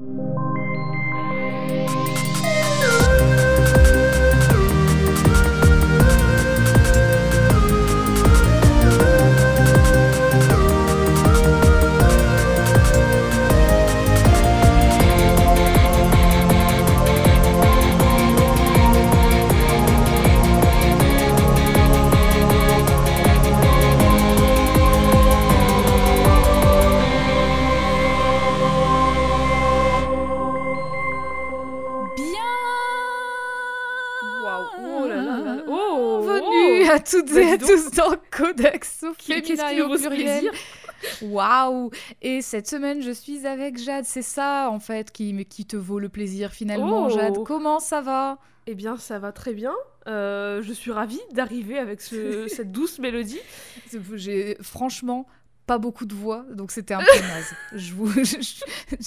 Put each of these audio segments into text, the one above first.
Waouh et au pluriel. Waouh Et cette semaine, je suis avec Jade. C'est ça, en fait, qui, qui te vaut le plaisir, finalement, Oh. Jade. Comment ça va? Eh bien, ça va très bien. Euh, je suis ravie d'arriver avec ce- cette douce mélodie. J'ai franchement pas beaucoup de voix, donc c'était un peu naze. Je vous, je, je-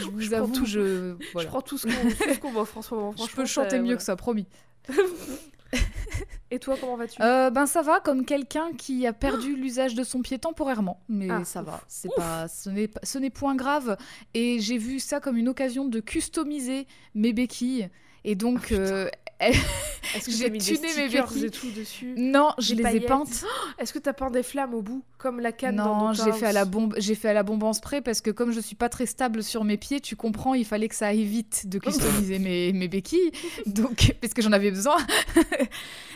je vous Je avoue, tout. je, Je prends tout ce qu'on qu'on m'offre en ce moment. Je peux chanter mieux voilà. que ça, promis. Et toi, comment vas-tu? Euh, ben ça va, comme quelqu'un qui a perdu l'usage de son pied temporairement, mais Ah, ça ouf. va. C'est pas, ce n'est pas- ce n'est point grave. Et j'ai vu ça comme une occasion de customiser mes béquilles. Et donc, putain. euh, Est-ce que j'ai tuné mes béquilles. et tout dessus non, je les ai peintes. Est-ce que t'as peint des flammes au bout Comme la canne Non, j'ai fait à la bombe, j'ai fait à la bombe en spray parce que comme je suis pas très stable sur mes pieds, tu comprends, il fallait que ça aille vite de customiser mes, mes béquilles, donc parce que j'en avais besoin.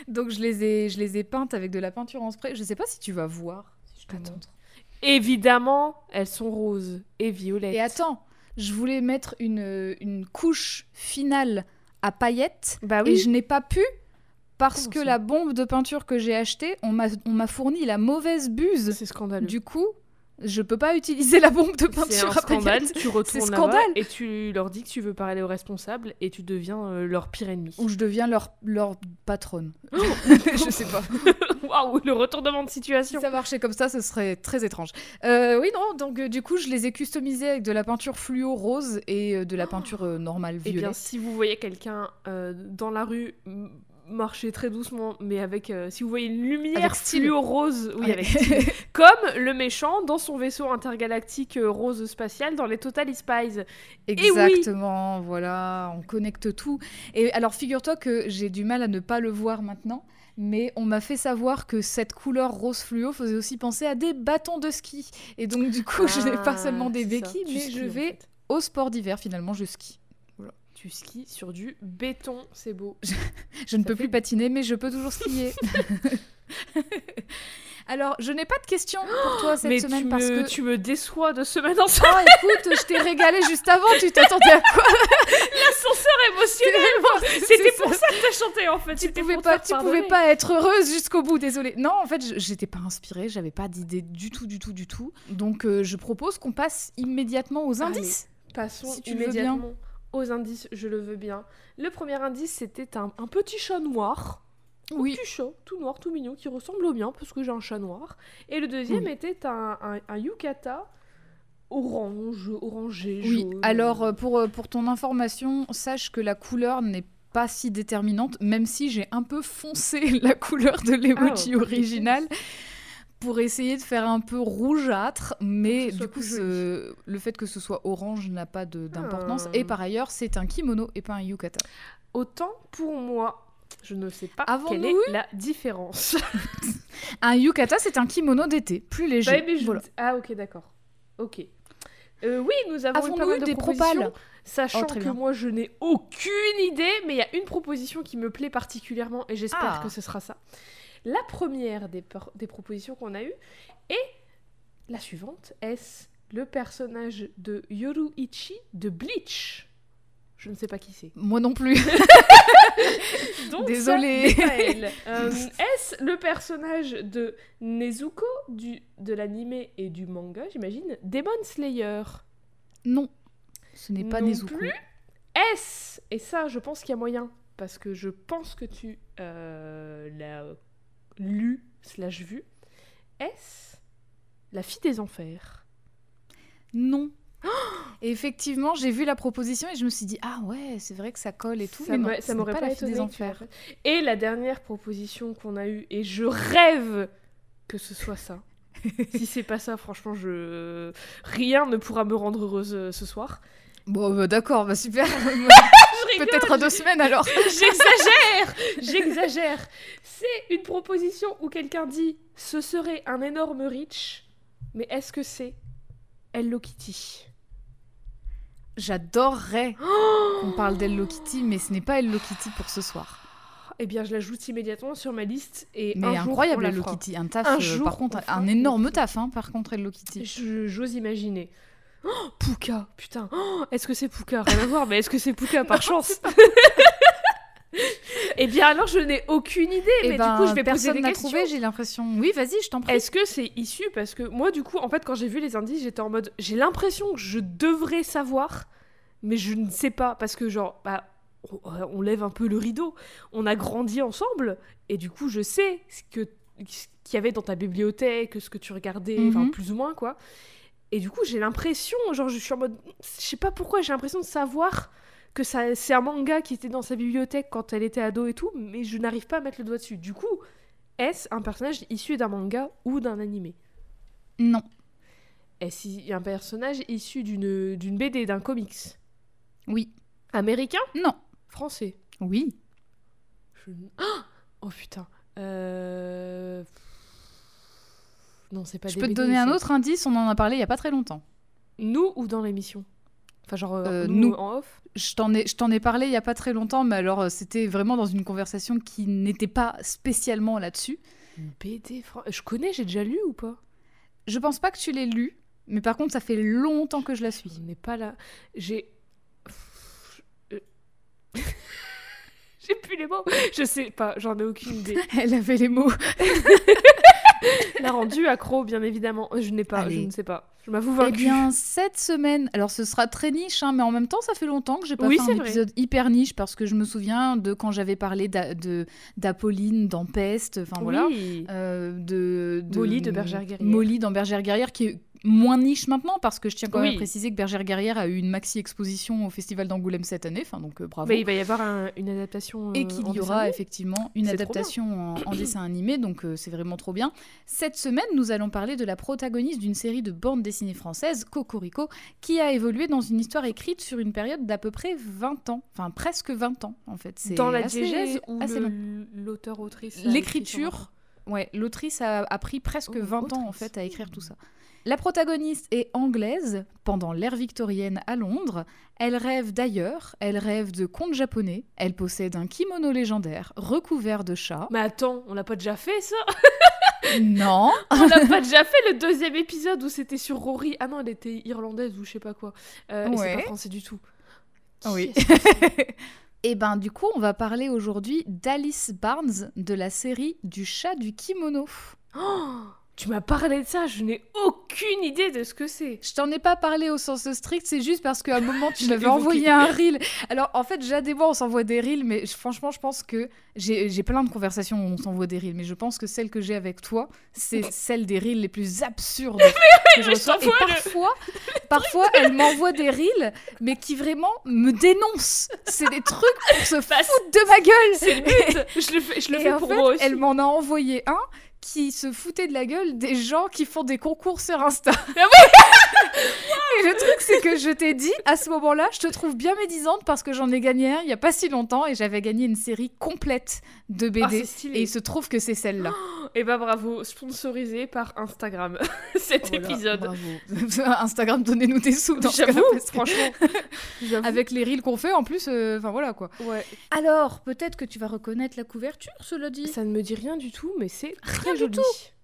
donc je les ai, je les ai peintes avec de la peinture en spray. Je sais pas si tu vas voir. Si je te Attends. montre. Évidemment, elles sont roses et violettes. Et attends, je voulais mettre une, une couche finale à paillettes Bah et oui. je n'ai pas pu parce que la bombe de peinture que j'ai achetée, on m'a on m'a fourni la mauvaise buse. C'est scandaleux. Du coup, je peux pas utiliser la bombe de peinture un à scandale. paillettes. Tu retournes scandale. et tu leur dis que tu veux parler aux responsables et tu deviens euh, leur pire ennemi. Ou je deviens leur, leur patronne. je sais pas. Waouh, le retournement de Si situation. ça marchait comme ça, ce serait très étrange. Euh, oui, non, donc euh, du coup, je les ai customisés avec de la peinture fluo rose et de la peinture normale Eh bien, violette. si vous voyez quelqu'un dans la rue marcher très doucement, mais avec, euh, si vous voyez une lumière fluo rose, oui, avec style, comme le méchant dans son vaisseau intergalactique euh, rose spatial dans les Total Spies. Exactement, voilà, on connecte tout. Et alors, figure-toi que j'ai du mal à ne pas le voir maintenant, mais on m'a fait savoir que cette couleur rose fluo faisait aussi penser à des bâtons de ski. Et donc, du coup, je n'ai pas Ah, seulement des béquilles, mais je en vais fait. au sport d'hiver, finalement, je skie. Tu skis sur du béton, c'est beau. Je ne peux fait- plus patiner, mais je peux toujours skier. Alors, je n'ai pas de questions pour toi cette mais semaine tu, parce me, que. tu me déçois de semaine en semaine. Oh, écoute, je t'ai régalé juste avant, tu t'attendais à quoi? L'ascenseur émotionnel. C'était pour ça. ça que t'as chanté en fait. Tu pouvais pas, tu pardonner. pouvais pas être heureuse jusqu'au bout, désolée. Non, en fait, je- j'étais pas inspirée, j'avais pas d'idée du tout, du tout, du tout. Donc, euh, je propose qu'on passe immédiatement aux Allez. indices. Passons Si tu veux immédiatement aux indices, je le veux bien. Le premier indice, c'était un, un petit chat noir. Oui. Petit chat, tout noir, tout mignon, qui ressemble au mien, parce que j'ai un chat noir. Et le deuxième Oui. était un, un, un yukata orange, orangé, Oui, jaune. alors euh, pour, euh, pour ton information, sache que la couleur n'est pas si déterminante, même si j'ai un peu foncé la couleur de l'emoji Ah, ok. pour essayer de faire un peu rougeâtre, mais du coup, ce- le fait que ce soit orange n'a pas d'importance. Ah. Et par ailleurs, c'est un kimono et pas un yukata. Autant pour moi, je ne sais pas Avons-nous quelle est la différence. Un yukata, c'est un kimono d'été, plus léger. Ouais, mais je- Voilà. Ah ok, d'accord. Ok. Euh, oui, nous avons Avons-nous eu de des propositions, propales Sachant Oh, que bien. moi, je n'ai aucune idée, mais il y a une proposition qui me plaît particulièrement et j'espère Ah. que ce sera ça. La première des, propositions qu'on a eues est la suivante. Est-ce le personnage de Yoruichi de Bleach? Je ne sais pas qui c'est. Moi non plus. Donc, Désolée. Euh, Est-ce le personnage de Nezuko du, de l'anime et du manga, j'imagine Demon Slayer? Non, ce n'est pas Non Nezuko. plus. Est-ce Et ça, je pense qu'il y a moyen, parce que je pense que tu euh, l'as lu slash vu. Est-ce la fille des enfers? Non. Et effectivement, j'ai vu la proposition et je me suis dit ah ouais, c'est vrai que ça colle et tout, Ça mais non, ça m'aurait pas, pas, la fille des enfers. Et la dernière proposition qu'on a eue, et je rêve que ce soit ça. si c'est pas ça, franchement, je rien ne pourra me rendre heureuse euh, ce soir. Bon, bah, d'accord, bah super. Peut-être à deux semaines alors. J'exagère J'exagère C'est une proposition où quelqu'un dit ce serait un énorme rich, mais est-ce que c'est Hello Kitty? J'adorerais qu'on parle d'Hello Kitty, mais ce n'est pas Hello Kitty pour ce soir. Eh bien, je l'ajoute immédiatement sur ma liste et Mais un jour, on incroyable Hello. Kitty, un taf. Un euh, jour, par contre, un énorme taf, hein, par contre Hello Kitty. J'ose imaginer. Oh, Pouka, putain. Oh, est-ce que c'est Pouka? Rien à voir, mais est-ce que c'est Pouka par chance? Eh bien, alors, je n'ai aucune idée, Eh mais ben, du coup, je vais poser des questions. trouvé, j'ai l'impression. Oui, vas-y, je t'en prie. Est-ce que c'est issu? Parce que moi, du coup, en fait, quand j'ai vu les indices, j'étais en mode. J'ai l'impression que je devrais savoir, mais je ne sais pas. Parce que, genre, bah, on, lève un peu le rideau. On a grandi ensemble, et du coup, je sais ce que ce qu'il y avait dans ta bibliothèque, ce que tu regardais, enfin, Mhm. plus ou moins, quoi. Et du coup, j'ai l'impression, genre, je suis en mode. Je sais pas pourquoi, j'ai l'impression de savoir que ça, c'est un manga qui était dans sa bibliothèque quand elle était ado et tout, mais je n'arrive pas à mettre le doigt dessus. Du coup, est-ce un personnage issu d'un manga ou d'un animé? Non. Est-ce un personnage issu d'une d'une BD, d'un comics? Oui. Américain? Non. Français? Oui. Je- Ah Oh putain. Euh... Non, c'est pas Je des peux te donner un autre indice, on en a parlé il y a pas très longtemps. Nous ou dans l'émission? Enfin, genre, euh, Euh, nous, nous. en off? Je t'en ai, je t'en ai parlé il y a pas très longtemps, mais alors euh, c'était vraiment dans une conversation qui n'était pas spécialement là-dessus. BD fran- Je connais, j'ai déjà lu ou pas? Je pense pas que tu l'aies lu, mais par contre ça fait longtemps que je la suis. On n'est pas là. J'ai. J'ai plus les mots. Je sais pas, j'en ai aucune idée. Elle avait les mots. La rendu accro, bien évidemment. Je n'ai pas, je ne sais pas. Je m'avoue Eh vaincue. bien, cette semaine, alors ce sera très niche, hein, mais en même temps, ça fait longtemps que j'ai pas Oui, fait un vrai. épisode hyper niche parce que je me souviens de quand j'avais parlé d'Apolline dans Peste, enfin voilà. Euh, de, de Molly de Bergère Guerrière. Molly dans Bergère Guerrière, qui est moins niche maintenant, parce que je tiens quand même à préciser que Bergère Guerrière a eu une maxi-exposition au Festival d'Angoulême cette année, enfin donc euh, bravo. Mais il va y avoir un- une adaptation. Et euh, qu'il en y aura effectivement une adaptation en, en dessin animé, donc euh, c'est vraiment trop bien. Cette semaine, nous allons parler de la protagoniste d'une série de bandes dessinées françaises, Cocorico, qui a évolué dans une histoire écrite sur une période d'à peu près 20 ans, enfin presque 20 ans en fait. C'est Dans la assez- diégèse ou l'auteur-autrice L'écriture, ouais, l'autrice a, a pris presque Oh, 20 ans en fait à écrire tout ça. La protagoniste est anglaise pendant l'ère victorienne à Londres. Elle rêve d'ailleurs, elle rêve de contes japonais. Elle possède un kimono légendaire recouvert de chats. Mais attends, on l'a pas déjà fait ça? Non, On l'a pas déjà fait le deuxième épisode où c'était sur Rory Ah non, elle était irlandaise ou je sais pas quoi. Euh, et c'est Ouais. pas français du tout. Qui Oui. Et ben du coup, on va parler aujourd'hui d'Alice Barnes de la série du chat du kimono. Oh, tu m'as parlé de ça, je n'ai aucune idée de ce que c'est. Je t'en ai pas parlé au sens strict, c'est juste parce qu'à un moment tu m'avais envoyé un reel. Alors en fait, Jade et moi on s'envoie des reels, mais franchement je pense que j'ai plein de conversations où on s'envoie des reels, mais je pense que celle que j'ai avec toi, c'est celle des reels les plus absurdes que je reçois. Et le- parfois, parfois elle m'envoie des reels, mais qui vraiment me dénoncent. C'est des trucs pour se Bah, foutre de ma gueule. C'est le but Je le fais, je le Et fais en pour fait, moi aussi. Elle m'en a envoyé un qui se foutait de la gueule des gens qui font des concours sur Insta. Et le truc, c'est que je t'ai dit, à ce moment-là, je te trouve bien médisante parce que j'en ai gagné un il y a pas si longtemps et j'avais gagné une série complète de Ah, BD. et il se trouve que c'est celle-là. Et bah bravo, sponsorisé par Instagram, cet Voilà, épisode. Bravo. Instagram, donnez-nous des sous dans J'avoue, franchement. Avec les reels qu'on fait, en plus, euh, enfin voilà quoi. Ouais. Alors, peut-être que tu vas reconnaître la couverture, cela dit. Ça ne me dit rien du tout, mais c'est très du joli. tout.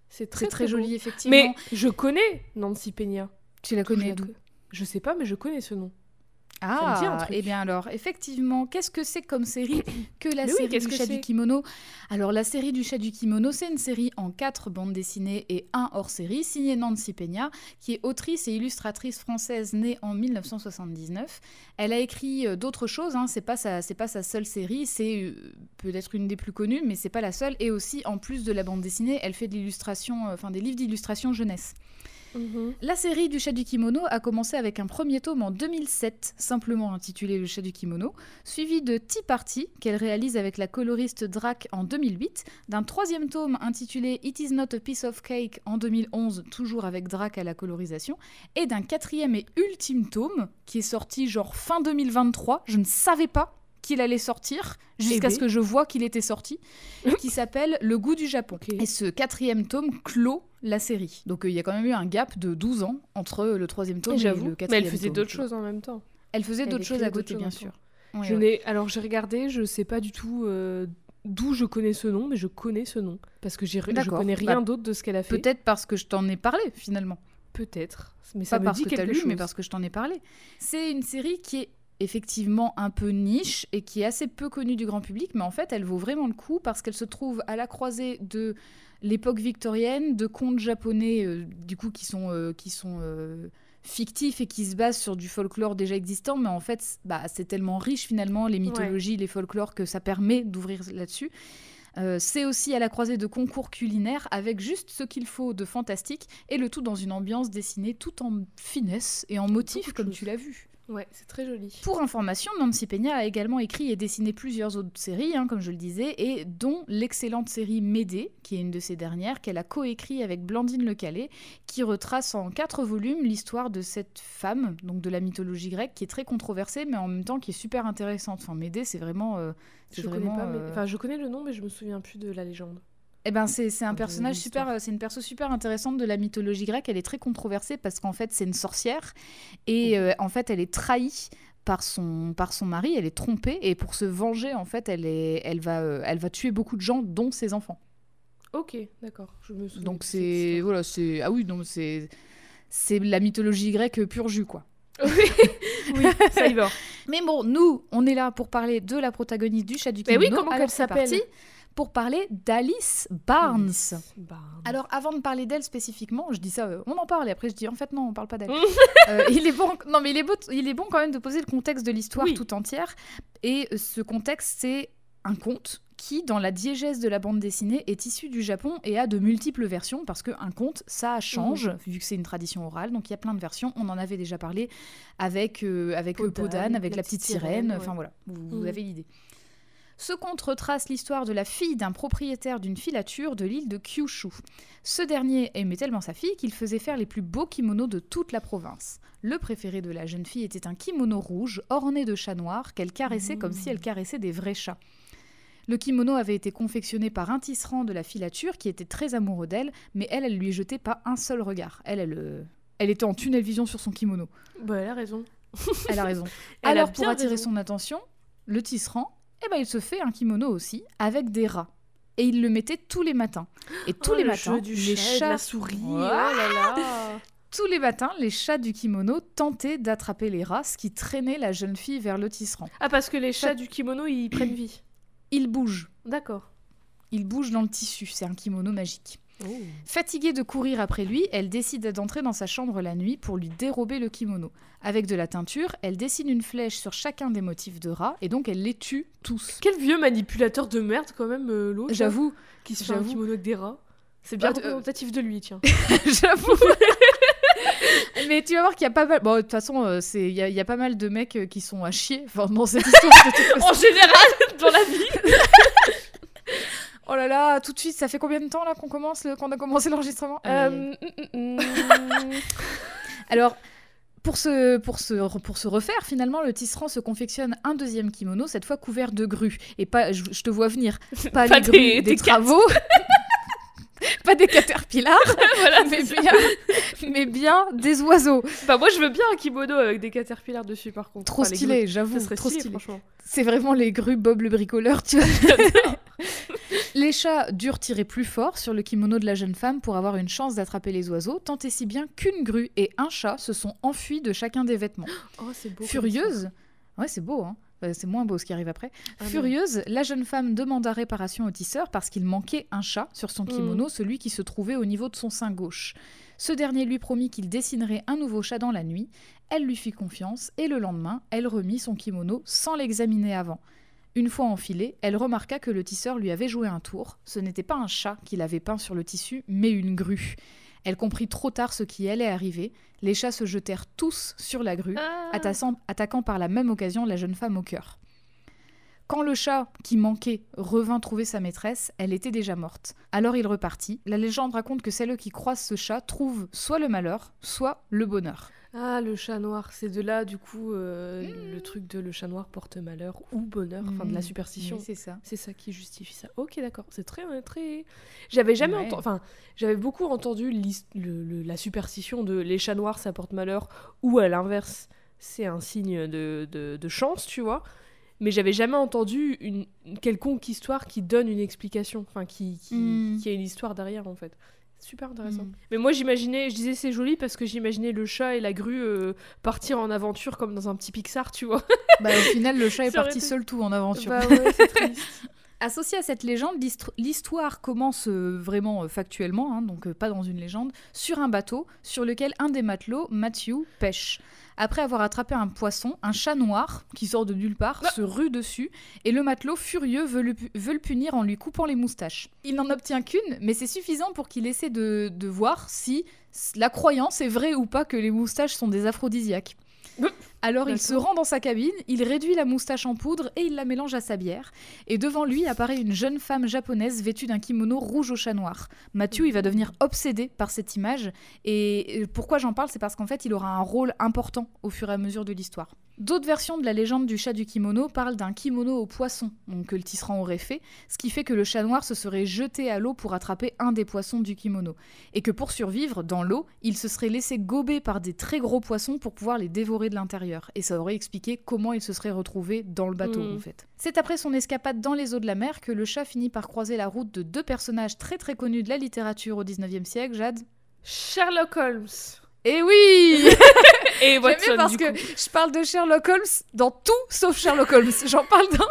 C'est très, C'est très, beau. joli, effectivement. Mais je connais Nancy Peña. tu la connais d'où Je sais pas, mais je connais ce nom. Me dit un Ah, truc. et bien alors, effectivement, qu'est-ce que c'est comme série que la Mais série du que chat du kimono? Alors, la série du chat du kimono, c'est une série en quatre bandes dessinées et un hors-série, signée Nancy Peña, qui est autrice et illustratrice française née en 1979. Elle a écrit euh, d'autres choses, hein, c'est pas sa, c'est pas sa seule série, c'est euh, peut-être une des plus connues, mais c'est pas la seule. Et aussi, en plus de la bande dessinée, elle fait de l'illustration, euh, enfin des livres d'illustration jeunesse. Mhm. La série du chat du kimono a commencé avec un premier tome en 2007, simplement intitulé Le chat du kimono, suivi de Tea Party, qu'elle réalise avec la coloriste Drac en 2008, d'un troisième tome intitulé It is not a piece of cake en 2011, toujours avec Drac à la colorisation, et d'un quatrième et ultime tome qui est sorti genre fin 2023, je ne savais pas qu'il allait sortir jusqu'à Eh ce ben. que je vois qu'il était sorti, qui s'appelle Le goût du Japon. Et ce quatrième tome clôt la série. Donc euh, il y a quand même eu un gap de 12 ans entre le troisième tome et, J'avoue. le Mais quatrième elle faisait tome, d'autres choses en même temps. Elle faisait d'autres choses à côté, bien en sûr. je ouais. n'ai alors j'ai regardé, je sais pas du tout euh, d'où je connais ce nom, mais je connais ce nom parce que j'ai je connais rien Bah, d'autre de ce qu'elle a fait. Peut-être parce que je t'en ai parlé finalement. Peut-être. Mais ça Pas me parce dit que t'as quelque lu, chose. mais parce que je t'en ai parlé. C'est une série qui est effectivement un peu niche et qui est assez peu connue du grand public, mais en fait elle vaut vraiment le coup parce qu'elle se trouve à la croisée de l'époque victorienne, de contes japonais euh, du coup qui sont, euh, qui sont euh, fictifs et qui se basent sur du folklore déjà existant, mais en fait bah, c'est tellement riche finalement les mythologies, les folklores que ça permet d'ouvrir là-dessus. Euh, c'est aussi à la croisée de concours culinaires avec juste ce qu'il faut de fantastique et le tout dans une ambiance dessinée tout en finesse et en motif comme tu l'as vu. Ouais, c'est très joli. Pour information, Nancy Peña a également écrit et dessiné plusieurs autres séries, hein, comme je le disais, et dont l'excellente série Médée, qui est une de ces dernières, qu'elle a coécrit avec Blandine Le Calais, qui retrace en quatre volumes l'histoire de cette femme, donc de la mythologie grecque, qui est très controversée, mais en même temps qui est super intéressante. Enfin, Médée, c'est vraiment... euh, Je connais vraiment, pas, mais... euh, enfin je connais le nom, mais je me souviens plus de la légende. Eh ben c'est un personnage super, euh, c'est une perso super intéressante de la mythologie grecque. Elle est très controversée parce qu'en fait c'est une sorcière et euh, en fait elle est trahie par son par son mari. Elle est trompée et pour se venger en fait elle est elle va euh, elle va tuer beaucoup de gens dont ses enfants. Ok, d'accord. Je me souviens. Donc c'est voilà c'est ah oui donc c'est c'est la mythologie grecque pur jus quoi. oui, ça y va. Mais bon, nous, on est là pour parler de la protagoniste du chat du Mais kimono. oui, comment c'est s'appelle Pour parler d'Alice Barnes. Barnes. Alors, avant de parler d'elle spécifiquement, je dis ça, euh, on en parle, et après je dis en fait non, on parle pas d'elle. Euh, il est bon, non mais il est, beau, il est bon quand même de poser le contexte de l'histoire Oui. tout entière. Et euh, ce contexte, c'est un conte qui, dans la diégèse de la bande dessinée, est issu du Japon et a de multiples versions parce qu'un conte, ça change vu que c'est une tradition orale. Donc il y a plein de versions. On en avait déjà parlé avec euh, avec avec la, petite sirène. sirène, Enfin ouais. voilà, vous, vous Mhm. avez l'idée. Ce conte retrace l'histoire de la fille d'un propriétaire d'une filature de l'île de Kyushu. Ce dernier aimait tellement sa fille qu'il faisait faire les plus beaux kimonos de toute la province. Le préféré de la jeune fille était un kimono rouge orné de chats noirs qu'elle caressait comme si elle caressait des vrais chats. Le kimono avait été confectionné par un tisserand de la filature qui était très amoureux d'elle, mais elle, elle lui jetait pas un seul regard. Elle, elle, euh, elle était en tunnel vision sur son kimono. Bah, elle a raison. Elle a raison. Elle a Alors, pour attirer raison. son attention, le tisserand, eh ben, il se fait un kimono aussi avec des rats. Et il le mettait tous les matins. Et tous Oh, les le matins, du les de chats, la souris. Ouah Oh là là. tous les matins, les chats du kimono tentaient d'attraper les rats, ce qui traînait la jeune fille vers le tisserand. Ah, parce que les chats du kimono, ils prennent vie. Il bouge. D'accord. Il bouge dans le tissu. C'est un kimono magique. Oh. Fatiguée de courir après lui, elle décide d'entrer dans sa chambre la nuit pour lui dérober le kimono. Avec de la teinture, elle dessine une flèche sur chacun des motifs de rats et donc elle les tue tous. Quel vieux manipulateur de merde, quand même, euh, l'autre. J'avoue, Qui se fait un kimono avec des rats. C'est bien euh, représentatif de lui, tiens. j'avoue. Mais tu vas voir qu'il y a pas mal. Bon, de toute façon, euh, il y, a- il y a pas mal de mecs euh, qui sont à chier enfin, dans cette histoire. en général, dans la vie. Oh là là, tout de suite, ça fait combien de temps là qu'on commence le- qu'on a commencé l'enregistrement Euh, Euh, mm, mm, mm. Alors, pour se, pour, se, pour se refaire, finalement, le tisserand se confectionne un deuxième kimono, cette fois couvert de grues. Et pas, je, je te vois venir, pas, Pas les des- des, des travaux, pas des caterpillars, voilà, mais, bien, mais bien des oiseaux. Bah, moi, je veux bien un kimono avec des caterpillars dessus, par contre. Trop Enfin, stylé, j'avoue, trop stylé, stylé. franchement. C'est vraiment les grues Bob le bricoleur, tu vois. les chats durent tirer plus fort sur le kimono de la jeune femme pour avoir une chance d'attraper les oiseaux, tant et si bien qu'une grue et un chat se sont enfuis de chacun des vêtements. Oh, c'est beau. Furieuse, ouais c'est beau, hein. Euh, c'est moins beau ce qui arrive après. Ah. Furieuse, la jeune femme demanda réparation au tisseur parce qu'il manquait un chat sur son kimono, celui qui se trouvait au niveau de son sein gauche. Ce dernier lui promit qu'il dessinerait un nouveau chat dans la nuit. Elle lui fit confiance et le lendemain, elle remit son kimono sans l'examiner avant. Une fois enfilé, elle remarqua que le tisseur lui avait joué un tour. Ce n'était pas un chat qu'il avait peint sur le tissu, mais une grue. Elle comprit trop tard ce qui allait arriver. Les chats se jetèrent tous sur la grue, Ah. attaquant, attaquant par la même occasion la jeune femme au cœur. Quand le chat, qui manquait, revint trouver sa maîtresse, elle était déjà morte. Alors il repartit. La légende raconte que celles qui croisent ce chat trouvent soit le malheur, soit le bonheur. Ah, le chat noir, c'est de là, du coup, euh, le truc de le chat noir porte malheur ou bonheur, enfin de la Mm. superstition. Oui, c'est ça. C'est ça qui justifie ça. Ok, d'accord. C'est très, euh, très. J'avais jamais Ouais. entendu. Enfin, j'avais beaucoup entendu l'his- le- le- la superstition de les chats noirs ça porte malheur, ou à l'inverse, c'est un signe de, de- de chance, tu vois. Mais j'avais jamais entendu une, une quelconque histoire qui donne une explication, enfin qui, qui, Mm. qui a une histoire derrière en fait. Super intéressant. Mm. Mais moi j'imaginais, je disais c'est joli parce que j'imaginais le chat et la grue euh, partir en aventure comme dans un petit Pixar, tu vois. Bah, au final, le chat est parti été- seul tout en aventure. Bah ouais, c'est triste. Associé à cette légende, l'hist- l'histoire commence euh, vraiment euh, factuellement, hein, donc pas dans une légende, sur un bateau sur lequel un des matelots, Matthew, pêche. Après avoir attrapé un poisson, un chat noir, qui sort de nulle part, se rue dessus, et le matelot, furieux, veut le, pu- veut le punir en lui coupant les moustaches. Il n'en obtient qu'une, mais c'est suffisant pour qu'il essaie de, de voir si la croyance est vraie ou pas que les moustaches sont des aphrodisiaques. Alors il se rend dans sa cabine, il réduit la moustache en poudre et il la mélange à sa bière. Et devant lui apparaît une jeune femme japonaise vêtue d'un kimono rouge au chat noir. Mathieu, il va devenir obsédé par cette image. Et euh, pourquoi j'en parle, c'est parce qu'en fait, il aura un rôle important au fur et à mesure de l'histoire. D'autres versions de la légende du chat du kimono parlent d'un kimono au poisson, donc que le tisserand aurait fait, ce qui fait que le chat noir se serait jeté à l'eau pour attraper un des poissons du kimono. Et que pour survivre, dans l'eau, il se serait laissé gober par des très gros poissons pour pouvoir les dévorer de l'intérieur. Et ça aurait expliqué comment il se serait retrouvé dans le bateau, Mhm. en fait. C'est après son escapade dans les eaux de la mer que le chat finit par croiser la route de deux personnages très très connus de la littérature au 19e siècle, Jade. Sherlock Holmes. Eh oui Et Watson, parce du que coup. je parle de Sherlock Holmes dans tout sauf Sherlock Holmes. J'en parle dans,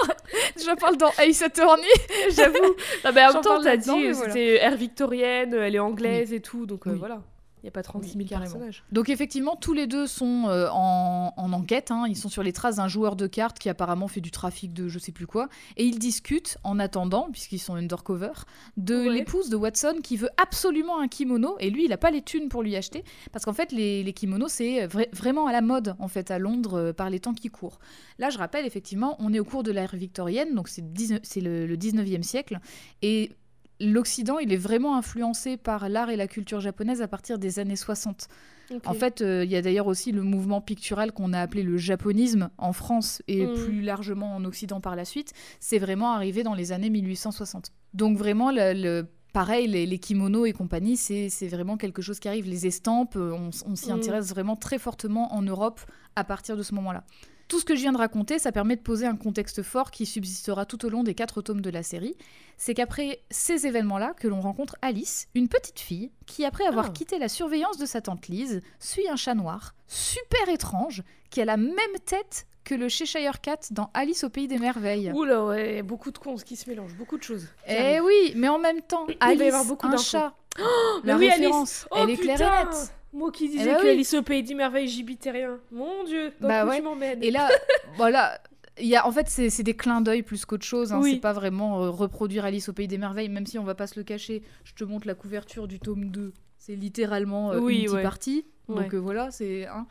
j'en parle dans Ace Attorney. J'avoue. Non, mais en même temps, t'as dit voilà. c'était ère victorienne, elle est anglaise et tout, donc euh, voilà. Il n'y a pas 36 000 Oui, personnages. Donc effectivement, tous les deux sont euh, en, en enquête. hein. Ils sont sur les traces d'un joueur de cartes qui apparemment fait du trafic de je sais plus quoi. Et ils discutent en attendant, puisqu'ils sont undercover, de Ouais. l'épouse de Watson qui veut absolument un kimono. Et lui, il n'a pas les thunes pour lui acheter. Parce qu'en fait, les, les kimonos, c'est vra- vraiment à la mode en fait à Londres euh, par les temps qui courent. Là, je rappelle, effectivement, on est au cours de l'ère victorienne, donc c'est 19 c'est le, le 19e siècle. Et l'Occident, il est vraiment influencé par l'art et la culture japonaise à partir des années 60. Ok. En fait, euh, il y a d'ailleurs aussi le mouvement pictural qu'on a appelé le japonisme en France et Mhm. plus largement en Occident par la suite. C'est vraiment arrivé dans les années 1860. Donc vraiment, le, le- pareil, les, les kimonos et compagnie, c'est vraiment quelque chose qui arrive. Les estampes, euh, on, on s'y Mhm. intéresse vraiment très fortement en Europe à partir de ce moment-là. Tout ce que je viens de raconter, ça permet de poser un contexte fort qui subsistera tout au long des quatre tomes de la série. C'est qu'après ces événements-là que l'on rencontre Alice, une petite fille, qui après avoir Ah. quitté la surveillance de sa tante Lise, suit un chat noir, super étrange, qui a la même tête que le Cheshire Cat dans Alice au Pays des Merveilles. Oula, ouais, beaucoup de cons qui se mélangent, beaucoup de choses. Eh oui, mais en même temps, Il va y Alice, avoir beaucoup un chat, mais la oui, Alice. référence, Oh, elle est claire et nette. Moi qui disais Eh bah que oui. Alice au pays des merveilles, j'habitais rien. Mon dieu, dans Bah ouais. tu m'emmènes Et là, voilà. Il y a, en fait, c'est des clins d'œil plus qu'autre chose. hein. Oui. C'est pas vraiment euh, reproduire Alice au Pays des Merveilles, même si on va pas se le cacher. Je te montre la couverture du tome 2. C'est littéralement euh, Oui, une ouais. Donc Ouais. euh, voilà, c'est. hein.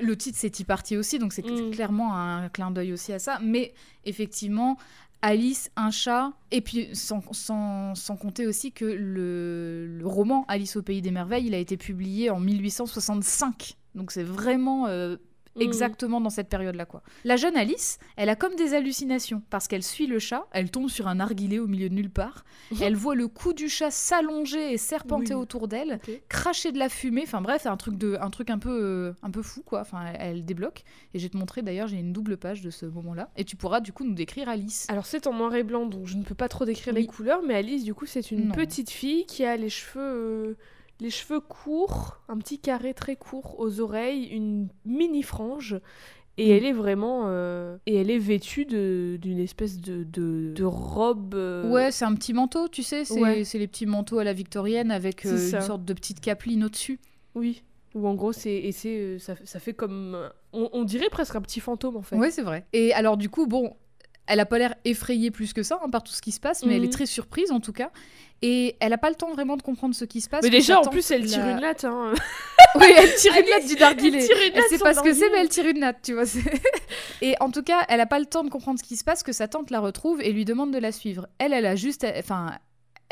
Le titre, c'est Tea Party aussi, donc c'est Mm. clairement un clin d'œil aussi à ça. Mais effectivement, Alice, un chat, et puis sans, sans, sans compter aussi que le, roman Alice au Pays des Merveilles, il a été publié en 1865. Donc c'est vraiment euh, Mm. exactement dans cette période-là. quoi. La jeune Alice, elle a comme des hallucinations, parce qu'elle suit le chat, elle tombe sur un narguilé au milieu de nulle part, elle voit le cou du chat s'allonger et serpenter Oui. autour d'elle, cracher de la fumée, enfin bref, c'est un truc, de, un, truc un, peu, euh, un peu fou, quoi. Enfin, elle, elle débloque. Et je vais te montrer, d'ailleurs, j'ai une double page de ce moment-là, et tu pourras du coup nous décrire Alice. Alors c'est en noir et blanc, donc je ne peux pas trop décrire les couleurs, mais Alice, du coup, c'est une Non. petite fille qui a les cheveux, euh, les cheveux courts, un petit carré très court aux oreilles, une mini frange, et Mm. elle est vraiment, euh, et elle est vêtue de- d'une espèce de, de, de robe. euh, Ouais, c'est un petit manteau, tu sais, c'est Ouais. c'est les petits manteaux à la victorienne avec euh, C'est ça. une sorte de petite capeline au-dessus. Oui. Ou en gros, c'est et c'est euh, ça, ça fait comme, euh, on, on dirait presque un petit fantôme en fait. Ouais, c'est vrai. Et alors, du coup, bon, Elle a pas l'air effrayée plus que ça hein, par tout ce qui se passe, mais elle Mhm. est très surprise en tout cas. Et elle a pas le temps vraiment de comprendre ce qui se passe. Mais déjà, en plus, elle tire l'a- une latte. Hein. Oui, elle tire une latte du narguilé. Elle Elle latte sait pas ce que c'est, mais elle tire une natte, tu vois. Et en tout cas, elle a pas le temps de comprendre ce qui se passe, que sa tante la retrouve et lui demande de la suivre. Elle, elle a juste, enfin,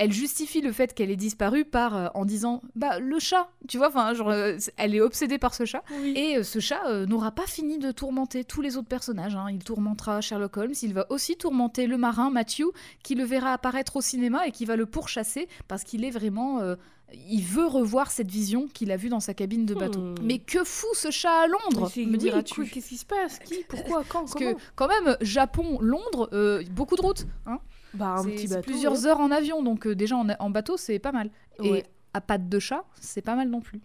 elle justifie le fait qu'elle ait disparu par euh, en disant, bah le chat, tu vois. Enfin, genre, euh, elle est obsédée par ce chat. Oui. Et euh, ce chat euh, n'aura pas fini de tourmenter tous les autres personnages. hein. Il tourmentera Sherlock Holmes, il va aussi tourmenter le marin Matthew, qui le verra apparaître au cinéma et qui va le pourchasser parce qu'il est vraiment. il veut revoir cette vision qu'il a vue dans sa cabine de bateau. Hmm. Mais que fout ce chat à Londres me diras-tu Qu'est-ce qui se passe? Qui? Pourquoi? Quand? Parce Comment? que quand même, Japon, Londres, euh, beaucoup de routes. Hein Bah, un petit bateau. plusieurs heures en avion, donc euh, déjà en, en bateau, c'est pas mal. Ouais. Et à pattes de chat, c'est pas mal non plus.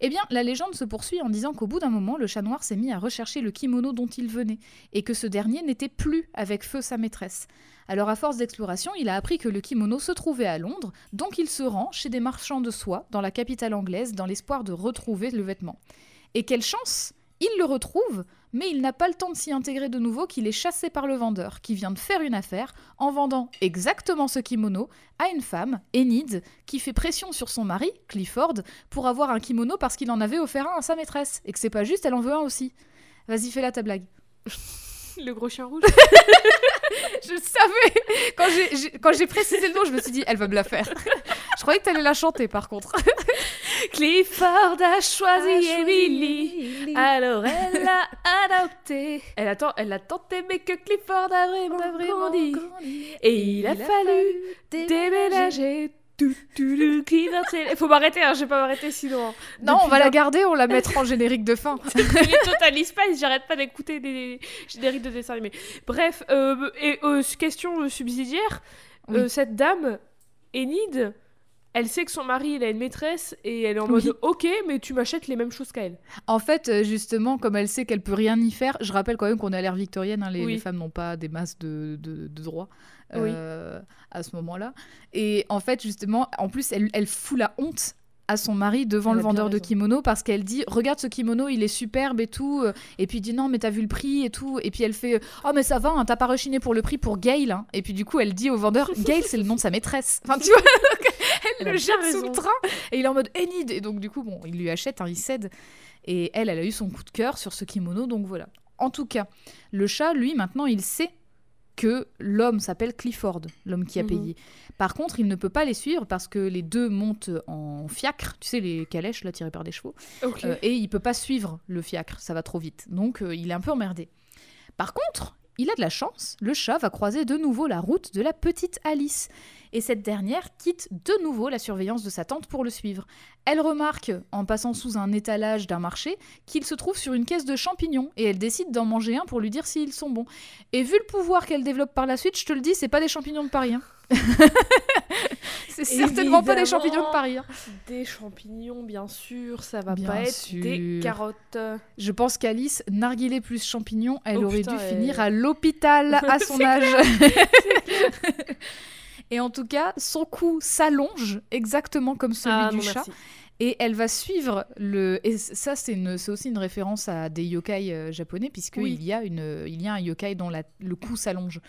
Eh bien, la légende se poursuit en disant qu'au bout d'un moment, le chat noir s'est mis à rechercher le kimono dont il venait, et que ce dernier n'était plus avec feu sa maîtresse. Alors, à force d'exploration, il a appris que le kimono se trouvait à Londres, donc il se rend chez des marchands de soie dans la capitale anglaise dans l'espoir de retrouver le vêtement. Et quelle chance Il le retrouve, mais il n'a pas le temps de s'y intégrer de nouveau qu'il est chassé par le vendeur, qui vient de faire une affaire en vendant exactement ce kimono à une femme, Enid, qui fait pression sur son mari, Clifford, pour avoir un kimono parce qu'il en avait offert un à sa maîtresse, et que c'est pas juste, elle en veut un aussi. Vas-y, fais là ta blague. Le gros chien rouge. Je savais Quand j'ai- j'ai quand j'ai précisé le nom, je me suis dit, elle va me la faire. Je croyais que t'allais la chanter par contre. Clifford a choisi Emily. Alors elle l'a adopté. Elle a, tant- elle a tant aimé que Clifford a vraiment, dit. Et il a fallu déménager. C'est- Il faut m'arrêter, hein, je vais pas m'arrêter sinon. hein. Non, on va la garder, on la mettra en générique de fin. Les Total Spice, j'arrête pas d'écouter des génériques de dessins animés. Bref, euh, et, euh, question euh, subsidiaire, Oui. euh, cette dame, Enid, elle sait que son mari il a une maîtresse et elle est en Oui. mode ok, mais tu m'achètes les mêmes choses qu'elle. En fait, euh, justement, comme elle sait qu'elle peut rien y faire, je rappelle quand même qu'on est à l'ère victorienne, hein, les, Oui. les femmes n'ont pas des masses de, de, de droits euh, à ce moment-là. Et en fait, justement, en plus, elle, elle fout la honte à son mari devant Elle le vendeur de kimono parce qu'elle dit regarde ce kimono il est superbe et tout euh, et puis il dit non mais t'as vu le prix et tout et puis elle fait oh mais ça va hein, t'as pas rechiné pour le prix pour Gail hein. et puis du coup elle dit au vendeur Gail c'est le nom de sa maîtresse enfin tu vois elle le jette sous le train. Et il est en mode Enid et donc du coup bon il lui achète hein, il cède. Et elle elle a eu son coup de cœur sur ce kimono. Donc voilà. En tout cas le chat lui maintenant il sait que l'homme s'appelle Clifford, l'homme qui a Mhm. payé. Par contre, il ne peut pas les suivre parce que les deux montent en fiacre, tu sais, les calèches là tirées par des chevaux, euh, et il peut pas suivre le fiacre, ça va trop vite. Donc euh, il est un peu emmerdé. Par contre, il a de la chance, le chat va croiser de nouveau la route de la petite Alice. Et cette dernière quitte de nouveau la surveillance de sa tante pour le suivre. Elle remarque, en passant sous un étalage d'un marché, qu'il se trouve sur une caisse de champignons et elle décide d'en manger un pour lui dire s'ils sont bons. Et vu le pouvoir qu'elle développe par la suite, je te le dis, c'est pas des champignons de Paris. hein. c'est certainement pas des champignons de Paris. hein. Des champignons, bien sûr, ça va Bien pas être des carottes. Je pense qu'Alice, narguilé plus champignon, elle Oh aurait putain, dû elle- finir à l'hôpital à son âge. Et en tout cas, son cou s'allonge exactement comme celui Ah du non, chat. merci. Et elle va suivre le. Et ça, c'est une- aussi une référence à des yokai euh, japonais, puisqu'il Oui. y, a une- il y a un yokai dont la- le cou s'allonge.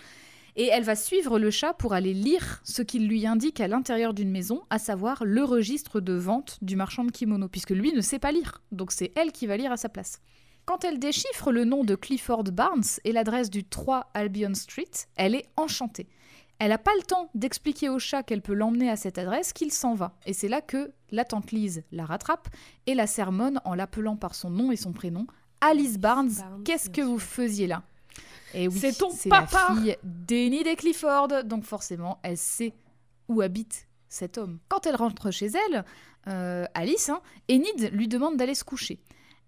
Et elle va suivre le chat pour aller lire ce qu'il lui indique à l'intérieur d'une maison, à savoir le registre de vente du marchand de kimono, puisque lui ne sait pas lire. Donc c'est elle qui va lire à sa place. Quand elle déchiffre le nom de Clifford Barnes et l'adresse du 3 Albion Street, elle est enchantée. Elle n'a pas le temps d'expliquer au chat qu'elle peut l'emmener à cette adresse qu'il s'en va. Et c'est là que la tante Lise la rattrape et la sermonne en l'appelant par son nom et son prénom. Alice Barnes, Barnes, qu'est-ce que vous faisiez là? Et oui, C'est ton la papa fille d'Enid et Clifford, donc forcément, elle sait où habite cet homme. Quand elle rentre chez elle, euh, Alice, hein, Enid lui demande d'aller se coucher.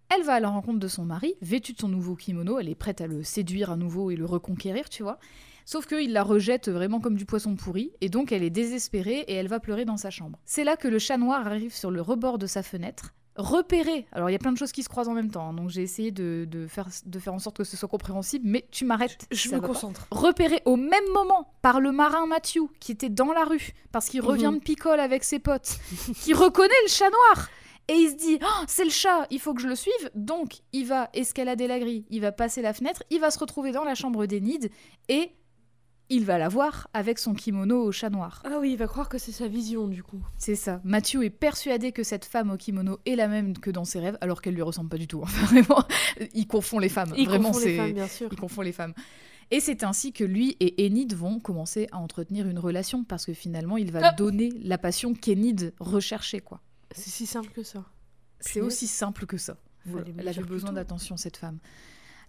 Elle va à la rencontre de son mari, vêtue de son nouveau kimono, elle est prête à le séduire à nouveau et le reconquérir, tu vois. Sauf qu'il la rejette vraiment comme du poisson pourri, et donc elle est désespérée et elle va pleurer dans sa chambre. C'est là que le chat noir arrive sur le rebord de sa fenêtre, repéré. Alors il y a plein de choses qui se croisent en même temps, hein, donc j'ai essayé de, de faire, de faire en sorte que ce soit compréhensible, mais tu m'arrêtes. Je ça me concentre. repéré au même moment par le marin Matthew qui était dans la rue parce qu'il revient Mhm. de picole avec ses potes, qui reconnaît le chat noir Et il se dit, Oh, c'est le chat, il faut que je le suive. Donc, il va escalader la grille, il va passer la fenêtre, il va se retrouver dans la chambre d'Enid et il va la voir avec son kimono au chat noir. Ah oui, il va croire que c'est sa vision du coup. C'est ça. Mathieu est persuadé que cette femme au kimono est la même que dans ses rêves, alors qu'elle lui ressemble pas du tout. Enfin, vraiment, il confond les femmes. Il vraiment, confond les femmes, bien sûr. Il confond les femmes. Et c'est ainsi que lui et Enid vont commencer à entretenir une relation parce que finalement, il va Ah. donner la passion qu'Enid recherchait, quoi. C'est si simple que ça. C'est aussi simple que ça. Voilà, Elle avait besoin d'attention, cette femme.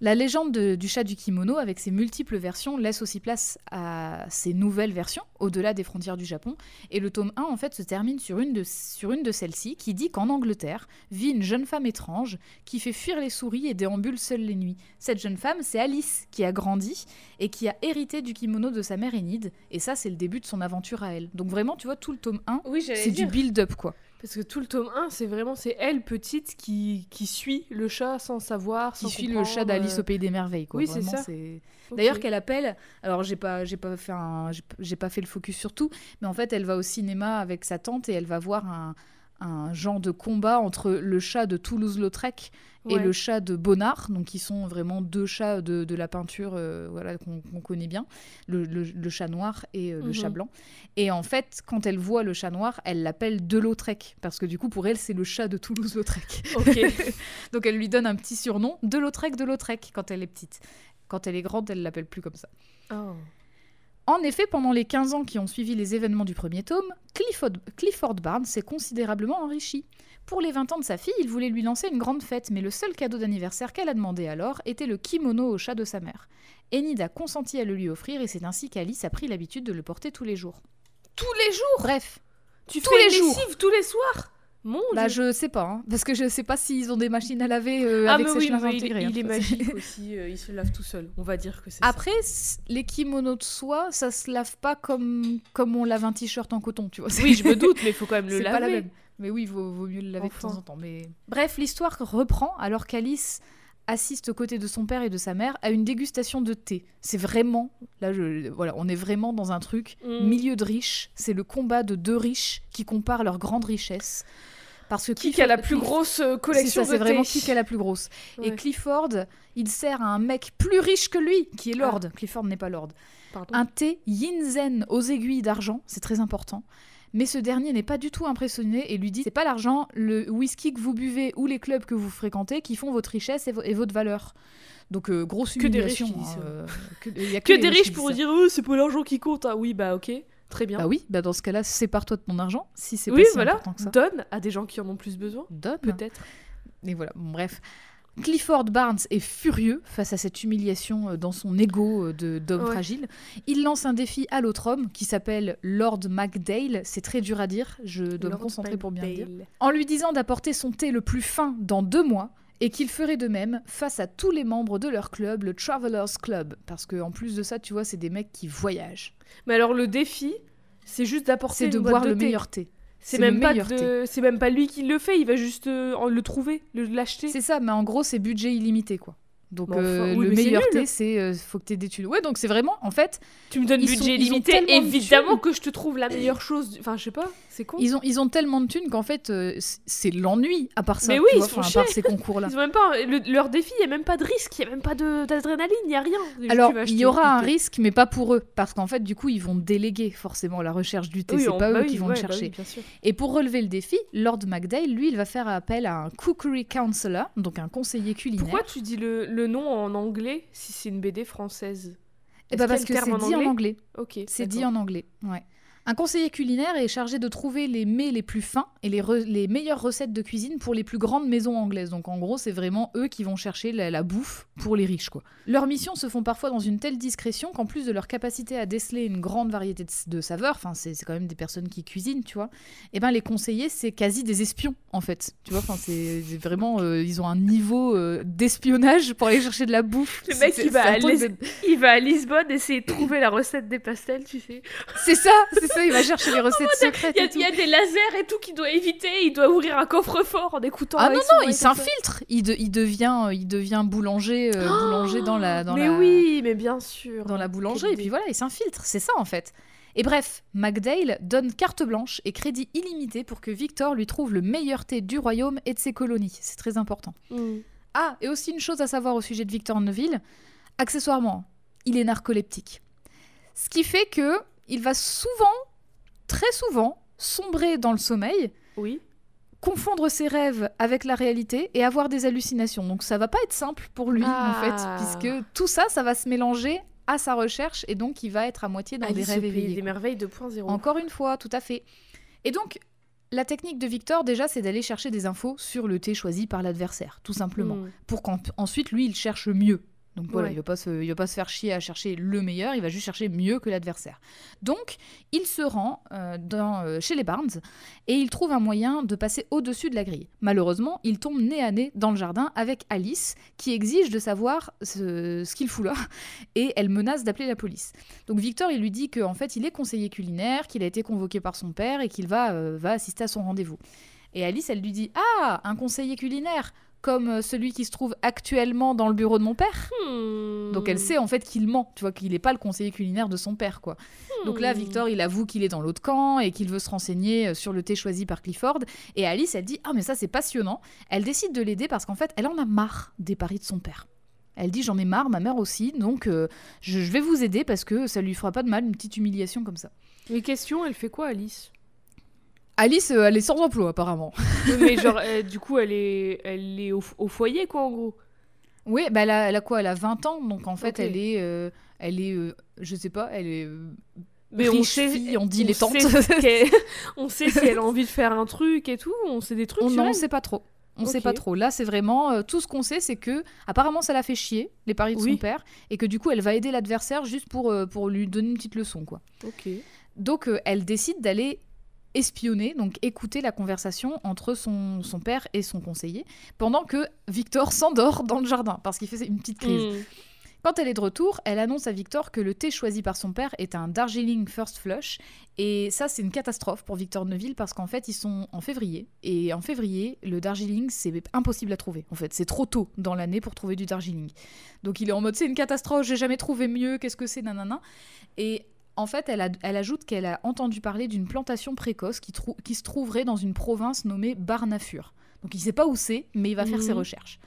La légende de- du chat du kimono, avec ses multiples versions, laisse aussi place à ses nouvelles versions, au-delà des frontières du Japon. Et le tome 1, en fait, se termine sur une de, sur une de celles-ci, qui dit qu'en Angleterre vit une jeune femme étrange qui fait fuir les souris et déambule seule les nuits. Cette jeune femme, c'est Alice, qui a grandi et qui a hérité du kimono de sa mère Enid. Et ça, c'est le début de son aventure à elle. Donc vraiment, tu vois, tout le tome 1, Oui, c'est du build-up, quoi. Parce que tout le tome 1, c'est vraiment c'est elle petite qui, qui suit le chat sans savoir, Qui sans suit le chat d'Alice euh, au pays des merveilles, quoi. oui, c'est ça. D'ailleurs, qu'elle appelle. Alors, j'ai pas, j'ai pas fait un, j'ai pas fait le focus sur tout, mais en fait, elle va au cinéma avec sa tante et elle va voir un, un genre de combat entre le chat de Toulouse-Lautrec et le chat de Bonnard, donc qui sont vraiment deux chats de, de la peinture, euh, voilà, qu'on connaît bien, le, le- le chat noir et euh, le Mhm. chat blanc. Et en fait, quand elle voit le chat noir, elle l'appelle de Lautrec, parce que du coup, pour elle, c'est le chat de Toulouse-Lautrec. Donc elle lui donne un petit surnom, de Lautrec, de Lautrec, quand elle est petite. Quand elle est grande, elle l'appelle plus comme ça. Oh. En effet, pendant les 15 ans qui ont suivi les événements du premier tome, Clifford, Clifford Barnes s'est considérablement enrichi. Pour les 20 ans de sa fille, il voulait lui lancer une grande fête, mais le seul cadeau d'anniversaire qu'elle a demandé alors était le kimono au chat de sa mère. Enid a consenti à le lui offrir et c'est ainsi qu'Alice a pris l'habitude de le porter tous les jours. Tous les jours? Bref, Tu tous fais les jours. tous les soirs? Mon bah Dieu je sais pas, hein, parce que je sais pas s'ils ont des machines à laver euh, Ah avec mais oui, mais intégrées. il est magique aussi, euh, il se lave tout seul. On va dire que c'est. Après, les kimonos de soie, ça se lave pas comme, comme on lave un t-shirt en coton, tu vois. Oui, je me doute, mais il faut quand même le laver. pas la même. Mais oui, vaut, vaut mieux le laver de temps en temps. Mais... Bref, l'histoire reprend alors qu'Alice assiste aux côtés de son père et de sa mère à une dégustation de thé. C'est vraiment, là, je, voilà, on est vraiment dans un truc Mm. milieu de riches. C'est le combat de deux riches qui comparent leur grande richesse. Parce que Qui a la plus grosse euh, collection c'est vraiment qui a la plus grosse. Et. Clifford, il sert à un mec plus riche que lui, qui est Ah. Lord. Clifford n'est pas Lord. Pardon. Un thé Yinzen aux aiguilles d'argent, c'est très important. Mais ce dernier n'est pas du tout impressionné et lui dit c'est pas l'argent, le whisky que vous buvez ou les clubs que vous fréquentez qui font votre richesse et, vo- et votre valeur. Donc euh, grosse Que des riches humiliation. hein, euh, que, il y a Que les des riches pour dire oh, c'est pas l'argent qui compte. Ah oui, bah ok, très bien. Bah oui, bah dans ce cas-là, sépare-toi de ton argent si c'est oui, pas si voilà, important que ça. donne à des gens qui en ont plus besoin, Donne. peut-être. Et voilà, bon, bref. Clifford Barnes est furieux face à cette humiliation euh, dans son ego euh, de- d'homme Ouais. fragile. Il lance un défi à l'autre homme qui s'appelle Lord MacDale. C'est très dur à dire, je dois me concentrer pour bien le dire. En lui disant d'apporter son thé le plus fin dans deux mois et qu'il ferait de même face à tous les membres de leur club, le Travelers Club. Parce qu'en plus de ça, tu vois, c'est des mecs qui voyagent. Mais alors le défi, c'est juste d'apporter une de boire de le thé. meilleur thé. C'est même pas meilleur de... c'est même pas lui qui le fait, il va juste euh, le trouver, le- l'acheter. C'est ça, mais en gros, c'est budget illimité, quoi. Donc enfin, euh, oui, le meilleur thé, c'est euh, faut que tu aies des thunes. Ouais, donc c'est vraiment, en fait, Tu me donnes sont- budget limité, évidemment que je te trouve la meilleure chose. du- Enfin, je sais pas, c'est con. ils ont, ils ont tellement de thunes qu'en fait, euh, c'est l'ennui à part ça. Mais oui, vois, ils se font à part ces concours-là. Ils ont même pas le- leur défi, il y a même pas de risque, il y a même pas de- d'adrénaline, il y a rien. Alors, il y aura un risque, mais pas pour eux, parce qu'en fait, du coup, ils vont déléguer forcément la recherche du thé. Oui, c'est pas bah eux oui, qui vont ouais, le bah chercher. Et pour relever le défi, Lord MacDale, lui, il va faire appel à un cookery counselor, donc un conseiller culinaire. Pourquoi tu dis le, le nom en anglais si c'est une BD française Est-ce parce que c'est dit en anglais. Ok. C'est dit en anglais, ouais. Un conseiller culinaire est chargé de trouver les mets les plus fins et les, re- les meilleures recettes de cuisine pour les plus grandes maisons anglaises. Donc en gros, c'est vraiment eux qui vont chercher la, la bouffe pour les riches. quoi. Leurs missions se font parfois dans une telle discrétion qu'en plus de leur capacité à déceler une grande variété de, de saveurs, enfin c'est quand même des personnes qui cuisinent, tu vois, et ben les conseillers, c'est quasi des espions en fait. Tu vois, enfin c'est vraiment, euh, ils ont un niveau euh, d'espionnage pour aller chercher de la bouffe. Le mec, il va à à Lisbonne essayer de trouver la recette des pastels, tu sais. C'est ça, c'est ça, il va chercher les recettes secrètes. Il y, a, y des lasers et tout qu'il doit éviter, il doit ouvrir un coffre-fort en écoutant. Ah avec non, non, il s'infiltre. Il, de- il devient, euh, il devient boulanger, euh, boulanger dans la, dans mais la, oui, mais bien sûr. dans la boulangerie. Et puis voilà, il s'infiltre. C'est ça en fait. Et bref, McDale donne carte blanche et crédit illimité pour que Victor lui trouve le meilleur thé du royaume et de ses colonies. C'est très important. Mm. Ah, et aussi une chose à savoir au sujet de Victor Neville. Accessoirement, il est narcoleptique. Ce qui fait que il va souvent, très souvent, sombrer dans le sommeil, Oui. confondre ses rêves avec la réalité et avoir des hallucinations. Donc ça va pas être simple pour lui Ah. en fait, puisque tout ça, ça va se mélanger à sa recherche et donc il va être à moitié dans Alice des rêves éveillés. des merveilles 2.0. Encore une fois, tout à fait. Et donc, la technique de Victor, déjà, c'est d'aller chercher des infos sur le thé choisi par l'adversaire, tout simplement. Mm. Pour qu'ensuite, lui, il cherche mieux. Donc voilà, Ouais. il ne va, pas se- il va pas se faire chier à chercher le meilleur, il va juste chercher mieux que l'adversaire. Donc, il se rend euh, dans, euh, chez les Barnes et il trouve un moyen de passer au-dessus de la grille. Malheureusement, il tombe nez à nez dans le jardin avec Alice, qui exige de savoir ce, ce qu'il fout là, et elle menace d'appeler la police. Donc Victor, il lui dit qu'en fait, il est conseiller culinaire, qu'il a été convoqué par son père et qu'il va, euh, va assister à son rendez-vous. Et Alice, elle lui dit Ah, un conseiller culinaire comme euh, celui qui se trouve actuellement dans le bureau de mon père. Hmm. Donc elle sait en fait qu'il ment, tu vois, qu'il n'est pas le conseiller culinaire de son père, quoi. Donc là, Hmm. Victor, il avoue qu'il est dans l'autre camp et qu'il veut se renseigner euh, sur le thé choisi par Clifford. Et Alice, elle dit Ah, mais ça, c'est passionnant. Elle décide de l'aider parce qu'en fait, elle en a marre des paris de son père. Elle dit J'en ai marre, ma mère aussi, donc euh, je, je vais vous aider parce que ça lui fera pas de mal, une petite humiliation comme ça. Mais question, elle fait quoi, Alice? Alice, euh, elle est sans emploi, apparemment. Mais genre, euh, du coup, elle est, elle est au, au foyer, quoi, en gros. Oui, bah elle, a, elle a quoi? Elle a 20 ans, donc en fait, elle est. euh, elle est je sais pas, elle est. Mais riche fille, on dit les tantes. sait on sait si elle a envie de faire un truc et tout. On sait des trucs On n'en elle. sait pas trop. On sait Ok. pas trop. Là, c'est vraiment euh, tout ce qu'on sait, c'est que apparemment ça l'a fait chier les paris de Oui. son père et que du coup elle va aider l'adversaire juste pour euh, pour lui donner une petite leçon quoi. Ok. Donc euh, elle décide d'aller espionner, donc écouter la conversation entre son, son père et son conseiller pendant que Victor s'endort dans le jardin parce qu'il fait une petite crise. Hmm. Quand elle est de retour, elle annonce à Victor que le thé choisi par son père est un Darjeeling First Flush. Et ça, c'est une catastrophe pour Victor Neville parce qu'en fait, ils sont en février. Et en février, le Darjeeling, c'est impossible à trouver. En fait, c'est trop tôt dans l'année pour trouver du Darjeeling. Donc il est en mode, c'est une catastrophe, j'ai jamais trouvé mieux, qu'est-ce que c'est, nanana. Et en fait, elle, a- elle ajoute qu'elle a entendu parler d'une plantation précoce qui, trou- qui se trouverait dans une province nommée Barnafur. Donc il sait pas où c'est, mais il va faire ses Mhm. recherches.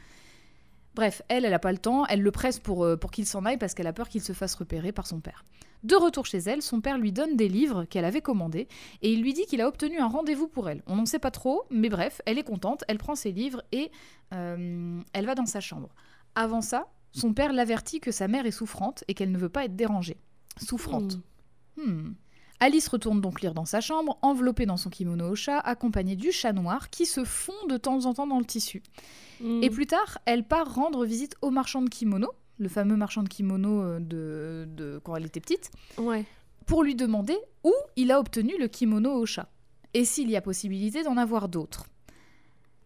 Bref, elle, elle a pas le temps, elle le presse pour, euh, pour qu'il s'en aille parce qu'elle a peur qu'il se fasse repérer par son père. De retour chez elle, son père lui donne des livres qu'elle avait commandés et il lui dit qu'il a obtenu un rendez-vous pour elle. On n'en sait pas trop, mais bref, elle est contente, elle prend ses livres et euh, elle va dans sa chambre. Avant ça, son père l'avertit que sa mère est souffrante et qu'elle ne veut pas être dérangée. Souffrante. Hmm. Alice retourne donc lire dans sa chambre, enveloppée dans son kimono au chat, accompagnée du chat noir qui se fond de temps en temps dans le tissu. Hmm. Et plus tard, elle part rendre visite au marchand de kimono, le fameux marchand de kimono euh, de, de quand elle était petite, Ouais. pour lui demander où il a obtenu le kimono au chat et s'il y a possibilité d'en avoir d'autres.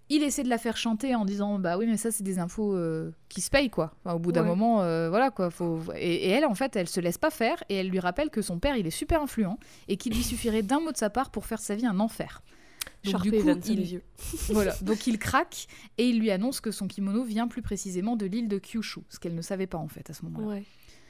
Il essaie de la faire chanter en disant bah oui mais ça c'est des infos euh, qui se payent quoi. Enfin, au bout d'un Ouais. moment euh, voilà quoi. Faut... Et, et elle en fait elle se laisse pas faire et elle lui rappelle que son père il est super influent et qu'il lui suffirait d'un mot de sa part pour faire sa vie un enfer. Donc, du coup, il- les yeux. voilà, donc il craque et il lui annonce que son kimono vient plus précisément de l'île de Kyushu, ce qu'elle ne savait pas en fait à ce moment-là. Ouais.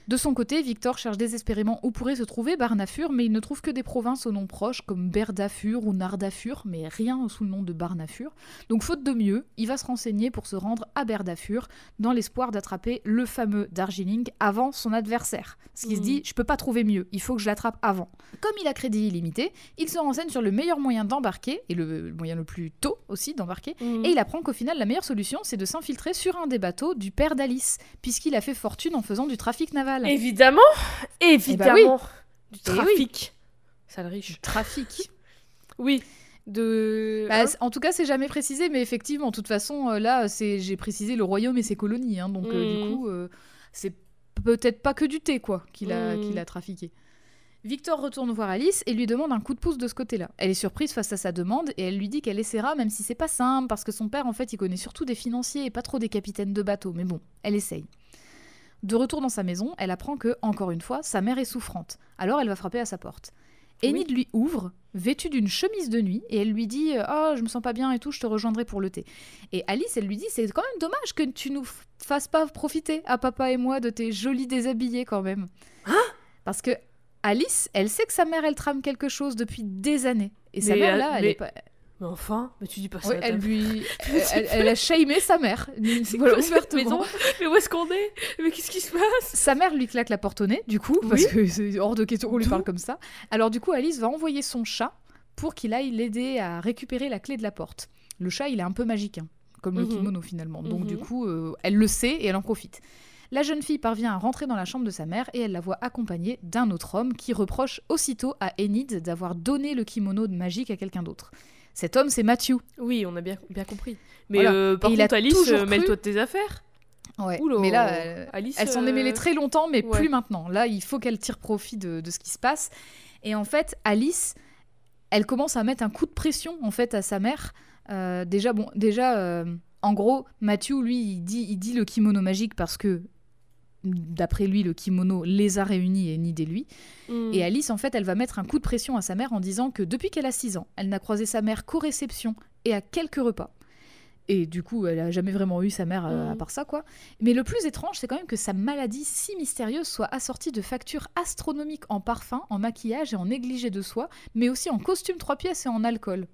De son côté, Victor cherche désespérément où pourrait se trouver Barnafur, mais il ne trouve que des provinces aux noms proches comme Berdafur ou Nardafur, mais rien sous le nom de Barnafur. Donc faute de mieux, il va se renseigner pour se rendre à Berdafur dans l'espoir d'attraper le fameux Darjeeling avant son adversaire. Parce qu'il se Mhm. dit, je peux pas trouver mieux, il faut que je l'attrape avant. Comme il a crédit illimité, il se renseigne sur le meilleur moyen d'embarquer, et le, moyen le plus tôt aussi d'embarquer, Hmm. et il apprend qu'au final, la meilleure solution, c'est de s'infiltrer sur un des bateaux du père d'Alice, puisqu'il a fait fortune en faisant du trafic naval. Évidemment, évidemment. Eh ben Du Eh oui. trafic. Sale riche. Trafic. Oui. De. Bah, Hein en tout cas, c'est jamais précisé, mais effectivement, de toute façon, euh, là, c'est j'ai précisé le royaume et ses colonies, hein, donc euh, du coup, euh, c'est peut-être pas que du thé, quoi, qu'il a, qu'il a trafiqué. Victor retourne voir Alice et lui demande un coup de pouce de ce côté-là. Elle est surprise face à sa demande et elle lui dit qu'elle essaiera, même si c'est pas simple, parce que son père, en fait, il connaît surtout des financiers et pas trop des capitaines de bateau. Mais bon, elle essaye. De retour dans sa maison, elle apprend que, encore une fois, sa mère est souffrante. Alors elle va frapper à sa porte. Oui. Enid lui ouvre, vêtue d'une chemise de nuit, et elle lui dit Ah, je me sens pas bien et tout, je te rejoindrai pour le thé. Et Alice, elle lui dit C'est quand même dommage que tu nous fasses pas profiter, à papa et moi, de tes jolis déshabillés quand même. Parce que Alice, elle sait que sa mère, elle trame quelque chose depuis des années. Et sa mère, euh, là, elle mais- est pas... Mais enfin, mais tu dis pas ça. Elle lui... elle, a shamé sa mère. C'est Voilà, ouvertement. Mais où est-ce qu'on est Mais qu'est-ce qui se passe Sa mère lui claque la porte au nez, du coup, parce que c'est hors de question qu'on lui parle comme ça. Alors du coup, Alice va envoyer son chat pour qu'il aille l'aider à récupérer la clé de la porte. Le chat, il est un peu magique, hein, comme le Mhm. kimono finalement. Donc Mhm. du coup, euh, elle le sait et elle en profite. La jeune fille parvient à rentrer dans la chambre de sa mère et elle la voit accompagnée d'un autre homme qui reproche aussitôt à Enid d'avoir donné le kimono magique à quelqu'un d'autre. Cet homme, c'est Matthew. Oui, on a bien, bien compris. Mais Voilà. euh, par Et contre, Alice, euh, mêle-toi de tes affaires. Ouais. Mais là, elle, Alice, elle s'en est euh, mêlée très longtemps, mais ouais. plus maintenant. Là, il faut qu'elle tire profit de, de ce qui se passe. Et en fait, Alice, elle commence à mettre un coup de pression en fait à sa mère. Euh, déjà, bon, déjà, euh, en gros, Matthew, lui, il dit, il dit le kimono magique parce que, d'après lui, le kimono les a réunis et Nid et lui. hmm. Et Alice, en fait, elle va mettre un coup de pression à sa mère en disant que depuis qu'elle a 6 ans, elle n'a croisé sa mère qu'aux réceptions et à quelques repas. Et du coup, elle a jamais vraiment eu sa mère euh, à Mm. part ça, quoi. Mais le plus étrange, c'est quand même que sa maladie si mystérieuse soit assortie de factures astronomiques en parfum, en maquillage et en négligé de soie, mais aussi en costume trois pièces et en alcool.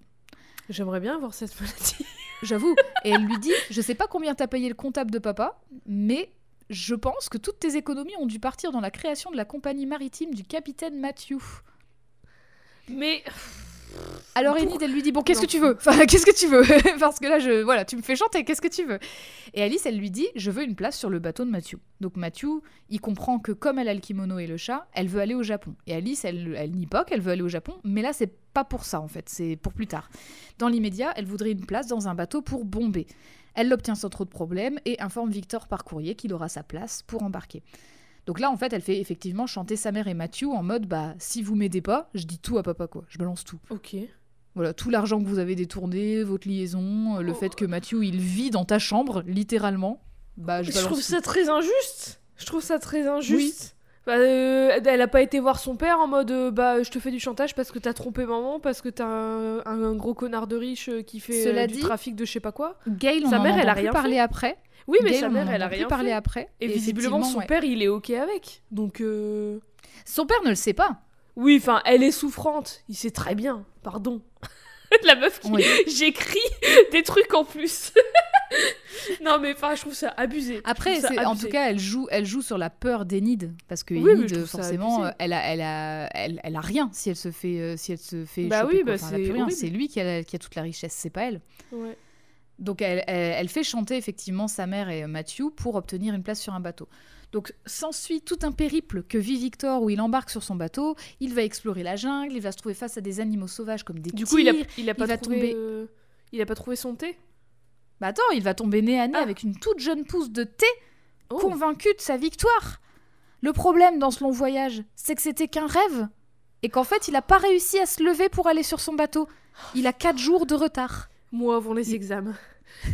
J'aimerais bien avoir cette maladie. J'avoue. Et elle lui dit Je sais pas combien t'as payé le comptable de papa, mais je pense que toutes tes économies ont dû partir dans la création de la compagnie maritime du capitaine Matthew. Mais Alors Enid, elle lui dit bon, qu'est-ce que tu veux? Enfin, qu'est-ce que tu veux? Parce que là, je, voilà, tu me fais chanter. Qu'est-ce que tu veux? Et Alice, elle lui dit, je veux une place sur le bateau de Matthew. Donc Matthew, il comprend que comme elle a le kimono et le chat, elle veut aller au Japon. Et Alice, elle, elle nie pas qu'elle veut aller au Japon, mais là, c'est pas pour ça en fait, c'est pour plus tard. Dans l'immédiat, elle voudrait une place dans un bateau pour bomber. Elle l'obtient sans trop de problèmes et informe Victor par courrier qu'il aura sa place pour embarquer. Donc là, en fait, elle fait effectivement chanter sa mère et Matthew en mode bah si vous m'aidez pas, je dis tout à papa quoi, je balance tout. ok. Voilà, tout l'argent que vous avez détourné, votre liaison, euh, le Oh. fait que Matthew il vit dans ta chambre, littéralement. Bah, je, Je, trouve tout. ça très injuste. Je trouve ça très injuste. Bah, euh, elle a pas été voir son père en mode euh, bah je te fais du chantage parce que t'as trompé maman parce que t'es un, un- un gros connard de riche euh, qui fait Cela du dit- trafic de je sais pas quoi. Gail, on Sa en mère, elle a rien parler après. Oui mais Gail, sa mère elle a rien fait. après. Et visiblement son ouais. père il est ok avec. Donc euh, Son père ne le sait pas. oui enfin elle est souffrante. Il sait très bien. Pardon. La meuf qui Oui. j'écris des trucs en plus. non mais enfin je trouve ça abusé. Après, ça en tout cas, elle joue, elle joue sur la peur d'Enid parce que Oui, Enid, forcément, euh, elle a, elle a, elle, elle a rien si elle se fait, euh, si elle se fait. Bah choper, oui, bah Enfin, c'est lui qui a, qui a toute la richesse, c'est pas elle. Ouais. Donc elle, elle- elle fait chanter effectivement sa mère et Matthew pour obtenir une place sur un bateau. Donc s'ensuit tout un périple que vit Victor où il embarque sur son bateau, il va explorer la jungle, il va se trouver face à des animaux sauvages comme des Du coup il a, tigres. il a pas trouvé tomber- euh, il a pas trouvé son thé? Bah attends, il va tomber nez à nez Ah. avec une toute jeune pousse de thé Oh. convaincue de sa victoire. Le problème dans ce long voyage, c'est que c'était qu'un rêve et qu'en fait il a pas réussi à se lever pour aller sur son bateau. Il a quatre jours de retard. Moi avant les examens.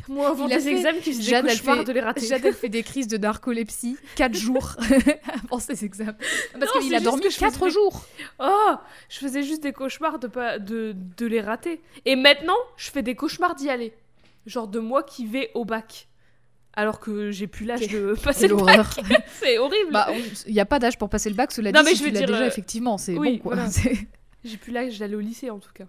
Moi avant Il les fait- examens qui faisaient Jade, fait- de les rater. Jade, fait des crises de narcolepsie 4 jours avant ses examens. Parce qu'il a dormi que je 4 faisais des- jours. Oh, je faisais juste des cauchemars de pas de, de les rater. Et maintenant, je fais des cauchemars d'y aller. Genre de moi qui vais au bac. Alors que j'ai plus l'âge de passer le bac. C'est horrible. Bah, il n'y a pas d'âge pour passer le bac, cela Non, dit, mais si je tu veux l'as dire, déjà, euh, effectivement, c'est oui, bon, quoi. voilà. J'ai plus l'âge d'aller au lycée en tout cas.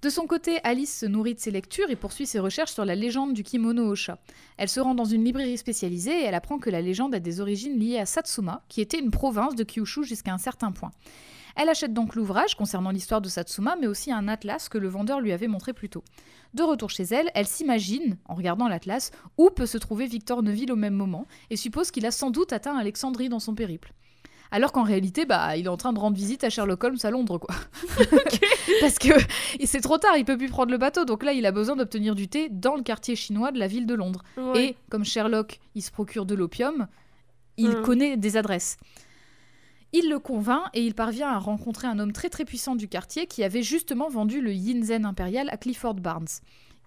De son côté, Alice se nourrit de ses lectures et poursuit ses recherches sur la légende du kimono au chat. Elle se rend dans une librairie spécialisée et elle apprend que la légende a des origines liées à Satsuma, qui était une province de Kyushu jusqu'à un certain point. Elle achète donc l'ouvrage concernant l'histoire de Satsuma, mais aussi un atlas que le vendeur lui avait montré plus tôt. De retour chez elle, elle s'imagine, en regardant l'atlas, où peut se trouver Victor Neville au même moment, et suppose qu'il a sans doute atteint Alexandrie dans son périple. Alors qu'en réalité, bah, il est en train de rendre visite à Sherlock Holmes à Londres, quoi. Parce que c'est trop tard, il peut plus prendre le bateau, donc là, il a besoin d'obtenir du thé dans le quartier chinois de la ville de Londres. Ouais. Et comme Sherlock, il se procure de l'opium, il Mm. connaît des adresses. Il le convainc et il parvient à rencontrer un homme très très puissant du quartier qui avait justement vendu le Yinzen impérial à Clifford Barnes.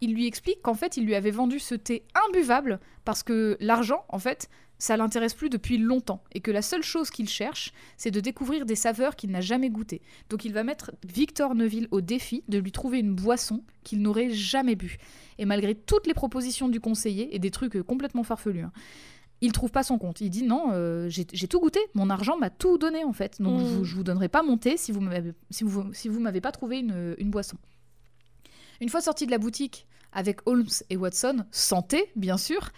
Il lui explique qu'en fait, il lui avait vendu ce thé imbuvable parce que l'argent, en fait, ça l'intéresse plus depuis longtemps et que la seule chose qu'il cherche, c'est de découvrir des saveurs qu'il n'a jamais goûtées. Donc il va mettre Victor Neville au défi de lui trouver une boisson qu'il n'aurait jamais bu. Et malgré toutes les propositions du conseiller et des trucs complètement farfelus, hein, il trouve pas son compte. Il dit non, euh, j'ai tout goûté, mon argent m'a tout donné en fait. Donc je, vous, je vous donnerai pas mon thé si vous m'avez si vous, si vous m'avez pas trouvé une, une boisson. Une fois sorti de la boutique avec Holmes et Watson, santé bien sûr,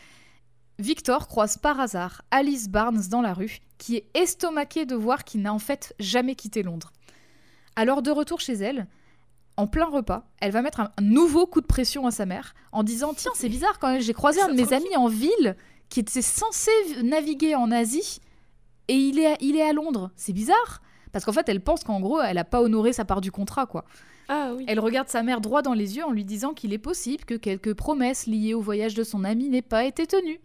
Victor croise par hasard Alice Barnes dans la rue, qui est estomaquée de voir qu'il n'a en fait jamais quitté Londres. Alors de retour chez elle, en plein repas, elle va mettre un, un nouveau coup de pression à sa mère en disant Tiens, c'est bizarre quand même, j'ai croisé un de mes amis en ville qui était censé naviguer en Asie et il est à, il est à Londres. C'est bizarre parce qu'en fait, elle pense qu'en gros, elle a pas honoré sa part du contrat, quoi. Ah oui. Elle regarde sa mère droit dans les yeux en lui disant qu'il est possible que quelques promesses liées au voyage de son ami n'aient pas été tenues.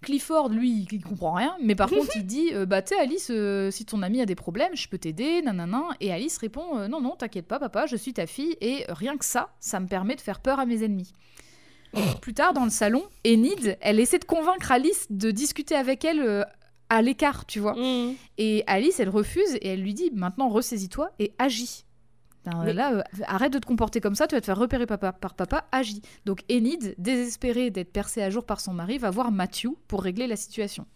Clifford, lui, il comprend rien, mais par contre, il dit euh, Bah, tu sais, Alice, euh, si ton ami a des problèmes, je peux t'aider, nanana. Et Alice répond euh, Non, non, t'inquiète pas, papa, je suis ta fille, et rien que ça, ça me permet de faire peur à mes ennemis. Plus tard, dans le salon, Enid, elle essaie de convaincre Alice de discuter avec elle euh, à l'écart, tu vois. Mm. Et Alice, elle refuse et elle lui dit maintenant ressaisis-toi et agis. Ben, Mais- Là, euh, arrête de te comporter comme ça, tu vas te faire repérer papa, par papa, agis. Donc Enid, désespérée d'être percée à jour par son mari, va voir Matthew pour régler la situation.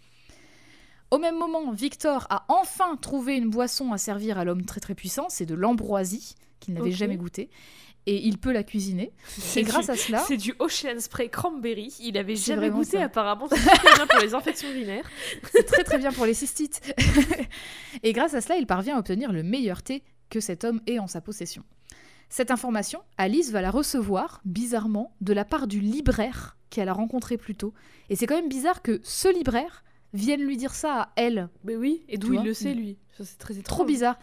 Au même moment, Victor a enfin trouvé une boisson à servir à l'homme très très puissant, c'est de l'ambroisie qu'il n'avait jamais goûté. Et il peut la cuisiner. Et grâce à cela, C'est du Ocean Spray Cranberry. Il avait C'est jamais goûté ça. apparemment. C'est super bien pour les infections urinaires. C'est très très bien pour les cystites. et grâce à cela, il parvient à obtenir le meilleur thé que cet homme ait en sa possession. Cette information, Alice va la recevoir, bizarrement, de la part du libraire qu'elle a rencontré plus tôt. Et c'est quand même bizarre que ce libraire vienne lui dire ça à elle. Mais oui. Et d'où il le sait lui? C'est très étrange. Trop bizarre.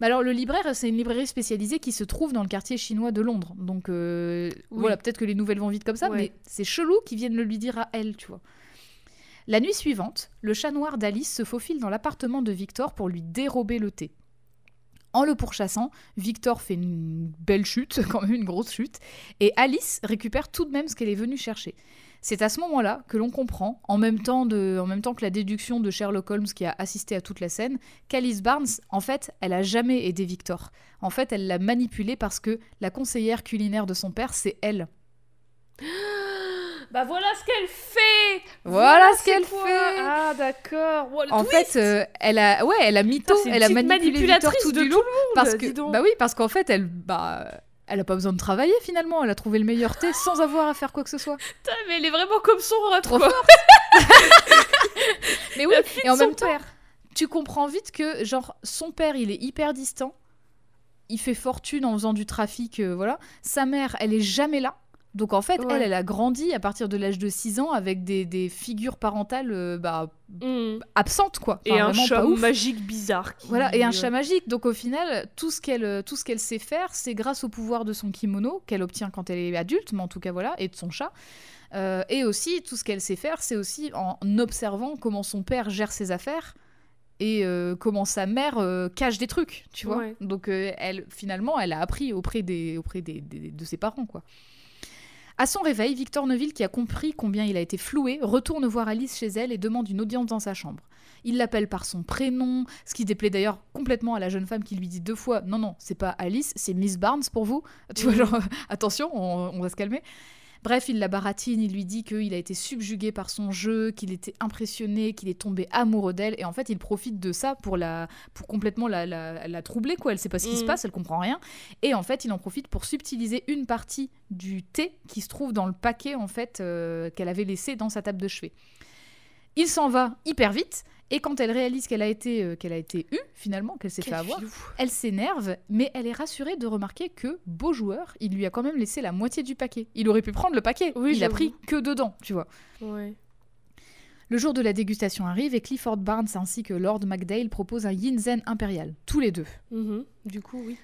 Mais alors, le libraire, c'est une librairie spécialisée qui se trouve dans le quartier chinois de Londres. Donc, euh, Oui. voilà, peut-être que les nouvelles vont vite comme ça, Ouais. mais c'est chelou qu'ils viennent le lui dire à elle, tu vois. La nuit suivante, le chat noir d'Alice se faufile dans l'appartement de Victor pour lui dérober le thé. En le pourchassant, Victor fait une belle chute, quand même une grosse chute, et Alice récupère tout de même ce qu'elle est venue chercher. C'est à ce moment-là que l'on comprend, en même, temps de, en même temps que la déduction de Sherlock Holmes qui a assisté à toute la scène, qu'Alice Barnes, en fait, elle a jamais aidé Victor. En fait, elle l'a manipulé parce que la conseillère culinaire de son père, c'est elle. Bah voilà ce qu'elle fait Voilà ce qu'elle fait. Ah d'accord En twist fait, euh, elle a, ouais, elle a mytho, Putain, elle a manipulé Victor tout de du long le monde, parce que, bah oui, parce qu'en fait, elle, bah, elle a pas besoin de travailler finalement. Elle a trouvé le meilleur thé sans avoir à faire quoi que ce soit. Putain, mais elle est vraiment comme son ref, Trop quoi. forte. Mais oui, et en même temps, père. tu comprends vite que genre son père, il est hyper distant. Il fait fortune en faisant du trafic, euh, voilà. Sa mère, elle est jamais là. Donc en fait, Ouais. elle, elle a grandi à partir de l'âge de 6 ans avec des, des figures parentales euh, bah, Mm. absentes, quoi. Et un chat magique bizarre. qui- Voilà, et un euh, chat magique. Donc au final, tout ce qu'elle euh, tout ce qu'elle sait faire, c'est grâce au pouvoir de son kimono qu'elle obtient quand elle est adulte, mais en tout cas voilà, et de son chat. Euh, et aussi, tout ce qu'elle sait faire, c'est aussi en observant comment son père gère ses affaires et euh, comment sa mère euh, cache des trucs, tu vois. Ouais. Donc euh, elle, finalement, elle a appris auprès, des, auprès des, des- de ses parents, quoi. À son réveil, Victor Neville, qui a compris combien il a été floué, retourne voir Alice chez elle et demande une audience dans sa chambre. Il l'appelle par son prénom, ce qui déplaît d'ailleurs complètement à la jeune femme qui lui dit deux fois Non, non, c'est pas Alice, c'est Miss Barnes pour vous. Tu vois, genre, attention, on, on va se calmer. Bref, il la baratine, il lui dit qu'il a été subjugué par son jeu, qu'il était impressionné, qu'il est tombé amoureux d'elle, et en fait, il profite de ça pour, la, pour complètement la, la, la troubler, quoi. Elle sait pas ce qui se Mhm. passe, elle comprend rien. Et en fait, il en profite pour subtiliser une partie du thé qui se trouve dans le paquet, en fait, euh, qu'elle avait laissé dans sa table de chevet. Il s'en va hyper vite, et quand elle réalise qu'elle a été, euh, qu'elle a été eue, finalement, qu'elle s'est fait avoir, filou. elle s'énerve, mais elle est rassurée de remarquer que, beau joueur, il lui a quand même laissé la moitié du paquet. Il aurait pu prendre le paquet, Oui, il a pris que dedans, tu vois. Ouais. Le jour de la dégustation arrive et Clifford Barnes ainsi que Lord McDale proposent un Yinzen impérial, tous les deux. Mhm. Du coup, oui.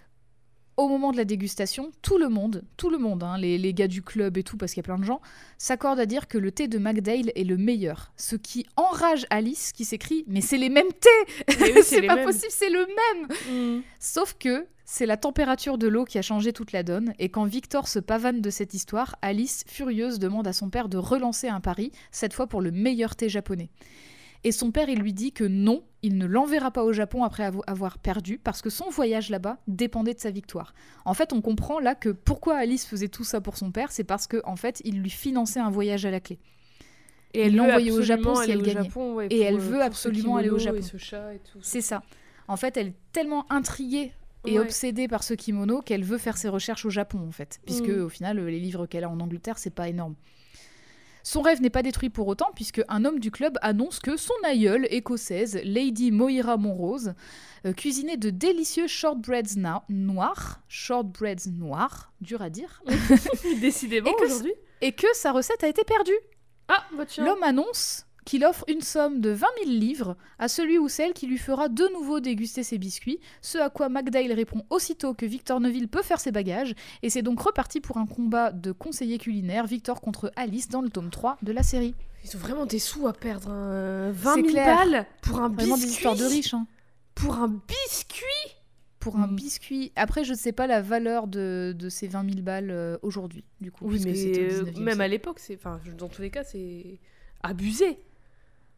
Au moment de la dégustation, tout le monde, tout le monde, hein, les, les gars du club et tout, parce qu'il y a plein de gens, s'accordent à dire que le thé de McDale est le meilleur. Ce qui enrage Alice qui s'écrie Mais c'est les mêmes thés oui, C'est pas mêmes. possible, c'est le même Mm. Sauf que c'est la température de l'eau qui a changé toute la donne, et quand Victor se pavane de cette histoire, Alice, furieuse, demande à son père de relancer un pari, cette fois pour le meilleur thé japonais. Et son père, il lui dit que non, il ne l'enverra pas au Japon après avo- avoir perdu, parce que son voyage là-bas dépendait de sa victoire. En fait, on comprend là que pourquoi Alice faisait tout ça pour son père, c'est parce que en fait, il lui finançait un voyage à la clé. Et veut envoyée au Japon si elle gagnait. Japon, ouais, Et elle euh, veut absolument aller au Japon. ce. C'est ça. En fait, elle est tellement intriguée et Ouais. obsédée par ce kimono qu'elle veut faire ses recherches au Japon, en fait. Puisque, Mm. au final, les livres qu'elle a en Angleterre, c'est pas énorme. Son rêve n'est pas détruit pour autant, puisque un homme du club annonce que son aïeule écossaise, Lady Moira Monrose, euh, cuisinait de délicieux shortbreads noirs, shortbreads noirs, dur à dire, Décidément Et que aujourd'hui. et que sa recette a été perdue. Ah, bah. L'homme annonce qu'il offre une somme de 20 000 livres à celui ou celle qui lui fera de nouveau déguster ses biscuits, ce à quoi McDale répond aussitôt que Victor Neville peut faire ses bagages, et c'est donc reparti pour un combat de conseiller culinaire, Victor contre Alice dans le tome 3 de la série. Ils ont vraiment des sous à perdre. hein. 20 C'est 000 clair. balles pour un Vraiment biscuit. des histoires de riches, hein. Pour un biscuit. Pour un Mm. biscuit. Après, je ne sais pas la valeur de, de ces 20 000 balles euh, aujourd'hui, du coup. Oui, mais euh, 19e même à l'époque, c'est, enfin, dans tous les cas, c'est abusé.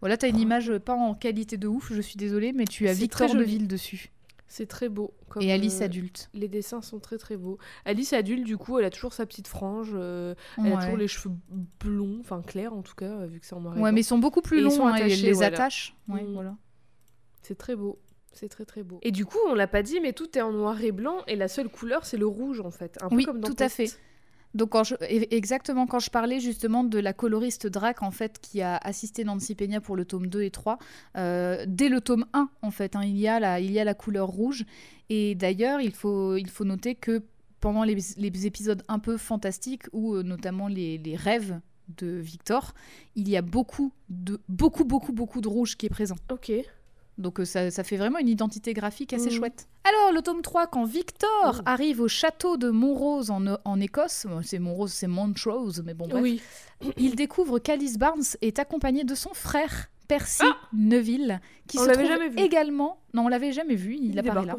Voilà, t'as une image pas en qualité de ouf, je suis désolée, mais tu as Victor. Neville dessus. C'est très beau. comme, et Alice euh, adulte. Les dessins sont très très beaux. Alice adulte, du coup, elle a toujours sa petite frange. euh, Elle a toujours les cheveux blonds, enfin clairs en tout cas, euh, vu que c'est en noir et Ouais, blanc. mais ils sont beaucoup plus Et ils longs, sont hein, et attachés, elle les voilà. attache. Ouais, Mm. voilà. C'est très beau. C'est très très beau. Et du coup, on l'a pas dit, mais tout est en noir et blanc et la seule couleur, c'est le rouge en fait. Un peu Oui, comme dans tout à fait. Donc exactement quand je parlais justement de la coloriste Drac en fait qui a assisté Nancy Peña pour le tome 2 et 3, euh, dès le tome 1 en fait, hein, il, y a la, il y a la couleur rouge et d'ailleurs il faut, il faut noter que pendant les, épisodes un peu fantastiques ou euh, notamment les, les rêves de Victor, il y a beaucoup de beaucoup beaucoup beaucoup de rouge qui est présent. Ok. Donc euh, ça, ça fait vraiment une identité graphique assez Mhm. chouette. Alors, le tome 3, quand Victor Mhm. arrive au château de Montrose en, en Écosse, c'est Montrose, c'est Montrose, mais bon bref, Oui. il découvre qu'Alice Barnes est accompagnée de son frère, Percy Neville, qui Ah On se l'avait trouve jamais vu. également... Non, on l'avait jamais vu, il, apparaît là.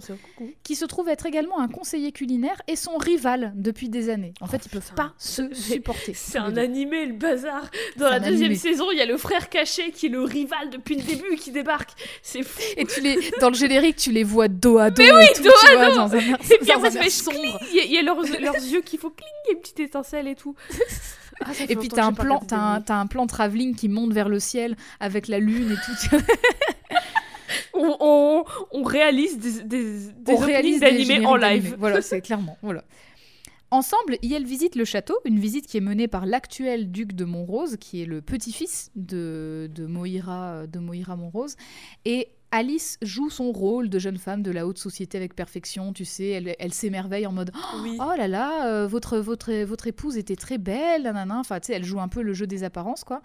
Qui se trouve être également un conseiller culinaire et son rival depuis des années. En fait, ils peuvent pas se supporter. C'est un animé, le bazar. Dans la deuxième animé. saison, il y a le frère caché qui est le rival depuis le début qui débarque. C'est fou. Et tu les, dans le générique, tu les vois dos à dos. Mais oui, et tout, dos tu à vois, dos. dans un, Et puis ça fait sombre. Il y a, il y a leurs, leurs yeux qui font cling, il y a une petite étincelle et tout. Ah, Et puis t'as un plan, t'as un, t'as un plan travelling qui monte vers le ciel avec la lune et tout. on, on, on réalise des, des, des On openings réalise des d'animés en live. Voilà, c'est clairement. Voilà. Ensemble, ils visitent le château, une visite qui est menée par l'actuel duc de Montrose, qui est le petit-fils de, de, Moira, de Moira Montrose. Et Alice joue son rôle de jeune femme de la haute société avec perfection, tu sais, elle, elle s'émerveille en mode Oui. Oh là là, euh, votre, votre, votre épouse était très belle, nanana. Enfin, tu sais, elle joue un peu le jeu des apparences, quoi.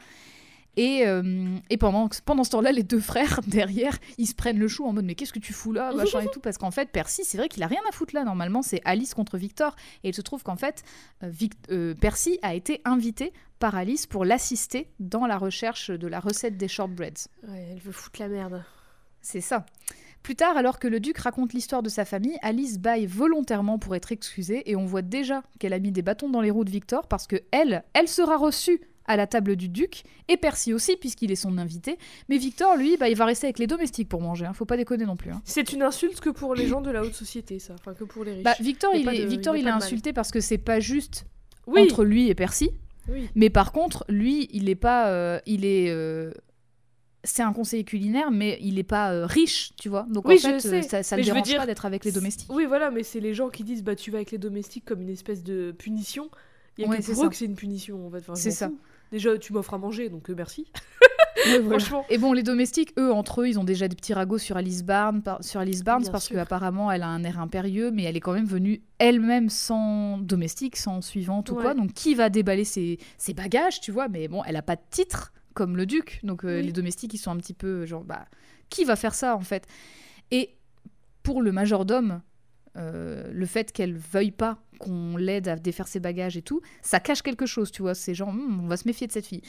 Et, euh, et pendant, pendant ce temps-là, les deux frères, derrière, ils se prennent le chou en mode Mais qu'est-ce que tu fous là machin et tout. Parce qu'en fait, Percy, c'est vrai qu'il a rien à foutre là. Normalement, c'est Alice contre Victor. Et il se trouve qu'en fait, Vic- euh, Percy a été invité par Alice pour l'assister dans la recherche de la recette des shortbreads. Ouais, elle veut foutre la merde. C'est ça. Plus tard, alors que le duc raconte l'histoire de sa famille, Alice baille volontairement pour être excusée et on voit déjà qu'elle a mis des bâtons dans les roues de Victor parce que elle, elle sera reçue à la table du duc et Percy aussi puisqu'il est son invité. Mais Victor, lui, bah, il va rester avec les domestiques pour manger. Hein. Faut pas déconner non plus. hein. C'est une insulte que pour les gens de la haute société, ça. Enfin, que pour les riches. Bah, Victor, il pas est, de- Victor, il est mal. insulté parce que c'est pas juste oui. entre lui et Percy. oui. Mais par contre, lui, il est pas, euh, il est, euh, c'est un conseiller culinaire, mais il est pas euh, riche, tu vois. Donc Oui, en fait, sais. euh, ça, veux dérange dire, pas d'être avec les domestiques. Oui, voilà, mais c'est les gens qui disent bah tu vas avec les domestiques comme une espèce de punition. Il y a Ouais, que c'est pour eux que c'est une punition en fait. Enfin, C'est ça. Déjà, tu m'offres à manger, donc euh, merci. Ouais, voilà. Franchement. Et bon, les domestiques, eux, entre eux, ils ont déjà des petits ragots sur Alice Barnes, par- sur Alice Barnes Bien parce qu'apparemment, elle a un air impérieux, mais elle est quand même venue elle-même sans domestique, sans suivante ou quoi. Donc, qui va déballer ses, ses bagages, tu vois? Mais bon, elle a pas de titre comme le duc. Donc, euh, Oui. les domestiques, ils sont un petit peu genre, bah, qui va faire ça en fait? Et pour le majordome, euh, le fait qu'elle veuille pas qu'on l'aide à défaire ses bagages et tout, ça cache quelque chose, tu vois. C'est genre, Hmm, on va se méfier de cette fille.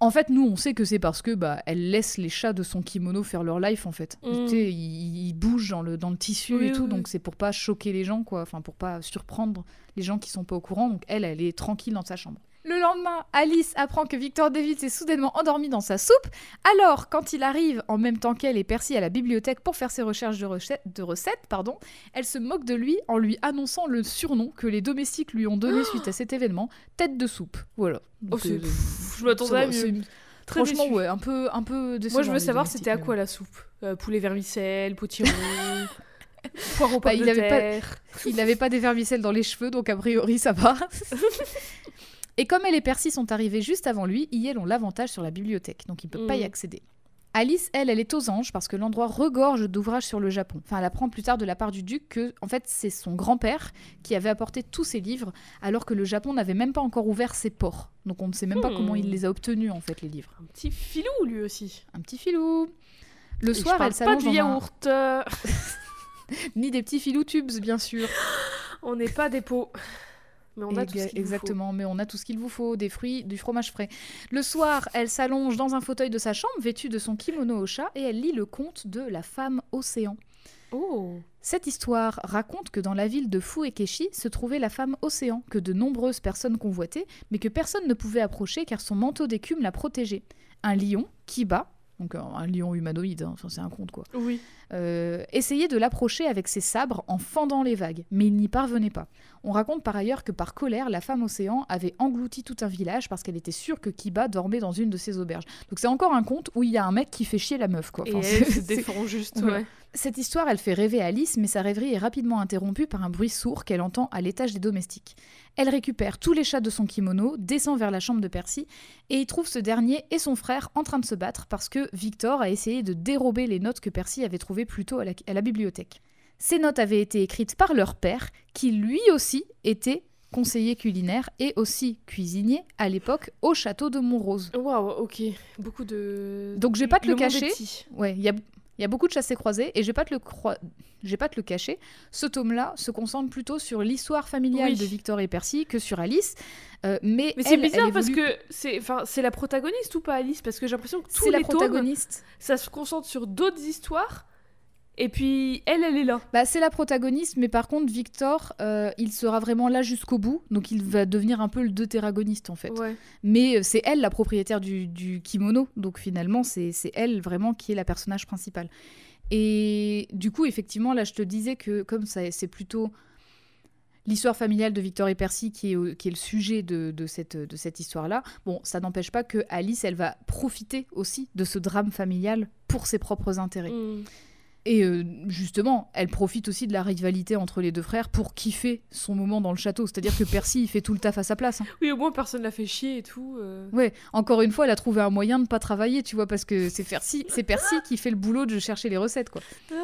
En fait, nous, on sait que c'est parce que bah, elle laisse les chats de son kimono faire leur life, en fait. Mm. Tu ils, ils bougent dans le, dans le tissu Oui, et tout, oui, donc oui. c'est pour pas choquer les gens, quoi. Enfin, pour pas surprendre les gens qui sont pas au courant. Donc elle, elle est tranquille dans sa chambre. Le lendemain, Alice apprend que Victor David s'est soudainement endormi dans sa soupe. Alors, quand il arrive en même temps qu'elle et Percy à la bibliothèque pour faire ses recherches de, recettes, de recettes, pardon, elle se moque de lui en lui annonçant le surnom que les domestiques lui ont donné suite à cet événement, tête de soupe. Voilà. Oh, Donc, euh, pff, je m'attendais à mieux. Très Franchement, ouais, un peu, un peu décevant, Moi, je veux savoir c'était à quoi la soupe? Euh, Poulet vermicelle, potiron, poireau Bah, il de avait pas- terre. Il n'avait pas des vermicelles dans les cheveux, donc a priori ça va. et comme elle et Percy sont arrivés juste avant lui, Yel ont l'avantage sur la bibliothèque, donc il peut pas y Mm. accéder. Alice, elle, elle est aux anges parce que l'endroit regorge d'ouvrages sur le Japon. Enfin, elle apprend plus tard de la part du duc que, en fait, c'est son grand-père qui avait apporté tous ces livres, alors que le Japon n'avait même pas encore ouvert ses ports. Donc on ne sait même pas Hmm. comment il les a obtenus, en fait, les livres. Un petit filou, lui aussi. Un petit filou. Le Et soir, je parle elle pas s'allonge du dans un- yaourt. Ni des petits filous tubes, bien sûr. On n'est pas des pots. Mais on a tout ce Exa- qu'il vous faut. Exactement, mais on a tout ce qu'il vous faut, des fruits, du fromage frais. Le soir, elle s'allonge dans un fauteuil de sa chambre, vêtue de son kimono au chat, et elle lit le conte de la femme océan. Oh. Cette histoire raconte que dans la ville de Fuekeshi se trouvait la femme océan, que de nombreuses personnes convoitaient, mais que personne ne pouvait approcher car son manteau d'écume la protégeait. Un lion, Kiba, donc un, un lion humanoïde, hein, c'est un conte quoi, Oui. euh, essayait de l'approcher avec ses sabres en fendant les vagues, mais il n'y parvenait pas. On raconte par ailleurs que par colère, la femme océan avait englouti tout un village parce qu'elle était sûre que Kiba dormait dans une de ses auberges. Donc c'est encore un conte où il y a un mec qui fait chier la meuf quoi. Et Enfin, elle c'est- se c'est- défend juste, Voilà. ouais. cette histoire, elle fait rêver Alice, mais sa rêverie est rapidement interrompue par un bruit sourd qu'elle entend à l'étage des domestiques. Elle récupère tous les chats de son kimono, descend vers la chambre de Percy, et y trouve ce dernier et son frère en train de se battre parce que Victor a essayé de dérober les notes que Percy avait trouvées plus tôt à la, à la bibliothèque. Ces notes avaient été écrites par leur père, qui lui aussi était conseiller culinaire et aussi cuisinier à l'époque au château de Montrose. Waouh, ok. Beaucoup de. Donc, je vais pas te le est cacher. Ouais, il y a, il y a beaucoup de chassés croisés et je vais pas te le croi- pas te le cacher. Ce tome-là se concentre plutôt sur l'histoire familiale Oui. de Victor et Percy que sur Alice. Euh, mais Mais c'est bizarre elle parce que c'est enfin c'est la protagoniste ou pas Alice? Parce que j'ai l'impression que tous c'est la les tomes protagoniste. ça se concentre sur d'autres histoires et puis elle elle est là. Bah, c'est la protagoniste, mais par contre Victor, euh, il sera vraiment là jusqu'au bout, donc il va devenir un peu le deutéragoniste en fait. Ouais. Mais euh, c'est elle la propriétaire du, du kimono, donc finalement c'est elle vraiment qui est la personnage principale. Et du coup, effectivement, là je te disais que comme ça, c'est plutôt l'histoire familiale de Victor et Percy qui est, qui est le sujet de, de cette, de cette histoire-là, bon, ça n'empêche pas que Alice, elle va profiter aussi de ce drame familial pour ses propres intérêts. Mm. Et euh, justement, elle profite aussi de la rivalité entre les deux frères pour kiffer son moment dans le château. C'est-à-dire que Percy, il fait tout le taf à sa place. hein. Oui au moins personne l'a fait chier et tout. euh. Ouais, encore une fois, elle a trouvé un moyen de ne pas travailler, tu vois, parce que c'est Percy, c'est Percy qui fait le boulot de chercher les recettes, quoi. Ah.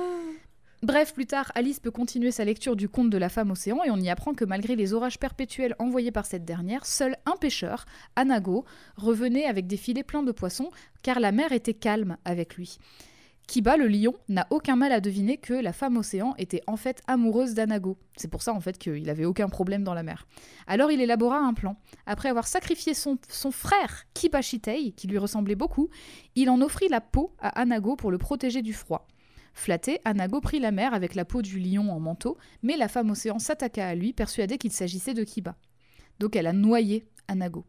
Bref, plus tard, Alice peut continuer sa lecture du conte de la femme océan et on y apprend que malgré les orages perpétuels envoyés par cette dernière, seul un pêcheur, Anago, revenait avec des filets pleins de poissons car la mer était calme avec lui. Kiba, le lion, n'a aucun mal à deviner que la femme océan était en fait amoureuse d'Anago. C'est pour ça en fait qu'il avait aucun problème dans la mer. Alors il élabora un plan. Après avoir sacrifié son, son frère Kiba Shitei, qui lui ressemblait beaucoup, il en offrit la peau à Anago pour le protéger du froid. Flatté, Anago prit la mer avec la peau du lion en manteau, mais la femme océan s'attaqua à lui, persuadée qu'il s'agissait de Kiba. Donc elle a noyé Anago.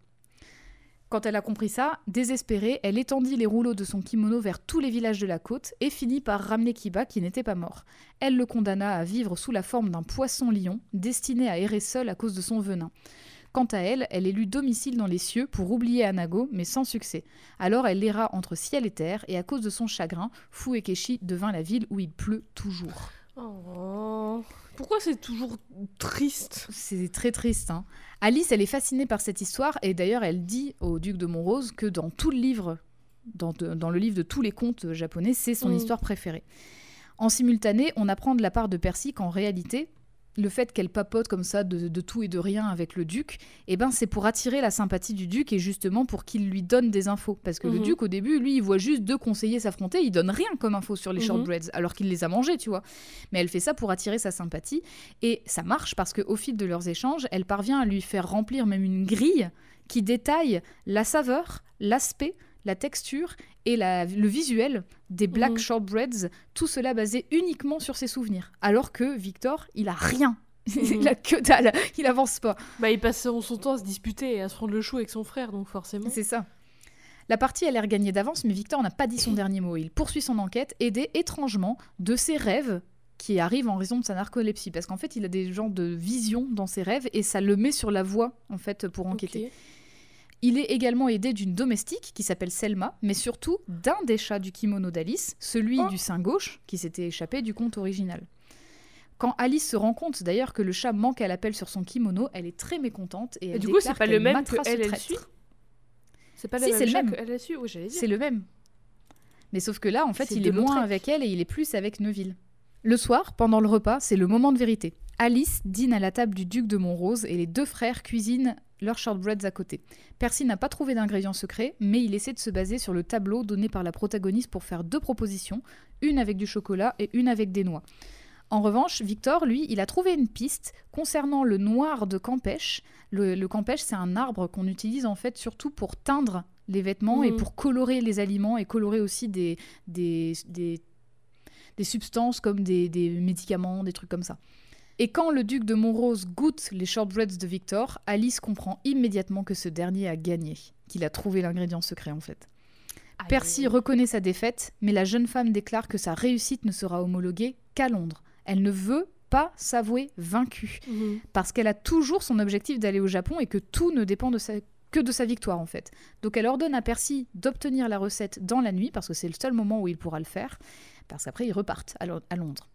Quand elle a compris ça, désespérée, elle étendit les rouleaux de son kimono vers tous les villages de la côte et finit par ramener Kiba qui n'était pas mort. Elle le condamna à vivre sous la forme d'un poisson-lion, destiné à errer seul à cause de son venin. Quant à elle, elle élut domicile dans les cieux pour oublier Anago, mais sans succès. Alors elle erra entre ciel et terre, et à cause de son chagrin, Fuekeshi devint la ville où il pleut toujours. Oh. Pourquoi c'est toujours triste C'est très triste. Hein. Alice, elle est fascinée par cette histoire, et d'ailleurs elle dit au duc de Montrose que dans tout le livre, dans, de- dans le livre de tous les contes japonais, c'est son Mm. histoire préférée. En simultané, on apprend de la part de Percy qu'en réalité, le fait qu'elle papote comme ça de, de tout et de rien avec le duc, eh ben c'est pour attirer la sympathie du duc et justement pour qu'il lui donne des infos. Parce que le Mhm. duc, au début, lui, il voit juste deux conseillers s'affronter, il donne rien comme info sur les Mhm. shortbreads, alors qu'il les a mangés, tu vois. Mais elle fait ça pour attirer sa sympathie et ça marche parce qu'au fil de leurs échanges, elle parvient à lui faire remplir même une grille qui détaille la saveur, l'aspect, la texture et la- le visuel des black Mhm. shortbreads, tout cela basé uniquement sur ses souvenirs. Alors que Victor, il a rien Mhm. il a que dalle, il avance pas. Bah, il passe son, temps à se disputer et à se prendre le chou avec son frère, donc forcément. C'est ça. La partie a l'air gagnée d'avance, mais Victor n'a pas dit son dernier mot. Il poursuit son enquête, aidé étrangement de ses rêves qui arrivent en raison de sa narcolepsie. Parce qu'en fait, il a des genres de visions dans ses rêves et ça le met sur la voie, en fait, pour enquêter. Il est également aidé d'une domestique qui s'appelle Selma, mais surtout d'un des chats du kimono d'Alice, celui Oh. du sein gauche, qui s'était échappé du conte original. Quand Alice se rend compte d'ailleurs que le chat manque à l'appel sur son kimono, elle est très mécontente et Et elle du coup, c'est pas le même que elle, elle suit C'est pas le Si, même le même. qu'elle a su Oui, j'allais dire. C'est le même. Mais sauf que là, en fait, il est moins avec elle et il est plus avec Neuville. Le soir, pendant le repas, c'est le moment de vérité. Alice dîne à la table du duc de Montrose et les deux frères cuisinent leurs shortbreads à côté. Percy n'a pas trouvé d'ingrédients secrets, mais il essaie de se baser sur le tableau donné par la protagoniste pour faire deux propositions, une avec du chocolat et une avec des noix. En revanche, Victor, lui, il a trouvé une piste concernant le noir de Campèche. Le, le Campèche, c'est un arbre qu'on utilise en fait surtout pour teindre les vêtements et Mhm. pour colorer les aliments et colorer aussi des, des, des, des substances comme des, des médicaments, des trucs comme ça. Et quand le duc de Montrose goûte les shortbreads de Victor, Alice comprend immédiatement que ce dernier a gagné, qu'il a trouvé l'ingrédient secret en fait. Percy reconnaît sa défaite, mais la jeune femme déclare que sa réussite ne sera homologuée qu'à Londres. Elle ne veut pas s'avouer vaincue, Mhm. parce qu'elle a toujours son objectif d'aller au Japon et que tout ne dépend de sa- que de sa victoire en fait. Donc elle ordonne à Percy d'obtenir la recette dans la nuit, parce que c'est le seul moment où il pourra le faire, parce qu'après ils repartent à Londres.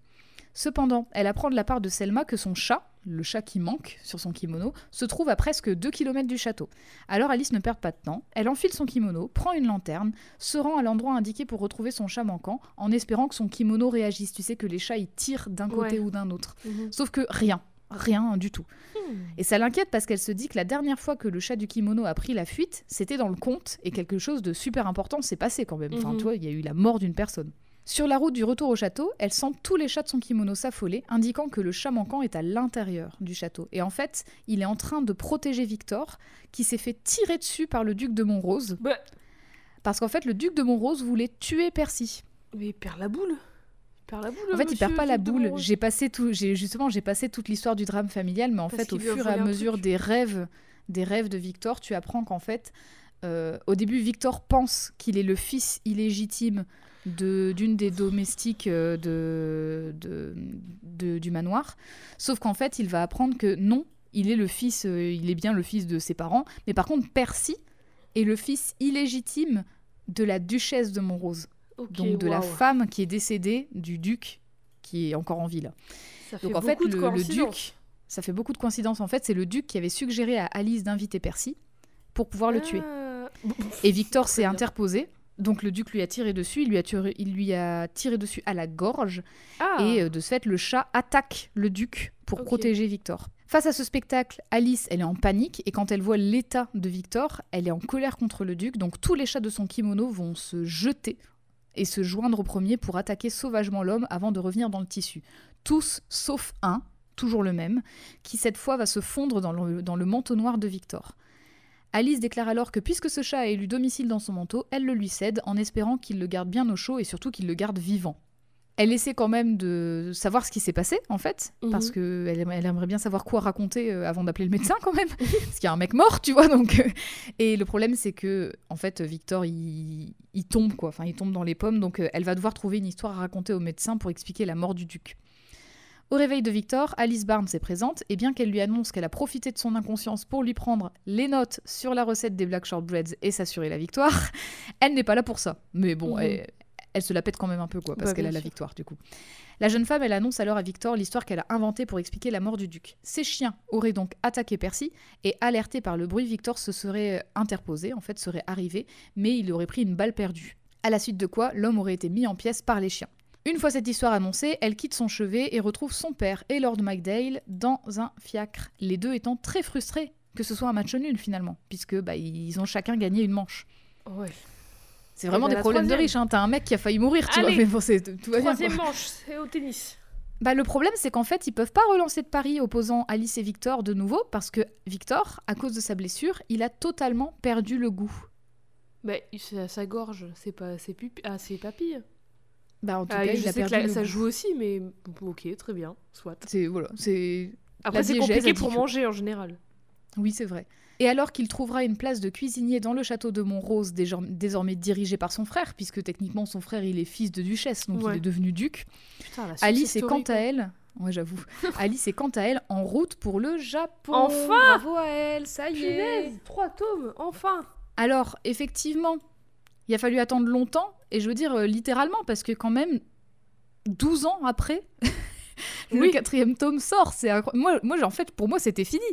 Cependant, elle apprend de la part de Selma que son chat, le chat qui manque sur son kimono, se trouve à presque 2 km du château. Alors Alice ne perd pas de temps, elle enfile son kimono, prend une lanterne, se rend à l'endroit indiqué pour retrouver son chat manquant, en espérant que son kimono réagisse. Tu sais que les chats ils tirent d'un côté Ouais. ou d'un autre. Mhm. Sauf que rien, rien du tout. Hmm. Et ça l'inquiète parce qu'elle se dit que la dernière fois que le chat du kimono a pris la fuite, c'était dans le conte et quelque chose de super important s'est passé quand même. Enfin, Mhm. tu vois, il y a eu la mort d'une personne. Sur la route du retour au château, elle sent tous les chats de son kimono s'affoler, indiquant que le chat manquant est à l'intérieur du château. Et en fait, il est en train de protéger Victor, qui s'est fait tirer dessus par le duc de Montrose, Bah, parce qu'en fait, le duc de Montrose voulait tuer Percy. mais il perd la boule. Il perd la boule. En fait, il perd pas la boule. J'ai passé tout, j'ai justement, j'ai passé toute l'histoire du drame familial, mais en Parce fait, au fur et à mesure truc. des rêves, des rêves de Victor, tu apprends qu'en fait, euh, au début, Victor pense qu'il est le fils illégitime de d'une des domestiques euh, de, du manoir, sauf qu'en fait, il va apprendre que non, il est le fils, euh, il est bien le fils de ses parents, mais par contre, Percy est le fils illégitime de la duchesse de Montrose, donc de la femme qui est décédée du duc qui est encore en vie là. Ça fait en fait, beaucoup de le, le coïncidences. duc, ça fait beaucoup de coïncidences. En fait, c'est le duc qui avait suggéré à Alice d'inviter Percy pour pouvoir le tuer. Ah. Et Victor s'est interposé. Donc le duc lui a tiré dessus, il lui a tiré, il lui a tiré dessus à la gorge Ah. et euh, de ce fait le chat attaque le duc pour protéger Victor. Face à ce spectacle, Alice, elle est en panique et quand elle voit l'état de Victor, elle est en colère contre le duc. Donc tous les chats de son kimono vont se jeter et se joindre au premier pour attaquer sauvagement l'homme avant de revenir dans le tissu. Tous sauf un, toujours le même, qui cette fois va se fondre dans le, dans le manteau noir de Victor. Alice déclare alors que puisque ce chat a élu domicile dans son manteau, elle le lui cède en espérant qu'il le garde bien au chaud et surtout qu'il le garde vivant. Elle essaie quand même de savoir ce qui s'est passé en fait, Mhm. parce que elle, aim- elle aimerait bien savoir quoi raconter euh, avant d'appeler le médecin quand même, parce qu'il y a un mec mort, tu vois. Donc, euh, et le problème c'est que en fait Victor il, il tombe quoi, enfin il tombe dans les pommes, donc euh, elle va devoir trouver une histoire à raconter au médecin pour expliquer la mort du duc. Au réveil de Victor, Alice Barnes est présente et bien qu'elle lui annonce qu'elle a profité de son inconscience pour lui prendre les notes sur la recette des Black Shortbreads et s'assurer la victoire, elle n'est pas là pour ça. Mais bon, Mhm. elle, elle se la pète quand même un peu quoi, parce Bah, qu'elle a la victoire du coup. La jeune femme, elle annonce alors à Victor l'histoire qu'elle a inventée pour expliquer la mort du duc. Ses chiens auraient donc attaqué Percy et alerté par le bruit, Victor se serait interposé, en fait serait arrivé, mais il aurait pris une balle perdue. À la suite de quoi, l'homme aurait été mis en pièces par les chiens. Une fois cette histoire annoncée, elle quitte son chevet et retrouve son père et Lord McDale dans un fiacre, les deux étant très frustrés que ce soit un match nul finalement, puisque bah, ils ont chacun gagné une manche. Ouais. C'est vraiment bah, des problèmes de riches, hein. t'as un mec qui a failli mourir, tu vois, Allez. mais bon, c'est- tout va bien. quoi. Troisième manche, c'est au tennis. Bah, le problème, c'est qu'en fait, ils peuvent pas relancer de pari opposant Alice et Victor de nouveau, parce que Victor, à cause de sa blessure, il a totalement perdu le goût. C'est à sa gorge, c'est pas ses pupi- ah, ses papilles. Bah, en tout Ah, cas, je il a sais perdu ça goût. joue aussi, mais ok, très bien, soit. C'est voilà, c'est Après, c'est compliqué pour que- manger en général. Oui, c'est vrai. Et alors qu'il trouvera une place de cuisinier dans le château de Montrose, désormais dirigé par son frère, puisque techniquement son frère il est fils de duchesse, donc Ouais. il est devenu duc. Putain, Alice est quant à quoi. elle, ouais j'avoue, Alice est quant à elle en route pour le Japon. Enfin Bravo à elle, ça y est. Punaise, trois tomes, enfin Alors effectivement, il a fallu attendre longtemps, et je veux dire euh, littéralement, parce que quand même, 12 ans après, le Oui. quatrième tome sort. C'est moi, moi, en fait, pour moi, c'était fini.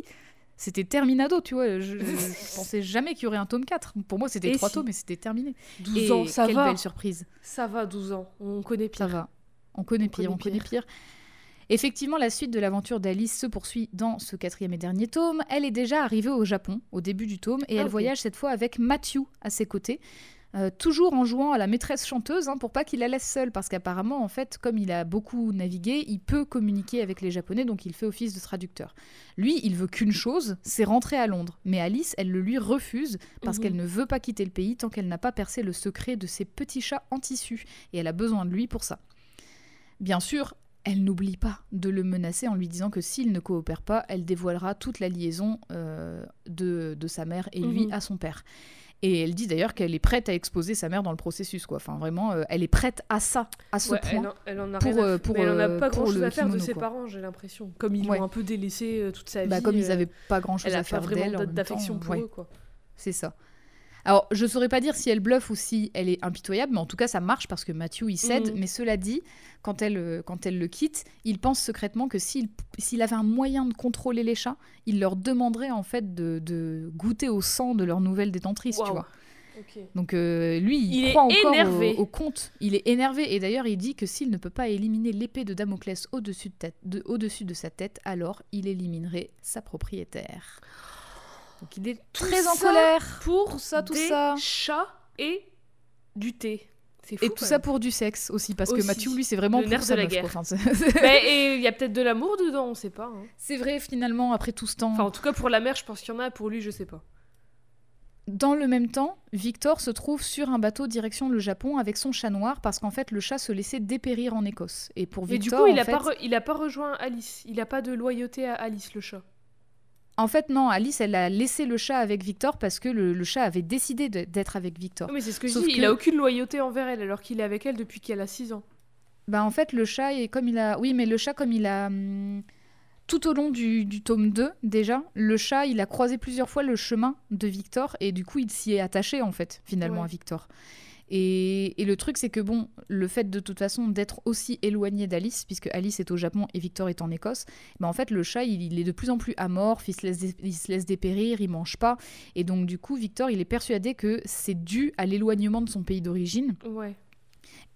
C'était terminado, tu vois. Je, pensais jamais qu'il y aurait un tome 4. Pour moi, c'était Et trois si. tomes et c'était terminé. 12 et ans, ça quelle va belle surprise. Ça va, 12 ans, on connaît Ça pire. va. On connaît On pire, connaît on connaît pire. Effectivement, la suite de l'aventure d'Alice se poursuit dans ce quatrième et dernier tome. Elle est déjà arrivée au Japon au début du tome et Ah, elle voyage cette fois avec Matthew à ses côtés. Euh, toujours en jouant à la maîtresse chanteuse hein, pour pas qu'il la laisse seule parce qu'apparemment en fait comme il a beaucoup navigué il peut communiquer avec les japonais donc il fait office de traducteur. Lui il veut qu'une chose c'est rentrer à Londres. Mais Alice elle le lui refuse parce qu'elle ne veut pas quitter le pays tant qu'elle n'a pas percé le secret de ses petits chats en tissu. Et elle a besoin de lui pour ça. Bien sûr, elle n'oublie pas de le menacer en lui disant que s'il ne coopère pas, elle dévoilera toute la liaison euh, de, de sa mère et lui Mhm. à son père. Et elle dit d'ailleurs qu'elle est prête à exposer sa mère dans le processus, quoi. Enfin, vraiment, euh, elle est prête à ça, à ce Ouais, point. elle, en, elle en a pour, rien à euh, pour, elle en a euh, pas pour grand chose le à faire de ses quoi. parents, j'ai l'impression. Comme ils Ouais. l'ont un peu délaissé toute sa Bah, vie. comme ils n'avaient pas grand-chose elle a à pas faire vraiment d'elle. en d'a- même d'affection pour ouais. eux, quoi. C'est ça. Alors, je saurais pas dire si elle bluffe ou si elle est impitoyable, mais en tout cas, ça marche parce que Matthew, il cède. Mhm. Mais cela dit, quand elle, euh, quand elle le quitte, il pense secrètement que s'il s'il avait un moyen de contrôler les chats, il leur demanderait en fait de, de goûter au sang de leur nouvelle détentrice, tu vois. Donc euh, lui, il, Il est croit encore énervé. au, au conte. Il est énervé et d'ailleurs, il dit que s'il ne peut pas éliminer l'épée de Damoclès au-dessus de, tête- de- au-dessus de sa tête, alors il éliminerait sa propriétaire. Donc il est Tout très en colère. Pour ça, tout des ça. chats et du thé. Fou. Et tout ça pour du sexe aussi, parce que. Mathieu, lui, c'est vraiment Le pour nerf de la guerre. Mais- et il y a peut-être de l'amour dedans, on sait pas. hein. c'est vrai, finalement, après tout ce temps. Enfin, en tout cas, pour la mère, je pense qu'il y en a. Pour lui, je sais pas. Dans le même temps, Victor se trouve sur un bateau direction le Japon avec son chat noir, parce qu'en fait, le chat se laissait dépérir en Écosse. Et pour Mais du Victor, coup, il en a, fait, pas re- rejoint Alice. Il a pas de loyauté à Alice, le chat. En fait, non, Alice, elle a laissé le chat avec Victor parce que le, le chat avait décidé d'être avec Victor. Non, mais c'est ce que je Sauf dis. Il a aucune loyauté envers elle, alors qu'il est avec elle depuis qu'elle a 6 ans. Bah, en fait, le chat, est comme il a. Oui, mais le chat, comme il a. hum, Tout au long du, du tome 2, déjà, le chat, il a croisé plusieurs fois le chemin de Victor et du coup, il s'y est attaché, en fait, finalement, Ouais. à Victor. Et, le truc, c'est que, bon, le fait de toute façon d'être aussi éloigné d'Alice, puisque Alice est au Japon et Victor est en Écosse, bah, en fait, le chat, il, est de plus en plus amorphe, il se, laisse, il se laisse dépérir, il mange pas. Et donc, du coup, Victor, il est persuadé que c'est dû à l'éloignement de son pays d'origine Ouais.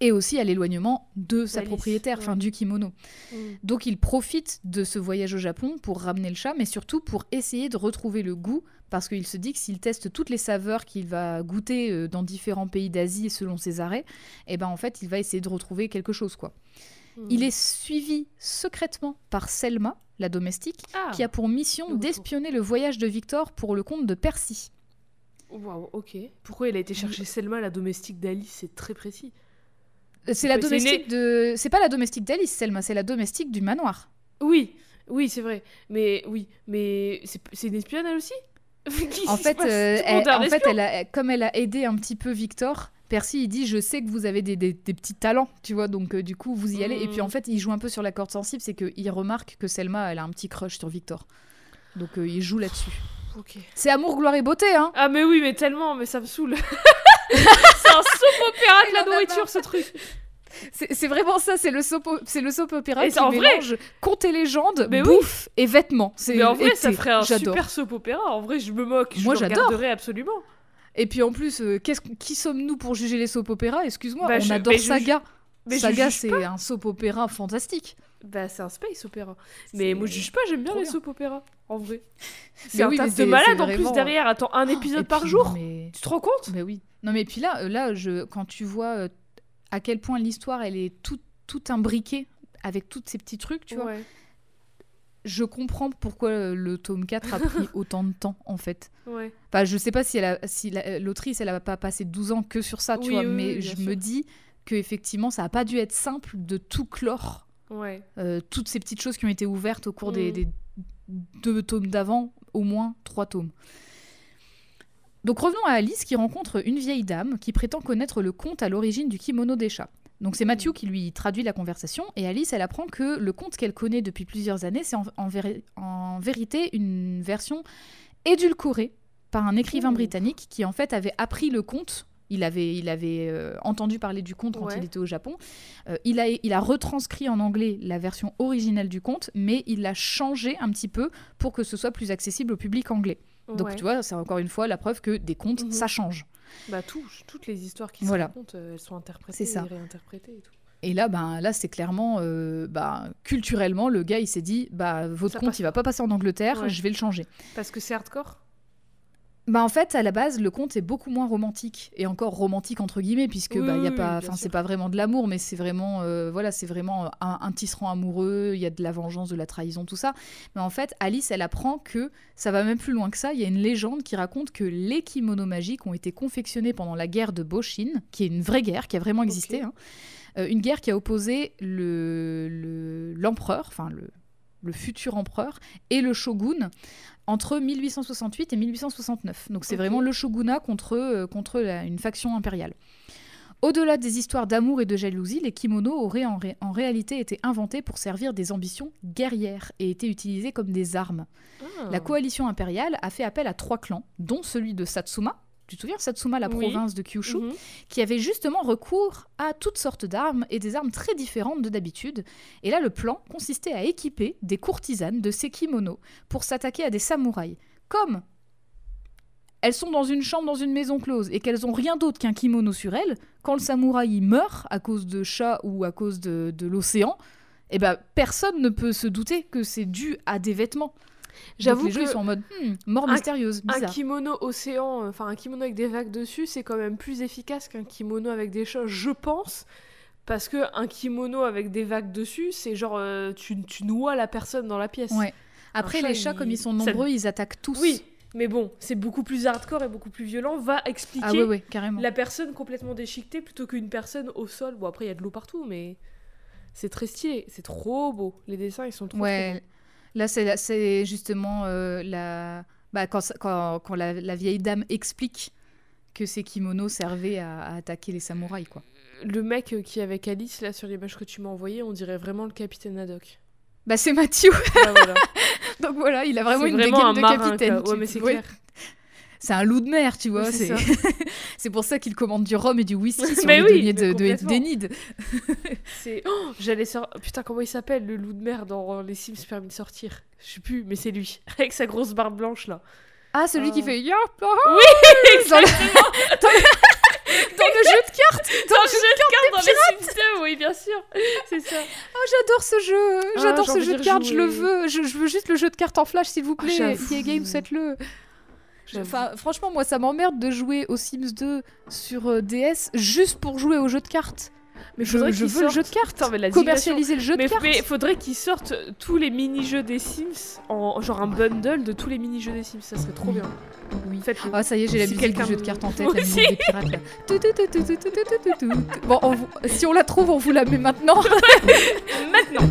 Et aussi à l'éloignement de sa propriétaire, enfin ouais. du kimono. Mm. Donc il profite de ce voyage au Japon pour ramener le chat, mais surtout pour essayer de retrouver le goût, parce qu'il se dit que s'il teste toutes les saveurs qu'il va goûter euh, dans différents pays d'Asie selon ses arrêts, et ben en fait il va essayer de retrouver quelque chose quoi. Mm. Il est suivi secrètement par Selma, la domestique, Ah. qui a pour mission d'espionner le voyage de Victor pour le compte de Percy. Waouh, ok. Pourquoi il a été chercher Selma, la domestique d'Alice C'est très précis. Euh, C'est la domestique de, c'est pas la domestique d'Alice, Selma, c'est la domestique du manoir. Oui, oui, c'est vrai. Mais oui, mais c'est une espionne elle aussi Qu'est-ce En fait, euh, elle- en fait elle a- comme elle a aidé un petit peu Victor, Percy il dit je sais que vous avez des, des- des petits talents, tu vois, donc euh, du coup vous y allez. Et puis en fait il joue un peu sur la corde sensible, c'est qu'il remarque que Selma elle a un petit crush sur Victor. Donc euh, il joue là-dessus. C'est amour, gloire et beauté, hein Ah mais oui, mais tellement, mais ça me saoule. c'est un soap opéra de la nourriture, ce truc. C'est vraiment ça, c'est le soap, c'est le soap opéra Et qui en vrai mélange conte et légende, Mais oui. bouffe et vêtements. Mais en vrai, ça ferait un super soap opéra. En vrai, je me moque. Moi, j'adore. absolument. Et puis en plus, euh, que- qui sommes-nous pour juger les soap opéras? Excuse-moi, Bah, on je- adore mais je- Saga. Mais Saga, c'est un soap opéra fantastique. Bah, c'est un space opéra. Mais moi, je juge pas, j'aime bien les soap opéra. En vrai. C'est un oui, tas de malade en plus vraiment- derrière. Attends, un épisode Et par puis, jour mais- Tu te rends compte? Mais oui. Non, mais puis là, euh, là je, quand tu vois euh, à quel point l'histoire, elle est tout, tout imbriquée avec tous ces petits trucs, tu vois, je comprends pourquoi euh, le tome 4 a pris autant de temps, en fait. ouais. Enfin, je sais pas si, elle a- si la- euh, l'autrice, elle a pas passé 12 ans que sur ça, tu vois, oui, mais je me dis que effectivement, ça a pas dû être simple de tout clore. Ouais. euh, toutes ces petites choses qui ont été ouvertes au cours des, Mm. des deux tomes d'avant, au moins trois tomes. Donc revenons à Alice qui rencontre une vieille dame qui prétend connaître le conte à l'origine du kimono des chats. Donc c'est Matthew qui lui traduit la conversation et Alice elle apprend que le conte qu'elle connaît depuis plusieurs années c'est en, en véri- en vérité une version édulcorée par un écrivain Ouh. britannique qui en fait avait appris le conte. Il avait, il avait euh, entendu parler du conte quand Ouais. il était au Japon. Euh, il, a, il a retranscrit en anglais la version originale du conte, mais il l'a changé un petit peu pour que ce soit plus accessible au public anglais. Donc Ouais. tu vois, c'est encore une fois la preuve que des contes, Mhm. ça change. Bah, tout- toutes les histoires qui Voilà. se racontent, euh, elles sont interprétées ça. et réinterprétées et tout. Et là, ben, là c'est clairement, euh, bah, culturellement, le gars, il s'est dit, bah, votre Ça conte, passe il va pas passer en Angleterre, Ouais. je vais le changer. Parce que c'est hardcore? Bah en fait, à la base, le conte est beaucoup moins romantique et encore romantique entre guillemets puisque Oui, bah y a pas, c'est pas vraiment de l'amour, mais c'est vraiment, euh, voilà, c'est vraiment un, un tisserand amoureux. Il y a de la vengeance, de la trahison, tout ça. Mais en fait, Alice, elle apprend que ça va même plus loin que ça. Il y a une légende qui raconte que les kimonos magiques ont été confectionnés pendant la guerre de Boshin, qui est une vraie guerre qui a vraiment existé. Hein. Euh, une guerre qui a opposé le le- l'empereur, enfin le le futur empereur et le shogun entre 1868 et 1869. Donc c'est vraiment le shogunat contre, euh, contre la- une faction impériale. Au-delà des histoires d'amour et de jalousie, les kimonos auraient en, ré- en réalité été inventés pour servir des ambitions guerrières et étaient utilisés comme des armes. Ah. La coalition impériale a fait appel à trois clans, dont celui de Satsuma. Tu te souviens, Satsuma, la Oui. province de Kyushu, Mhm. qui avait justement recours à toutes sortes d'armes et des armes très différentes de d'habitude. Et là, le plan consistait à équiper des courtisanes de ces kimonos pour s'attaquer à des samouraïs. Comme elles sont dans une chambre, dans une maison close, et qu'elles ont rien d'autre qu'un kimono sur elles, quand le samouraï meurt à cause de chats ou à cause de, de l'océan, eh ben, personne ne peut se douter que c'est dû à des vêtements. J'avoue Donc les jeux, que ils sont en mode hmm, mort un- mystérieuse, un kimono océan, euh, enfin un kimono avec des vagues dessus, c'est quand même plus efficace qu'un kimono avec des chats, je pense. Parce que un kimono avec des vagues dessus, c'est genre euh, tu, tu noies la personne dans la pièce. Ouais. Après, chat, les chats, il- comme ils sont ça- nombreux, ils attaquent tous. Oui, mais bon, c'est beaucoup plus hardcore et beaucoup plus violent. Va expliquer Ah ouais, ouais, carrément. la personne complètement déchiquetée plutôt qu'une personne au sol. Bon, après, il y a de l'eau partout, mais c'est très stylé. C'est trop beau. Les dessins, ils sont trop, trop beaux. Là c'est justement euh, la bah, quand, quand, quand la, la vieille dame explique que ces kimonos servaient à, à attaquer les samouraïs quoi. Le mec euh, qui est avec Alice, là, sur l'image que tu m'as envoyée, on dirait vraiment le capitaine Haddock. Bah c'est Mathieu. Ah, voilà. Donc voilà, il a vraiment une vraiment dégaine un de marin, capitaine. quoi. Ouais, tu- mais c'est ouais. clair. C'est un loup de mer, tu vois. Oui, c'est pour ça qu'il commande du rhum et du whisky sur Mais les oui, deniers mais de, de. C'est. Oh, J'allais sortir. Putain, comment il s'appelle le loup de mer dans Les Sims permis de sortir? Je sais plus, mais c'est lui. Avec sa grosse barbe blanche là. Ah, celui qui Ah. fait Yup, ah, Oui, dans, le... dans le- dans le jeu de cartes. Dans le jeu de cartes dans Les Sims 2, oui, bien sûr. C'est ça. Oh, j'adore ce jeu. Ah, J'adore j'ai ce jeu de cartes. Je le veux. Je, je veux juste le jeu de cartes en flash, s'il vous Ah, plaît. EA Games, faites-le. Enfin, franchement, moi, ça m'emmerde de jouer aux Sims 2 sur euh, DS juste pour jouer au jeu de cartes. Mais je, veux le jeu de cartes, mais commercialiser le jeu mais, de cartes. Mais faudrait qu'ils sortent tous les mini-jeux des Sims en genre un bundle de tous les mini-jeux des Sims, ça serait trop bien. Oui. Ah ça y est, j'ai la musique quelqu'un... du jeu de cartes en tête, bon, si on la trouve, on vous la met maintenant. maintenant.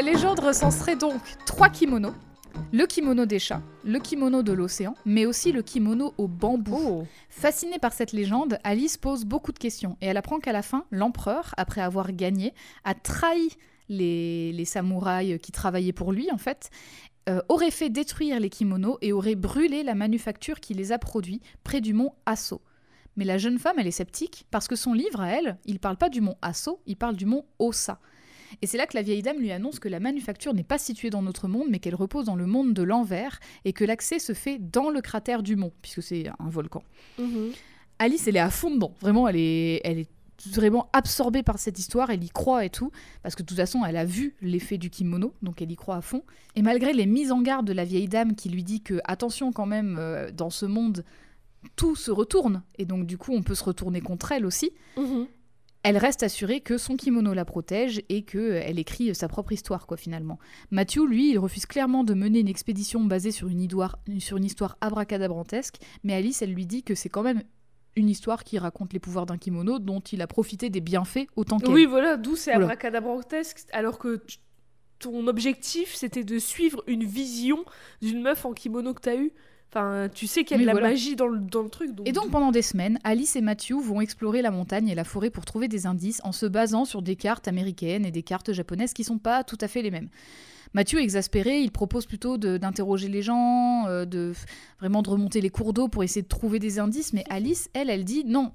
La légende recenserait donc trois kimonos. Le kimono des chats, le kimono de l'océan, mais aussi le kimono au bambou. Oh Fascinée par cette légende, Alice pose beaucoup de questions et elle apprend qu'à la fin, l'empereur, après avoir gagné, a trahi les, les samouraïs qui travaillaient pour lui en fait, euh, aurait fait détruire les kimonos et aurait brûlé la manufacture qui les a produits près du mont Asso. Mais la jeune femme, elle est sceptique parce que son livre à elle, il parle pas du mont Asso, il parle du mont Ossa. Et c'est là que la vieille dame lui annonce que la manufacture n'est pas située dans notre monde, mais qu'elle repose dans le monde de l'envers, et que l'accès se fait dans le cratère du mont, puisque c'est un volcan. Mhm. Alice, elle est à fond dedans. Vraiment, elle est, elle est vraiment absorbée par cette histoire. Elle y croit et tout. Parce que de toute façon, elle a vu l'effet du kimono. Donc, elle y croit à fond. Et malgré les mises en garde de la vieille dame qui lui dit que, attention quand même, euh, dans ce monde, tout se retourne. Et donc, du coup, on peut se retourner contre elle aussi. Mhm. Elle reste assurée que son kimono la protège et qu'elle écrit sa propre histoire, quoi, finalement. Matthew, lui, il refuse clairement de mener une expédition basée sur une, histoire- sur une histoire abracadabrantesque, mais Alice, elle lui dit que c'est quand même une histoire qui raconte les pouvoirs d'un kimono dont il a profité des bienfaits autant qu'elle. Oui, voilà, d'où c'est abracadabrantesque, alors que ton objectif, c'était de suivre une vision d'une meuf en kimono que t'as eu. Enfin, tu sais qu'il y a Oui, de la voilà. magie dans le, dans le truc. Donc... Et donc pendant des semaines, Alice et Matthew vont explorer la montagne et la forêt pour trouver des indices en se basant sur des cartes américaines et des cartes japonaises qui sont pas tout à fait les mêmes. Matthew, exaspéré, il propose plutôt d'interroger les gens, euh, de vraiment de remonter les cours d'eau pour essayer de trouver des indices, mais Alice, elle, elle dit non.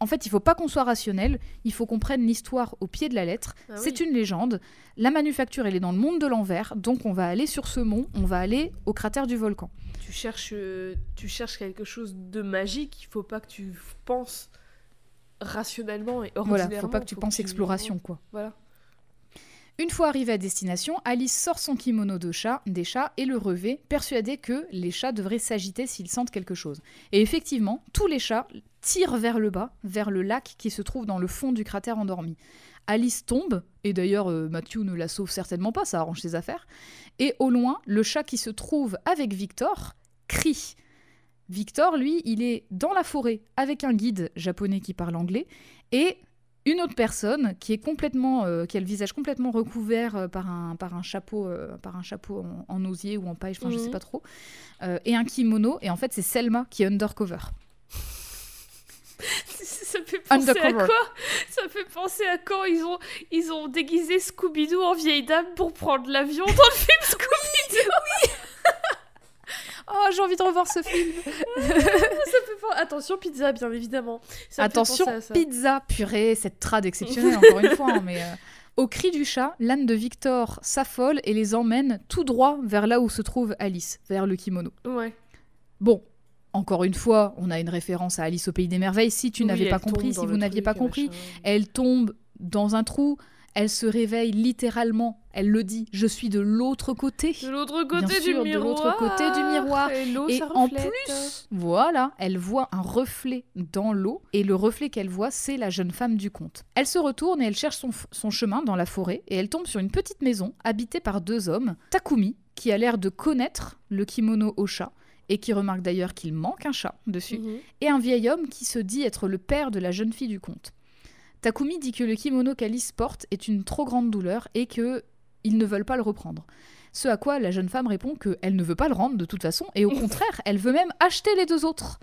En fait, il faut pas qu'on soit rationnel, il faut qu'on prenne l'histoire au pied de la lettre. Ah C'est une légende. La manufacture, elle est dans le monde de l'envers, donc on va aller sur ce mont, on va aller au cratère du volcan. tu cherches, euh, tu cherches quelque chose de magique, il faut pas que tu penses rationnellement et Voilà, ordinairement. faut pas que tu penses exploration, quoi. Voilà. Une fois arrivée à destination, Alice sort son kimono de chat, des chats et le revêt, persuadée que les chats devraient s'agiter s'ils sentent quelque chose. Et effectivement, tous les chats tirent vers le bas, vers le lac qui se trouve dans le fond du cratère endormi. Alice tombe, et d'ailleurs euh, Matthew ne la sauve certainement pas, ça arrange ses affaires. Et au loin, le chat qui se trouve avec Victor crie. Victor, lui, il est dans la forêt avec un guide japonais qui parle anglais et une autre personne qui est complètement, euh, qui a le visage complètement recouvert euh, par un par un chapeau, euh, par un chapeau en, en osier ou en paille, enfin je sais Mhm. pas trop, et un kimono. Et en fait, c'est Selma qui est undercover. Ça fait penser Undercover. à quoi? Ça fait penser à quand ils ont, ils ont déguisé Scooby-Doo en vieille dame pour prendre l'avion dans le film. Oh, j'ai envie de revoir ce film. Ça fait pen- Attention, pizza, bien évidemment. Ça Attention, ça. pizza, purée, cette trad exceptionnelle encore une fois. hein, mais euh, au cri du chat, l'âne de Victor s'affole et les emmène tout droit vers là où se trouve Alice, vers le kimono. Ouais. Bon, encore une fois, on a une référence à Alice au pays des merveilles. Si tu Oui, n'avais pas compris, si vous n'aviez pas compris, machin. elle tombe dans un trou. Elle se réveille littéralement. Elle le dit. Je suis de l'autre côté. De l'autre côté Bien du sûr, de miroir. l'autre côté du miroir. Et en plus, voilà, elle voit un reflet dans l'eau, et le reflet qu'elle voit, c'est la jeune femme du conte. Elle se retourne et elle cherche son, chemin dans la forêt, et elle tombe sur une petite maison habitée par deux hommes, Takumi, qui a l'air de connaître le kimono au chat, et qui remarque d'ailleurs qu'il manque un chat dessus, Mhm. et un vieil homme qui se dit être le père de la jeune fille du conte. Takumi dit que le kimono qu'Alice porte est une trop grande douleur et que ils ne veulent pas le reprendre. Ce à quoi la jeune femme répond qu'elle ne veut pas le rendre de toute façon et au contraire, elle veut même acheter les deux autres.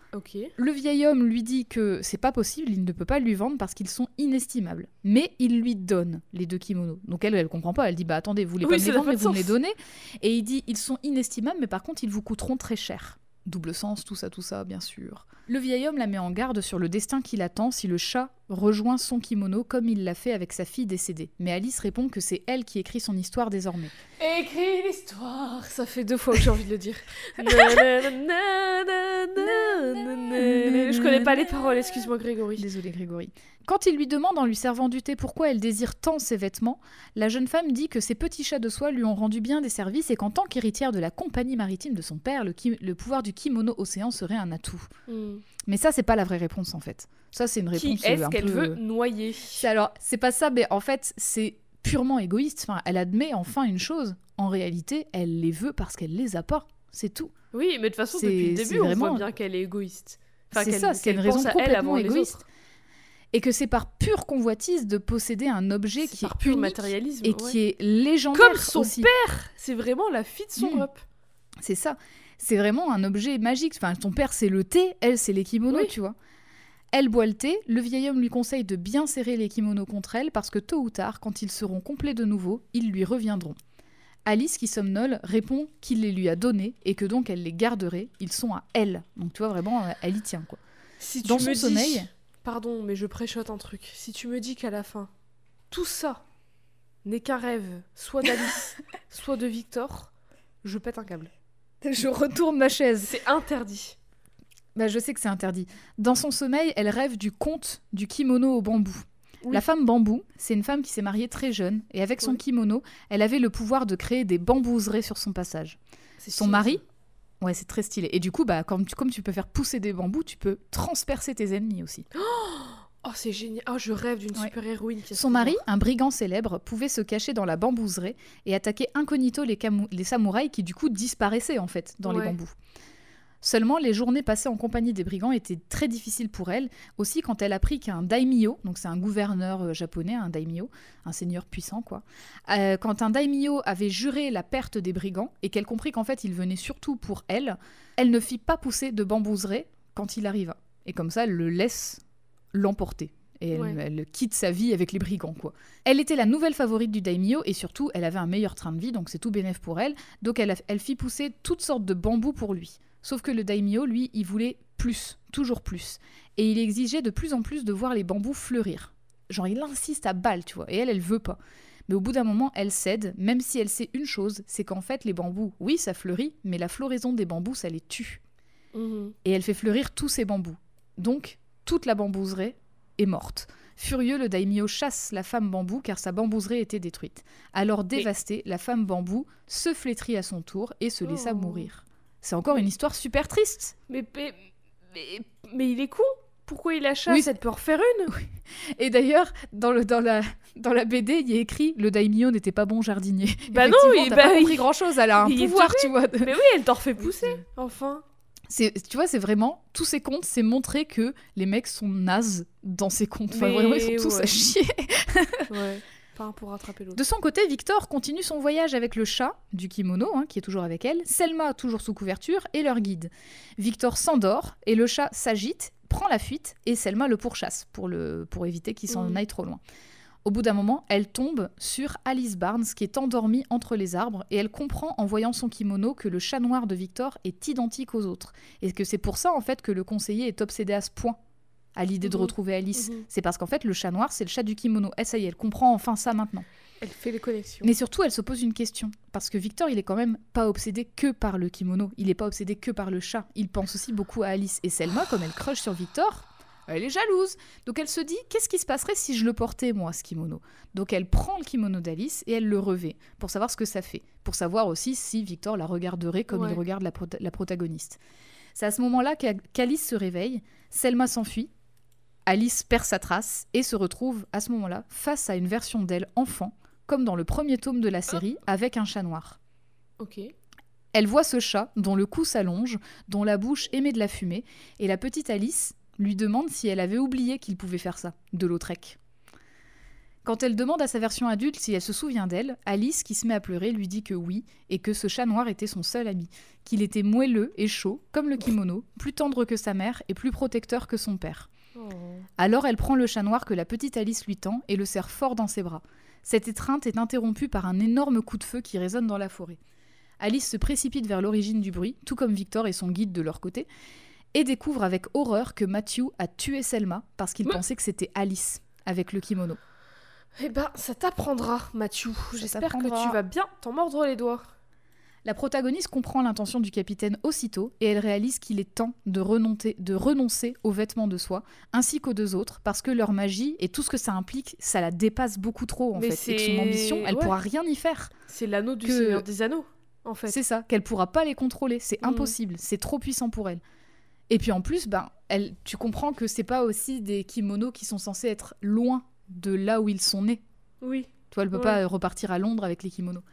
Le vieil homme lui dit que c'est pas possible, il ne peut pas lui vendre parce qu'ils sont inestimables. Mais il lui donne les deux kimonos. Donc elle, elle comprend pas. Elle dit bah attendez, vous voulez Oui, pas me les vendre, mais vous me les donnez. Et il dit ils sont inestimables, mais par contre ils vous coûteront très cher. Double sens, tout ça, tout ça, bien sûr. Le vieil homme la met en garde sur le destin qui l'attend si le chat rejoint son kimono comme il l'a fait avec sa fille décédée. Mais Alice répond que c'est elle qui écrit son histoire désormais. Écris l'histoire. Ça fait deux fois que j'ai envie de le dire. Je connais pas les paroles, excuse-moi Grégory. Désolée Grégory. Quand il lui demande en lui servant du thé pourquoi elle désire tant ses vêtements, la jeune femme dit que ses petits chats de soie lui ont rendu bien des services et qu'en tant qu'héritière de la compagnie maritime de son père, le pouvoir du kimono océan serait un atout. Hmm. Mais ça, c'est pas la vraie réponse en fait. Ça, c'est une réponse euh, est-ce qu'elle peu- veut noyer C'est alors, c'est pas ça, mais en fait, c'est purement égoïste. Enfin, elle admet enfin une chose. En réalité, elle les veut parce qu'elle les a pas. C'est tout. Oui, mais de toute façon, C'est- depuis le début, on vraiment- voit bien qu'elle est égoïste. c'est ça, c'est qu'elle une raison complètement égoïste. Et que c'est par pure convoitise de posséder un objet qui par est pur unique matérialisme. et ouais. qui est légendaire Comme son aussi. père C'est vraiment la fille de son rep. C'est ça. C'est vraiment un objet magique. Enfin, ton père, c'est le thé, elle, c'est les kimonos, Oui. tu vois. Elle boit le thé, le vieil homme lui conseille de bien serrer les kimonos contre elle parce que tôt ou tard, quand ils seront complets de nouveau, ils lui reviendront. Alice, qui somnole, répond qu'il les lui a donnés et que donc elle les garderait. Ils sont à elle. Donc tu vois, vraiment, euh, elle y tient, quoi. Si tu Dans me son dis- sommeil- Pardon, mais je préchote un truc. Si tu me dis qu'à la fin, tout ça n'est qu'un rêve, soit d'Alice, soit de Victor, je pète un câble. Je retourne ma chaise. C'est interdit. Bah, je sais que c'est interdit. Dans son sommeil, elle rêve du conte du kimono au bambou. Oui. La femme bambou, c'est une femme qui s'est mariée très jeune et avec son Oui. kimono, elle avait le pouvoir de créer des bambouseraies sur son passage. C'est Son mari, ouais, c'est très stylé. Et du coup, bah, comme, tu, comme tu peux faire pousser des bambous, tu peux transpercer tes ennemis aussi. ça. Oh, c'est génial. Oh, je rêve d'une Ouais. super-héroïne Son mari, un brigand célèbre, pouvait se cacher dans la bambouserie et attaquer incognito les, samouraïs qui du coup disparaissaient en fait dans les bambous. Seulement, les journées passées en compagnie des brigands étaient très difficiles pour elle, aussi quand elle apprit qu'un daimyo, donc c'est un gouverneur euh, japonais, un daimyo, un seigneur puissant quoi, euh, quand un daimyo avait juré la perte des brigands et qu'elle comprit qu'en fait il venait surtout pour elle, elle ne fit pas pousser de bambouserais quand il arriva. Et comme ça, elle le laisse l'emporter. Et elle, Ouais. elle quitte sa vie avec les brigands, quoi. Elle était la nouvelle favorite du daimyo et surtout, elle avait un meilleur train de vie, donc c'est tout bénef pour elle. Donc elle, a- elle fit pousser toutes sortes de bambous pour lui. Sauf que le daimyo, lui, il voulait plus, toujours plus. Et il exigeait de plus en plus de voir les bambous fleurir. Genre, il insiste à balle, tu vois. Et elle, elle veut pas. Mais au bout d'un moment, elle cède, même si elle sait une chose, c'est qu'en fait, les bambous, oui, ça fleurit, mais la floraison des bambous, ça les tue. Mhm. Et elle fait fleurir tous ces bambous. Donc, toute la bambouserie est morte. Furieux, le daimyo chasse la femme bambou car sa bambouserie était détruite. Alors dévastée, la femme bambou se flétrit à son tour et se laissa Oh. mourir. C'est encore une histoire super triste. Mais, mais, mais, mais il est con. Pourquoi il la chasse? Oui. Elle peut en refaire une Et d'ailleurs, dans, le, dans, la, dans la BD, il y a écrit le daimyo n'était pas bon jardinier. Bah non, Effectivement, il- bah, pas il- compris grand chose. Elle a un il pouvoir, tu vois. Mais oui, elle t'en refait pousser. Enfin. C'est, tu vois, c'est vraiment tous ces contes, c'est montrer que les mecs sont nazes dans ces contes. Enfin, vraiment, ils sont tous à chier. Ouais. Pas un pour rattraper l'autre. De son côté, Victor continue son voyage avec le chat du kimono, hein, qui est toujours avec elle, Selma toujours sous couverture, et leur guide. Victor s'endort, et le chat s'agite, prend la fuite, et Selma le pourchasse pour, le, pour éviter qu'il s'en Mhm. aille trop loin. Au bout d'un moment, elle tombe sur Alice Barnes, qui est endormie entre les arbres, et elle comprend en voyant son kimono que le chat noir de Victor est identique aux autres, et que c'est pour ça en fait que le conseiller est obsédé à ce point à l'idée de Mhm. retrouver Alice. Mhm. C'est parce qu'en fait, le chat noir, c'est le chat du kimono. Eh, ça y est, elle comprend enfin ça maintenant. Elle fait les connexions. Mais surtout, elle se pose une question. Parce que Victor, il est quand même pas obsédé que par le kimono. Il est pas obsédé que par le chat. Il pense aussi beaucoup à Alice. Et Selma, comme elle crush sur Victor, elle est jalouse. Donc elle se dit, qu'est-ce qui se passerait si je le portais, moi, ce kimono? Donc elle prend le kimono d'Alice et elle le revêt pour savoir ce que ça fait. Pour savoir aussi si Victor la regarderait comme Ouais. il regarde la, la protagoniste. C'est à ce moment-là qu'a- qu'Alice se réveille. Selma s'enfuit. Alice perd sa trace et se retrouve à ce moment-là face à une version d'elle enfant, comme dans le premier tome de la série, avec un chat noir. Ok. Elle voit ce chat dont le cou s'allonge, dont la bouche émet de la fumée, et la petite Alice lui demande si elle avait oublié qu'il pouvait faire ça, de Lautrec. Quand elle demande à sa version adulte si elle se souvient d'elle, Alice, qui se met à pleurer, lui dit que oui, et que ce chat noir était son seul ami, qu'il était moelleux et chaud, comme le kimono, plus tendre que sa mère et plus protecteur que son père. Oh. Alors elle prend le chat noir que la petite Alice lui tend et le serre fort dans ses bras. Cette étreinte est interrompue par un énorme coup de feu qui résonne dans la forêt. Alice se précipite vers l'origine du bruit, tout comme Victor et son guide de leur côté, et découvre avec horreur que Matthew a tué Selma parce qu'il Mais- pensait que c'était Alice avec le kimono. Eh ben, ça t'apprendra, Mathieu. J'espère que tu vas bien t'en mordre les doigts. La protagoniste comprend l'intention du capitaine aussitôt et elle réalise qu'il est temps de renoncer, de renoncer aux vêtements de soie ainsi qu'aux deux autres parce que leur magie et tout ce que ça implique, ça la dépasse beaucoup trop en Mais fait. Et que son ambition, elle ouais. pourra rien y faire. C'est l'anneau du Que- Seigneur des Anneaux, en fait. C'est ça, qu'elle pourra pas les contrôler, c'est Mhm. impossible, c'est trop puissant pour elle. Et puis en plus, ben, elle, tu comprends que c'est pas aussi des kimonos qui sont censés être loin de là où ils sont nés. Oui. Toi, elle peut Ouais. pas euh, repartir à Londres avec les kimonos.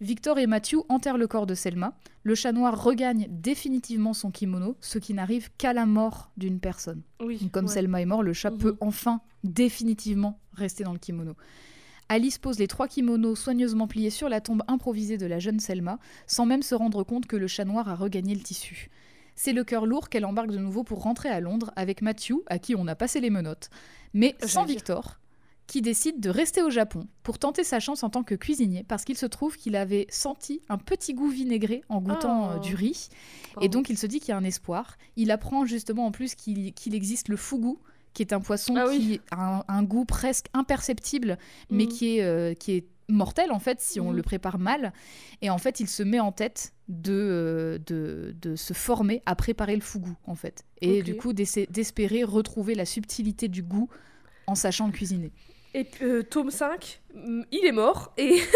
Victor et Matthew enterrent le corps de Selma. Le chat noir regagne définitivement son kimono, ce qui n'arrive qu'à la mort d'une personne. Oui. Donc, comme ouais. Selma est mort, le chat Mhm. peut enfin définitivement rester dans le kimono. Alice pose les trois kimonos soigneusement pliés sur la tombe improvisée de la jeune Selma, sans même se rendre compte que le chat noir a regagné le tissu. C'est le cœur lourd qu'elle embarque de nouveau pour rentrer à Londres avec Matthew, à qui on a passé les menottes, mais sans. Victor, qui décide de rester au Japon pour tenter sa chance en tant que cuisinier, parce qu'il se trouve qu'il avait senti un petit goût vinaigré en goûtant Oh. euh, du riz, et donc il se dit qu'il y a un espoir. Il apprend justement en plus qu'il existe le fugu, qui est un poisson Ah oui. qui a un, un goût presque imperceptible, mais Mhm. qui est, euh, qui est mortel en fait si on Mhm. le prépare mal. Et en fait, il se met en tête de, euh, de, de se former à préparer le fugu en fait. Et du coup, d'espérer retrouver la subtilité du goût en sachant le cuisiner. Et euh, tome 5, mm, il est mort. Et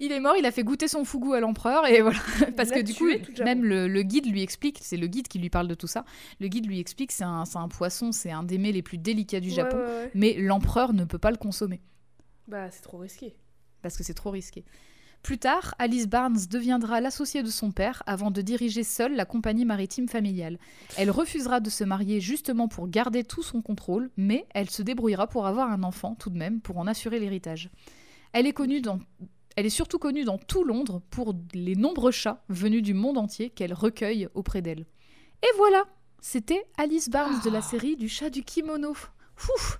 Il est mort, il a fait goûter son fugu à l'empereur et voilà. Parce que du coup, même le, le guide lui explique, c'est le guide qui lui parle de tout ça. Le guide lui explique que c'est un, un poisson, c'est un des mets les plus délicats du Ouais, Japon, ouais, ouais. mais l'empereur ne peut pas le consommer Bah, c'est trop risqué. parce que c'est trop risqué. Plus tard, Alice Barnes deviendra l'associée de son père avant de diriger seule la compagnie maritime familiale. Elle refusera de se marier justement pour garder tout son contrôle, mais elle se débrouillera pour avoir un enfant tout de même pour en assurer l'héritage. Elle est connue dans elle est surtout connue dans tout Londres pour les nombreux chats venus du monde entier qu'elle recueille auprès d'elle. Et voilà, c'était Alice Barnes de la Ah. série du chat du kimono. Ouf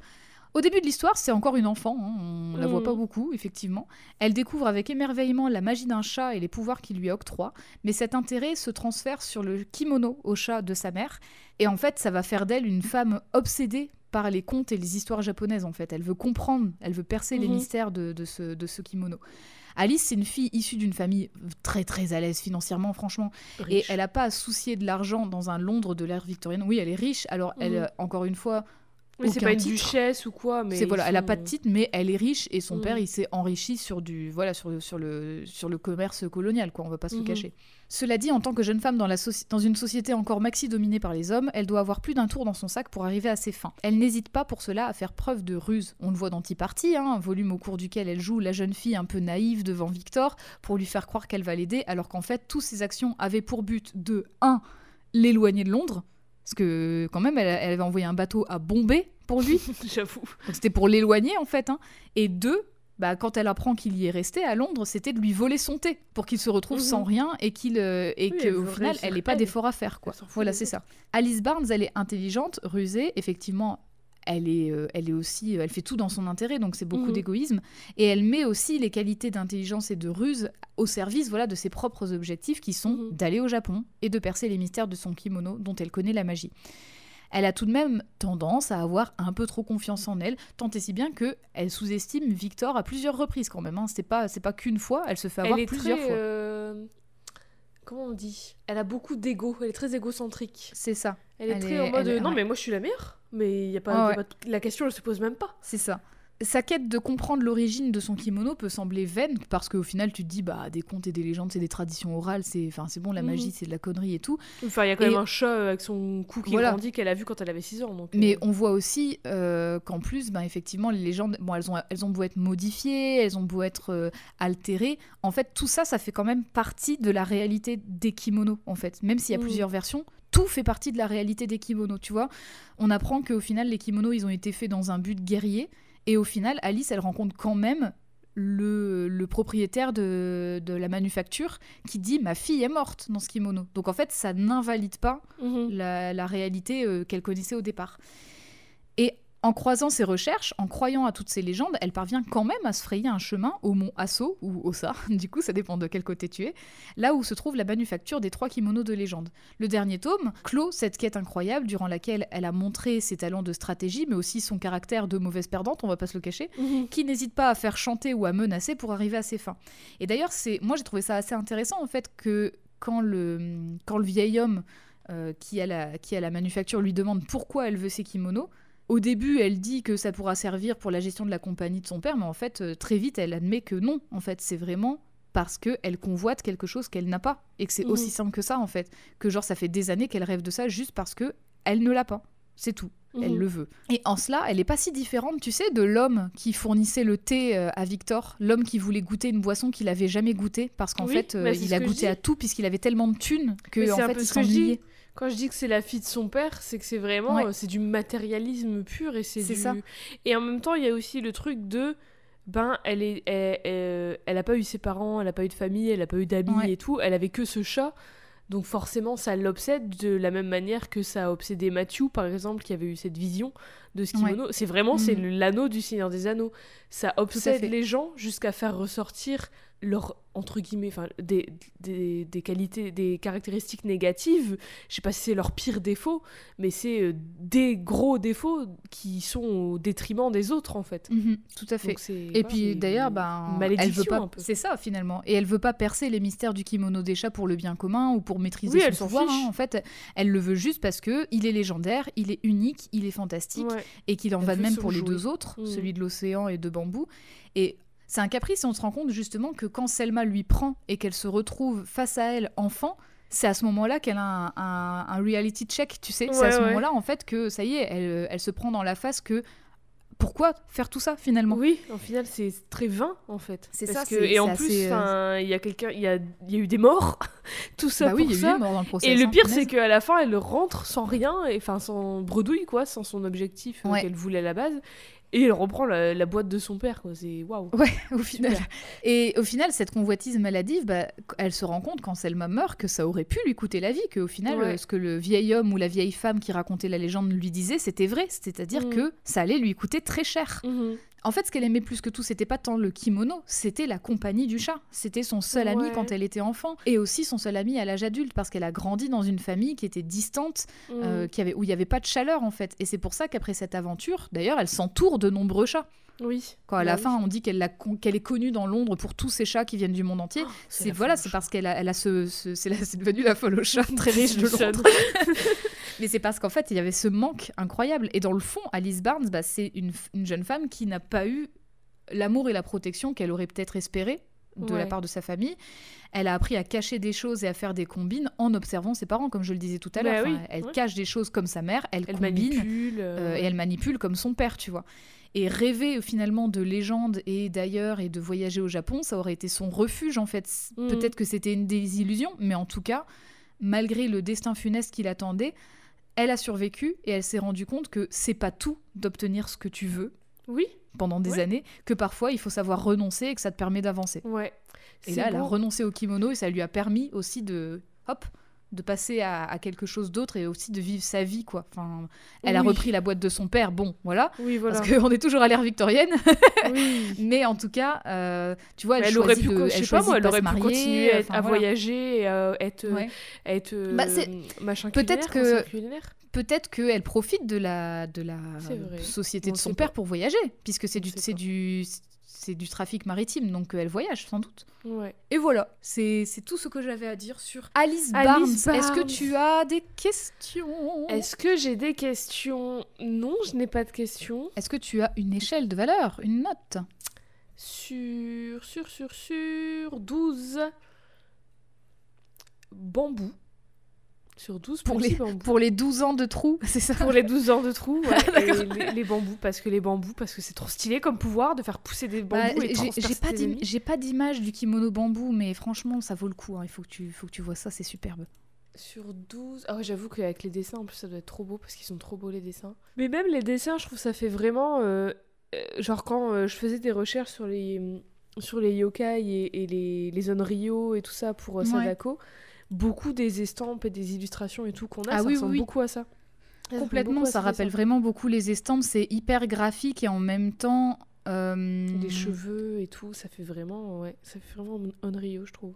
Au début de l'histoire, c'est encore une enfant, hein, on la voit Mm. pas beaucoup, effectivement. Elle découvre avec émerveillement la magie d'un chat et les pouvoirs qu'il lui octroie, mais cet intérêt se transfère sur le kimono au chat de sa mère, et en fait, ça va faire d'elle une femme obsédée par les contes et les histoires japonaises, en fait. Elle veut comprendre, elle veut percer les Mhm. mystères de, de ce, de ce kimono. Alice, c'est une fille issue d'une famille très très à l'aise financièrement, franchement. Et elle n'a pas à soucier de l'argent dans un Londres de l'ère victorienne. Oui, elle est riche. Alors, elle, Mhm. euh, encore une fois, Oui, c'est pas une titre. duchesse ou quoi, mais. voilà, elle a pas de titre, mais elle est riche et son Mhm. père, il s'est enrichi sur du voilà sur, sur le sur le commerce colonial, quoi. On va pas se le Mhm. cacher. Cela dit, en tant que jeune femme dans, la dans une société encore maxi dominée par les hommes, elle doit avoir plus d'un tour dans son sac pour arriver à ses fins. Elle n'hésite pas pour cela à faire preuve de ruse. On le voit dans Tea Party, hein, un volume au cours duquel elle joue la jeune fille un peu naïve devant Victor pour lui faire croire qu'elle va l'aider, alors qu'en fait, toutes ses actions avaient pour but de 1. l'éloigner de Londres. Parce que quand même, elle, elle avait envoyé un bateau à Bombay pour lui. J'avoue. Donc c'était pour l'éloigner en fait. hein. Et deux, bah, quand elle apprend qu'il y est resté à Londres, c'était de lui voler son thé pour qu'il se retrouve Mhm. sans rien et qu'il euh, et Oui, que elle au veut final elle n'ait pas d'effort à faire quoi. Voilà c'est ça. Alice Barnes, elle est intelligente, rusée, effectivement. Elle est, euh, elle est aussi, elle fait tout dans son intérêt, donc c'est beaucoup Mhm. d'égoïsme. Et elle met aussi les qualités d'intelligence et de ruse au service, voilà, de ses propres objectifs, qui sont Mhm. d'aller au Japon et de percer les mystères de son kimono, dont elle connaît la magie elle a tout de même tendance à avoir un peu trop confiance en elle, tant et si bien que elle sous-estime Victor à plusieurs reprises quand même. Hein. C'est pas, c'est pas qu'une fois, elle se fait avoir Elle est plusieurs très. fois. euh, Comment on dit? Elle a beaucoup d'ego. Elle est très égocentrique. C'est ça, Elle est Elle très est- en mode elle non, mais moi je suis la meilleure. Mais y a pas, Ouais, y a pas- la question elle se pose même pas. c'est ça. Sa quête de comprendre l'origine de son kimono peut sembler vaine parce qu'au final tu te dis bah des contes et des légendes c'est des traditions orales c'est enfin c'est bon la Mhm. magie c'est de la connerie et tout Enfin, il y a quand Et- même un chat euh, avec son cou qui Voilà. grandit qu'elle a vu quand elle avait 6 ans. Donc, Mais euh, on voit aussi euh, qu'en plus, ben, effectivement, les légendes, bon, elles ont, elles ont beau être modifiées, elles ont beau être euh, altérées. En fait, tout ça, ça fait quand même partie de la réalité des kimonos, en fait. Même s'il y a Mm. plusieurs versions, tout fait partie de la réalité des kimonos, tu vois. On apprend qu'au final, les kimonos, ils ont été faits dans un but guerrier. Et au final, Alice, elle rencontre quand même le, le propriétaire de, de la manufacture qui dit ma fille est morte dans ce kimono. Donc en fait, ça n'invalide pas mhm. la, la réalité euh, qu'elle connaissait au départ. Et en croisant ses recherches, en croyant à toutes ces légendes, elle parvient quand même à se frayer un chemin au mont Asso, ou Ossa, du coup ça dépend de quel côté tu es, là où se trouve la manufacture des trois kimonos de légende. Le dernier tome clôt cette quête incroyable durant laquelle elle a montré ses talents de stratégie, mais aussi son caractère de mauvaise perdante, on va pas se le cacher, Mhm. qui n'hésite pas à faire chanter ou à menacer pour arriver à ses fins. Et d'ailleurs, c'est moi j'ai trouvé ça assez intéressant en fait que quand le, quand le vieil homme euh, qui, a la, qui a la manufacture lui demande pourquoi elle veut ses kimonos, au début elle dit que ça pourra servir pour la gestion de la compagnie de son père, mais en fait euh, très vite elle admet que non, en fait c'est vraiment parce qu'elle convoite quelque chose qu'elle n'a pas et que c'est Mhm. aussi simple que ça en fait, que genre ça fait des années qu'elle rêve de ça juste parce que elle ne l'a pas. C'est tout elle Mhm. le veut. Et en cela, elle est pas si différente, tu sais, de l'homme qui fournissait le thé euh, à Victor, l'homme qui voulait goûter une boisson qu'il avait jamais goûté parce qu'en Oui, fait, euh, bah, c'est il a goûté à tout puisqu'il avait tellement de thunes que en fait, il s'ennuyait. Quand je dis que c'est la fille de son père, c'est que c'est vraiment Ouais. euh, c'est du matérialisme pur et c'est C'est du... ça. Et en même temps, il y a aussi le truc de ben elle est elle, elle, elle a pas eu ses parents, elle a pas eu de famille, elle a pas eu d'amis Ouais. et tout, elle avait que ce chat. Donc forcément, ça l'obsède de la même manière que ça a obsédé Matthew, par exemple, qui avait eu cette vision de ce kimono. C'est vraiment, c'est Mhm. l'anneau du Seigneur des Anneaux. Ça obsède les gens jusqu'à faire ressortir leurs, entre guillemets, enfin, des, des, des qualités, des caractéristiques négatives. Je sais pas si c'est leur pire défaut, mais c'est euh, des gros défauts qui sont au détriment des autres, en fait. Mhm, tout à fait. Et puis d'ailleurs, ben, elle veut pas. C'est ça finalement. Et elle veut pas percer les mystères du kimono des chats pour le bien commun ou pour maîtriser Oui, son pouvoir. hein. En fait, elle le veut juste parce que il est légendaire, il est unique, il est fantastique Ouais. Et qu'il en va de même pour les jouer. deux autres, Mhm. celui de l'océan et de bambou. Et c'est un caprice et on se rend compte justement que quand Selma lui prend et qu'elle se retrouve face à elle enfant, c'est à ce moment-là qu'elle a un, un- un reality check, tu sais. c'est à ce ouais. moment-là en fait que ça y est, elle, elle se prend dans la face que pourquoi faire tout ça finalement? Oui, en final, c'est très vain en fait. C'est ça, que- et en plus, euh, il y a quelqu'un, il y a, y a eu des morts, tout ça Bah oui, pour il y a eu des morts dans le. Et le hein, pire, c'est qu'à la fin, elle rentre sans rien, enfin sans bredouille, quoi, sans son objectif euh, Ouais. qu'elle voulait à la base. Et elle reprend la, la boîte de son père, quoi. C'est waouh. Ouais, au final. Super. Et au final, cette convoitise maladive, bah, elle se rend compte quand Selma meurt que ça aurait pu lui coûter la vie, qu'au final, Ouais. euh, ce que le vieil homme ou la vieille femme qui racontait la légende lui disait, c'était vrai. C'est-à-dire Mm. que ça allait lui coûter très cher. Mhm. En fait, ce qu'elle aimait plus que tout, c'était pas tant le kimono, c'était la compagnie du chat. C'était son seul ami quand elle était enfant, et aussi son seul ami à l'âge adulte, parce qu'elle a grandi dans une famille qui était distante, euh, Mhm. qui avait, où il n'y avait pas de chaleur en fait. Et c'est pour ça qu'après cette aventure, d'ailleurs, elle s'entoure de nombreux chats. Oui. Quand à Bah la oui. fin, on dit qu'elle con- est connue dans Londres pour tous ces chats qui viennent du monde entier. Oh, c'est voilà, c'est parce qu'elle a, elle a ce, ce- c'est, la- c'est devenu la folle au chat très riche de Londres. Mais c'est parce qu'en fait, il y avait ce manque incroyable. Et dans le fond, Alice Barnes, bah, c'est une, une jeune femme qui n'a pas eu l'amour et la protection qu'elle aurait peut-être espéré de la part de sa famille. Elle a appris à cacher des choses et à faire des combines en observant ses parents, comme je le disais tout à Bah l'heure. oui, elle ouais. cache des choses comme sa mère, elle, Elle combine. manipule. euh, Euh, et elle manipule comme son père, tu vois. Et rêver finalement de légendes et d'ailleurs et de voyager au Japon, ça aurait été son refuge en fait. Mhm. Peut-être que c'était une désillusion, mais en tout cas, malgré le destin funeste qui l'attendait, elle a survécu et elle s'est rendue compte que c'est pas tout d'obtenir ce que tu veux Oui. pendant des Ouais. années, que parfois il faut savoir renoncer et que ça te permet d'avancer. Ouais. Et là, elle a renoncé au kimono et ça lui a permis aussi de, hop, de passer à, à quelque chose d'autre et aussi de vivre sa vie, quoi. Enfin, elle a repris la boîte de son père, bon, voilà, Oui, voilà. parce qu'on est toujours à l'ère victorienne. Oui. Mais en tout cas, euh, tu vois, elle, Elle aurait pu, de, je elle sais pas moi, elle aurait pu continuer à, enfin, à voilà. voyager, et à être, Ouais. être euh, Bah, machin peut-être que-. Peut-être qu'elle profite de la, de la société de son pas. père pour voyager, puisque c'est du, du, c'est du trafic maritime, donc euh, elle voyage sans doute. Ouais. Et voilà, c'est tout ce que j'avais à dire sur Alice, Alice Barnes. Est-ce que tu as des questions? Est-ce que j'ai des questions? Non, je n'ai pas de questions. Est-ce que tu as une échelle de valeur, une note? Sur, sur, sur, sur 12 bambous. Sur 12 Pour les- bambous. Pour les 12 ans de trou, c'est ça Pour les 12 ans de trou, ouais, et les, les bambous, parce que les bambous, parce que c'est trop stylé comme pouvoir de faire pousser des Bah, bambous et j'ai- pas d'image du kimono bambou, mais franchement, ça vaut le coup. hein. Il faut que, tu, faut que tu vois ça, c'est superbe. Sur 12. Ah ouais, j'avoue qu'avec les dessins, en plus, ça doit être trop beau parce qu'ils sont trop beaux les dessins. Mais même les dessins, je trouve ça fait vraiment. euh, euh, genre, quand euh, je faisais des recherches sur les, sur les yokai et, et les, les zones Rio et tout ça pour euh, Ouais. Beaucoup des estampes et des illustrations et tout qu'on a, Ah ça oui, ressemble oui. beaucoup à ça. Complètement, ça rappelle dessins. vraiment beaucoup les estampes. C'est hyper graphique et en même temps. euh, Les cheveux et tout, ça fait vraiment. Ouais, ça fait vraiment Onryo, je trouve.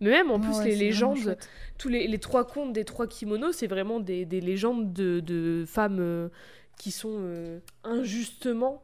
Mais même en ouais, plus, ouais, les légendes, tous les, les trois contes des trois kimonos, c'est vraiment des, des légendes de, de femmes euh, qui sont euh, injustement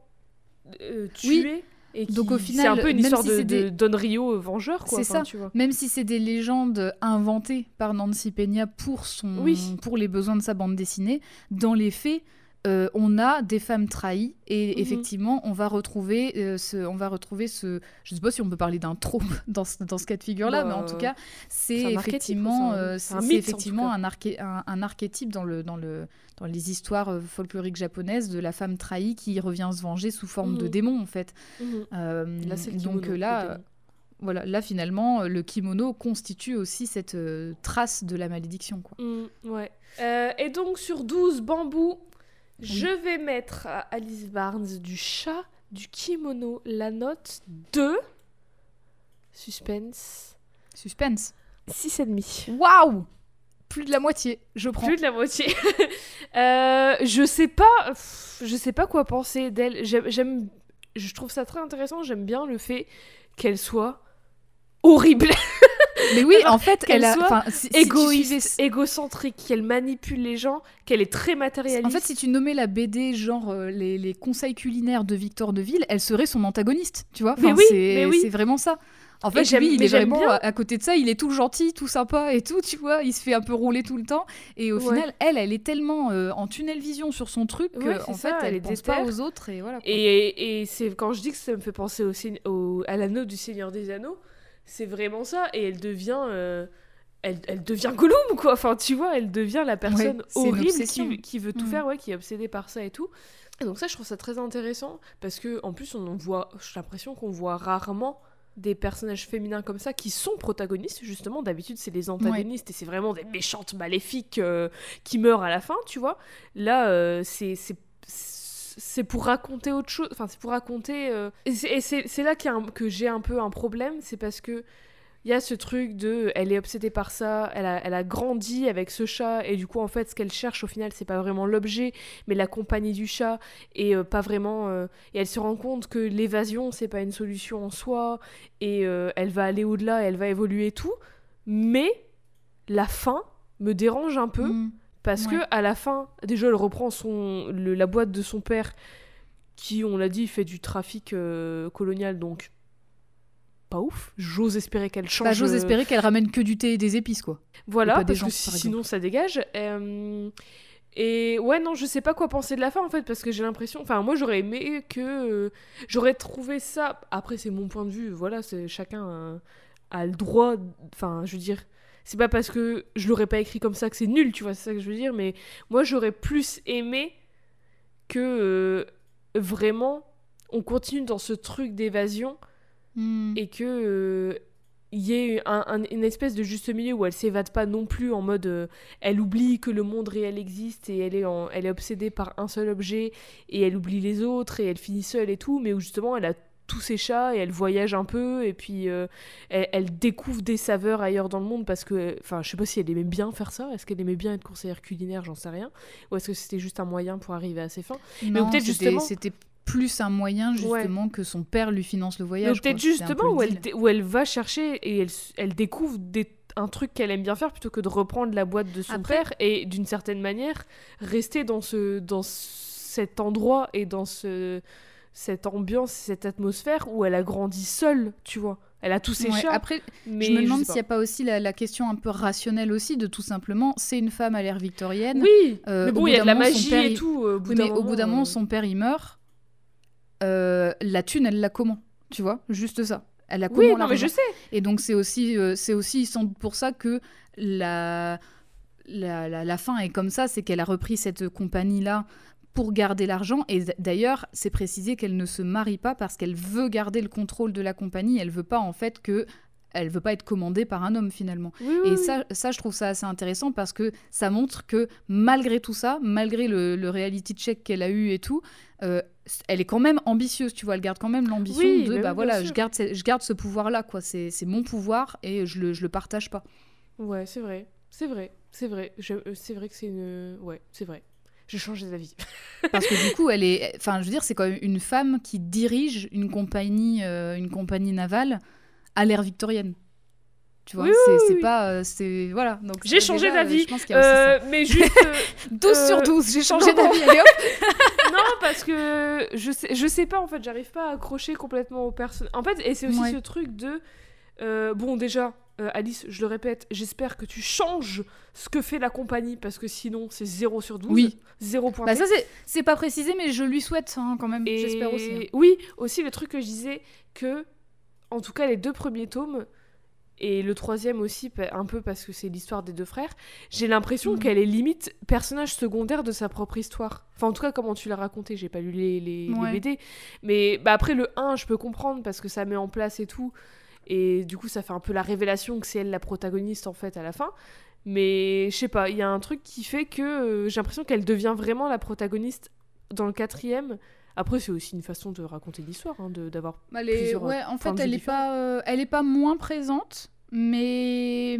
euh, Oui. Et. Donc, au c'est final, un peu une histoire si de, c'est des- de Don Rio vengeur, quoi. C'est ça. Tu vois. Même si c'est des légendes inventées par Nancy Peña pour, son, Oui. pour les besoins de sa bande dessinée, dans les faits, euh, on a des femmes trahies et Mhm. effectivement, on va retrouver euh, ce, on va retrouver ce, je sais pas si on peut parler d'un trope dans ce, dans ce cas de figure-là, Bah, mais en tout cas, c'est effectivement, euh, c'est effectivement un, arché- un, un archétype dans le, dans le, dans les histoires folkloriques japonaises de la femme trahie qui revient se venger sous forme de Mhm. démon en fait. Mhm. Là, donc là, voilà, là finalement, le kimono constitue aussi cette euh, trace de la malédiction. Quoi. Mm, ouais. Euh, et donc, sur 12 bambous, je vais mettre à Alice Barnes du chat, du kimono, la note de. Suspense. Suspense. 6,5. Waouh Plus de la moitié, je prends. Plus de la moitié. Euh, je sais pas, pff, je sais pas quoi penser d'elle. J'aime- je trouve ça très intéressant. J'aime bien le fait qu'elle soit horrible, Mais oui, en fait, qu'elle elle a. soit si- égoïste, égocentrique, qu'elle manipule les gens, qu'elle est très matérialiste. En fait, si tu nommais la BD genre euh, les, les conseils culinaires de Victor Deville, elle serait son antagoniste, tu vois. Mais Enfin, oui, c'est oui. vraiment ça. En fait, lui, il est vraiment bien. à, côté de ça, il est tout gentil, tout sympa et tout, tu vois. Il se fait un peu rouler tout le temps. Et au Ouais. final, elle, elle est tellement euh, en tunnel vision sur son truc Ouais, qu'en fait, elle, elle est pense pas aux autres et voilà. quoi. Et, et c'est quand je dis que ça me fait penser au, au- à l'anneau du Seigneur des Anneaux, c'est vraiment ça. Et elle devient. euh, elle, elle devient Gollum, quoi. Enfin, tu vois, elle devient la personne horrible qui veut tout Mm. faire, ouais, qui est obsédée par ça et tout. Et donc ça, je trouve ça très intéressant parce que en plus, on en voit, j'ai l'impression qu'on voit rarement des personnages féminins comme ça qui sont protagonistes justement d'habitude c'est les antagonistes et c'est vraiment des méchantes maléfiques euh, qui meurent à la fin tu vois là euh, c'est c'est pour raconter autre chose enfin c'est pour raconter euh, et c'est- là a un- que j'ai un peu un problème c'est parce que il y a ce truc de elle est obsédée par ça elle a, elle a grandi avec ce chat et du coup en fait ce qu'elle cherche au final c'est pas vraiment l'objet mais la compagnie du chat et euh, pas vraiment euh, et elle se rend compte que l'évasion c'est pas une solution en soi et elle va aller au-delà elle va évoluer tout mais la fin me dérange un peu Mm. Parce Ouais. que à la fin, déjà, elle reprend son, le- la boîte de son père, qui, on l'a dit, fait du trafic euh, colonial, donc pas ouf. J'ose espérer qu'elle change. Bah, J'ose euh, espérer qu'elle ramène que du thé et des épices, quoi. Voilà, des parce gens, que si- par sinon ça dégage. Euh, et ouais, non, je sais pas quoi penser de la fin en fait, parce que j'ai l'impression. Enfin, moi j'aurais aimé que. euh, j'aurais trouvé ça. Après, c'est mon point de vue, voilà, c'est chacun a, a le droit. Enfin, je veux dire. C'est pas parce que je l'aurais pas écrit comme ça que c'est nul, tu vois, c'est ça que je veux dire, mais moi j'aurais plus aimé que euh, vraiment on continue dans ce truc d'évasion Mm. et que euh, il y ait un- un- une espèce de juste milieu où elle s'évade pas non plus en mode euh, elle oublie que le monde réel existe et elle est en- elle est obsédée par un seul objet et elle oublie les autres et elle finit seule et tout mais où justement elle a tous ses chats et elle voyage un peu et puis euh, elle, elle découvre des saveurs ailleurs dans le monde parce que enfin je sais pas si elle aimait bien faire ça. Est-ce qu'elle aimait bien être conseillère culinaire? J'en sais rien. Ou est-ce que c'était juste un moyen pour arriver à ses fins? Non, peut-être justement- C'était plus un moyen, Ouais. justement, que son père lui finance le Mais voyage. peut-être justement où elle, où elle va chercher et elle, elle découvre des, un truc qu'elle aime bien faire plutôt que de reprendre la boîte de son Après- père et d'une certaine manière rester dans, ce, dans cet endroit et dans ce, cette ambiance, cette atmosphère où elle a grandi seule, tu vois. Elle a tous ses Ouais, chats. Après, mais je me demande s'il n'y a pas aussi la, la question un peu rationnelle aussi de tout simplement, c'est une femme à l'ère victorienne. Oui, Euh, mais bon, il y a de la magie père, et tout. euh, au bout Oui, mais au bout d'un moment, euh, son père, il meurt. Euh, la thune, elle l'a comment Tu vois Juste ça. Elle a comment Oui, non, mais je sais. Et donc, c'est aussi, euh, c'est aussi sans doute pour ça que la, la, la, la fin est comme ça c'est qu'elle a repris cette compagnie-là pour garder l'argent. Et d'ailleurs, c'est précisé qu'elle ne se marie pas parce qu'elle veut garder le contrôle de la compagnie. Elle veut pas, en fait, que. Elle veut pas être commandée par un homme finalement. Oui, oui, Et ça, ça, je trouve ça assez intéressant parce que ça montre que malgré tout ça, malgré le, le reality check qu'elle a eu et tout, euh, elle est quand même ambitieuse, tu vois. Elle garde quand même l'ambition Oui, de, bah oui, voilà, je garde, ce- je garde ce pouvoir-là, quoi. C'est mon pouvoir et je le, je le partage pas. Ouais, c'est vrai. C'est vrai. C'est vrai. Euh, C'est vrai que c'est une. Ouais, c'est vrai. J'ai changé d'avis. Parce que du coup, elle est, enfin, je veux dire, c'est quand même une femme qui dirige une compagnie, euh, une compagnie navale à l'ère victorienne. Tu vois, Oui, c'est oui, oui. pas, euh, c'est voilà. Donc J'ai changé euh, d'avis. Euh, mais juste. euh, 12 sur euh, 12, j'ai changé d'avis. Non, parce que je sais, je sais pas en fait, j'arrive pas à accrocher complètement aux personnes. En fait, et c'est aussi Ouais. ce truc de. euh, bon, déjà, euh, Alice, je le répète, j'espère que tu changes ce que fait la compagnie parce que sinon c'est 0 sur 12. Oui. 0 point. Bah ça c'est pas précisé mais je lui souhaite hein, quand même. Et J'espère aussi. hein. Oui, aussi le truc que je disais que, en tout cas, les deux premiers tomes. Et le troisième aussi, un peu parce que c'est l'histoire des deux frères, j'ai l'impression Mhm. qu'elle est limite personnage secondaire de sa propre histoire. Enfin, en tout cas, comment tu l'as raconté, j'ai pas lu les, les. BD. Mais bah, après, le 1, je peux comprendre parce que ça met en place et tout. Et du coup, ça fait un peu la révélation que c'est elle la protagoniste en fait à la fin. Mais je sais pas, il y a un truc qui fait que euh, j'ai l'impression qu'elle devient vraiment la protagoniste dans le quatrième. Après, c'est aussi une façon de raconter l'histoire, hein, de- d'avoir. Bah, plusieurs, ouais, en fait elle vue est pas euh, elle est pas moins présente mais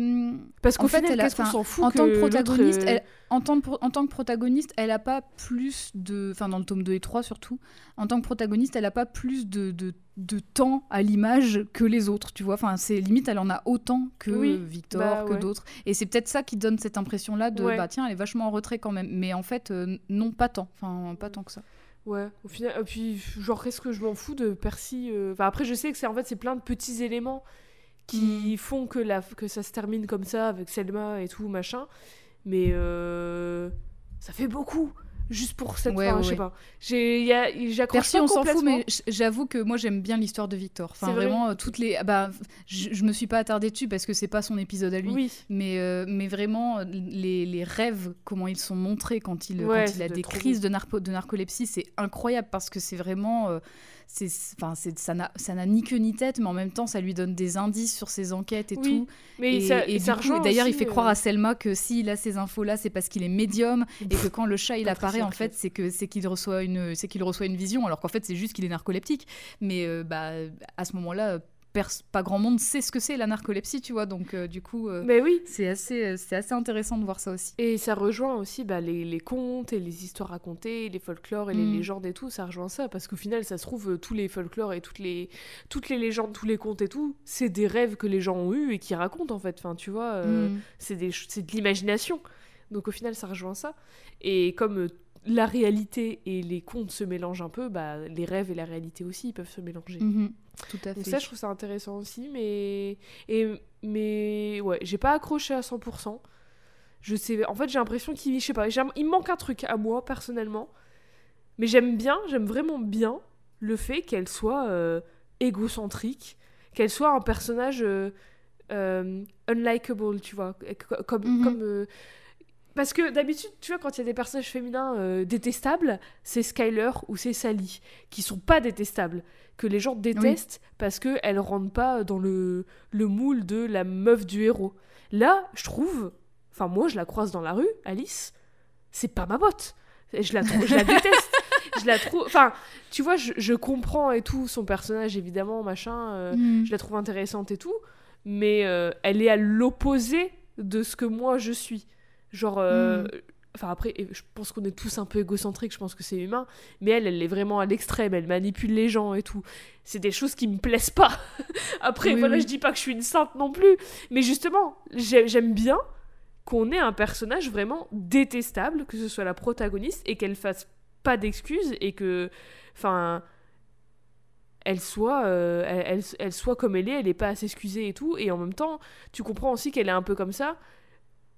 Parce qu'au En fait, qu'est-ce qu'on s'en fout en tant que protagoniste, euh, elle- en tant, que pro- en tant que protagoniste, elle a pas plus de. Enfin, dans le tome 2 et 3 surtout, en tant que protagoniste, elle a pas plus de, de, de temps à l'image que les autres, tu vois. Enfin, c'est limite, elle en a autant que Oui, Victor, bah que ouais. d'autres. Et c'est peut-être ça qui donne cette impression-là de, Ouais. bah tiens, elle est vachement en retrait quand même. Mais en fait, euh, non, pas tant. Enfin, pas tant que ça. Ouais, au final, et puis genre qu'est-ce que je m'en fous de Percy euh, Enfin après je sais que c'est en fait c'est plein de petits éléments qui font que la que ça se termine comme ça avec Selma et tout machin, mais euh, ça fait beaucoup. juste pour cette Ouais, fin, ouais, je sais pas. J'ai, Percy, on s'en fout, mais j'avoue que moi j'aime bien l'histoire de Victor. Enfin, vrai. vraiment, euh, toutes les. Bah, je, me suis pas attardée dessus parce que c'est pas son épisode à lui. Oui, Mais, euh, mais vraiment, les, les rêves, comment ils sont montrés quand il, Ouais, quand il a des crises de, narco- de narcolepsie, c'est incroyable parce que c'est vraiment. euh, c'est, enfin, c'est, ça, n'a, ça n'a ni queue ni tête, mais en même temps, ça lui donne des indices sur ses enquêtes et Oui, tout. mais et, ça, et ça du coup, rejoint d'ailleurs, il fait croire euh, à Selma que s'il a ces infos-là, c'est parce qu'il est médium et que quand le chat il apparaît, en fait, c'est que c'est qu'il reçoit une, c'est qu'il reçoit une vision, alors qu'en fait, c'est juste qu'il est narcoleptique. Mais euh, bah, à ce moment-là, pas grand monde sait ce que c'est la narcolepsie, tu vois. Donc, euh, du coup, euh, Mais oui, c'est assez, euh, c'est assez intéressant de voir ça aussi. Et ça rejoint aussi bah, les, les contes et les histoires racontées, les folklores et les Mm. légendes et tout, ça rejoint ça, parce qu'au final, ça se trouve, tous les folklores et toutes les, toutes les légendes, tous les contes et tout, c'est des rêves que les gens ont eus et qui racontent en fait, enfin tu vois, Mm. c'est des c'est de l'imagination. Donc au final, ça rejoint ça. Et comme la réalité et les contes se mélangent un peu, bah, les rêves et la réalité aussi, ils peuvent se mélanger. Mhm. Tout à Donc fait. ça, je trouve ça intéressant aussi, mais et mais ouais, j'ai pas accroché à 100%. Je sais, en fait, j'ai l'impression qu'il, je sais pas, il me manque un truc à moi personnellement, mais j'aime bien, j'aime vraiment bien le fait qu'elle soit euh, égocentrique, qu'elle soit un personnage euh, euh, unlikable, tu vois, comme Mhm. comme parce que d'habitude, tu vois, quand il y a des personnages féminins euh, détestables, c'est Skyler ou c'est Sally, qui sont pas détestables, que les gens détestent parce qu'elles rentrent pas dans le, le moule de la meuf du héros. Là, je trouve, enfin moi je la croise dans la rue, Alice, c'est pas ma botte. Je la, je la déteste. Je la trouve, enfin, tu vois, je, je comprends et tout son personnage évidemment, machin. euh, Mhm. je la trouve intéressante et tout, mais euh, elle est à l'opposé de ce que moi je suis. Genre, euh, Mm. enfin après, je pense qu'on est tous un peu égocentriques, je pense que c'est humain, mais elle, elle est vraiment à l'extrême, elle manipule les gens et tout. C'est des choses qui me plaisent pas. après, Oui, voilà, oui. je dis pas que je suis une sainte non plus, mais justement, j'ai- j'aime bien qu'on ait un personnage vraiment détestable, que ce soit la protagoniste, et qu'elle fasse pas d'excuses, et que, enfin, elle soit, euh, elle, elle- elle soit comme elle est, elle est pas à s'excuser et tout, et en même temps, tu comprends aussi qu'elle est un peu comme ça.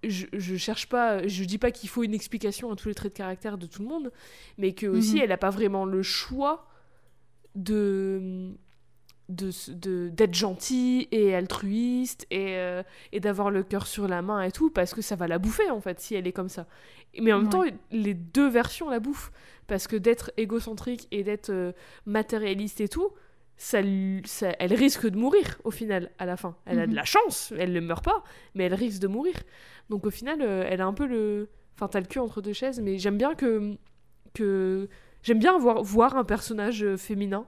Je, je cherche pas, je dis pas qu'il faut une explication à tous les traits de caractère de tout le monde, mais que aussi Mhm. elle a pas vraiment le choix de d'être gentille et altruiste et, euh, et d'avoir le cœur sur la main et tout parce que ça va la bouffer en fait si elle est comme ça mais en même Ouais. temps les deux versions la bouffent parce que d'être égocentrique et d'être euh, matérialiste et tout ça, lui- ça- elle risque de mourir au final à la fin elle a de Mhm. la chance elle ne meurt pas mais elle risque de mourir donc au final euh, elle a un peu le enfin t'as le cul entre deux chaises mais j'aime bien que que j'aime bien voir voir un personnage euh, féminin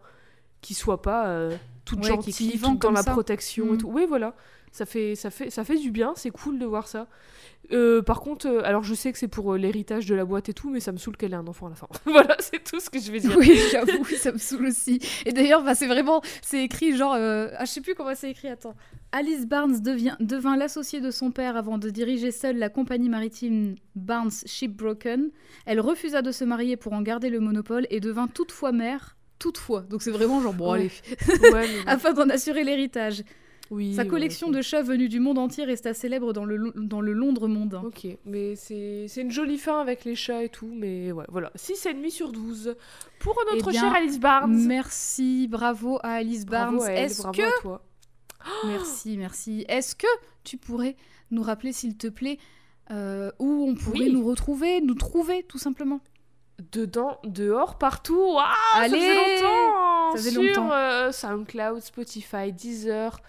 qui soit pas euh, toute Ouais, qui gentille, clivant toute dans la ça. protection et Mm. tout. Oui, voilà. Ça fait, ça, fait, ça fait du bien, c'est cool de voir ça. Euh, par contre, euh, alors je sais que c'est pour euh, l'héritage de la boîte et tout, mais ça me saoule qu'elle ait un enfant à la fin. voilà, c'est tout ce que je vais dire. Oui, j'avoue, ça me saoule aussi. Et d'ailleurs, bah, c'est vraiment, c'est écrit genre, ah, je sais plus comment c'est écrit, attends. Alice Barnes devient, devint l'associée de son père avant de diriger seule la compagnie maritime Barnes Shipbroken. Elle refusa de se marier pour en garder le monopole et devint toutefois mère, toutefois. Donc c'est vraiment genre, bon, allez, Ouais, afin d'en assurer l'héritage. Oui, Sa collection de chats venus du monde entier resta célèbre dans le, dans le Londres mondain. Ok, mais c'est une jolie fin avec les chats et tout, mais ouais, voilà. 6,5 sur 12 pour notre Eh bien, chère Alice Barnes. Merci, bravo à Alice Barnes. Bravo à elle, Est-ce que à toi. Merci, merci. Est-ce que tu pourrais nous rappeler, s'il te plaît, euh, où on pourrait Oui. nous retrouver, nous trouver, tout simplement? Dedans, dehors, partout. Allez ça faisait longtemps. Ça faisait Sur longtemps. euh, SoundCloud, Spotify, Deezer,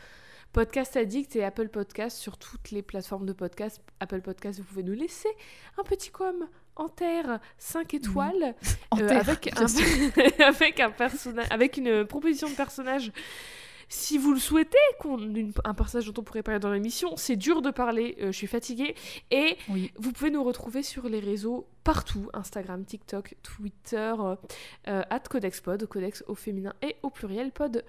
Podcast Addict et Apple Podcast sur toutes les plateformes de podcast. Apple Podcast, vous pouvez nous laisser un petit com en terre 5 étoiles En euh, terre, avec un, avec un personnage avec une proposition de personnage. Si vous le souhaitez, qu'on, une- un personnage dont on pourrait parler dans l'émission, c'est dur de parler, euh, je suis fatiguée. Et Oui. vous pouvez nous retrouver sur les réseaux partout Instagram, TikTok, Twitter, euh, euh, at CodexPod, Codex au féminin et au pluriel, pod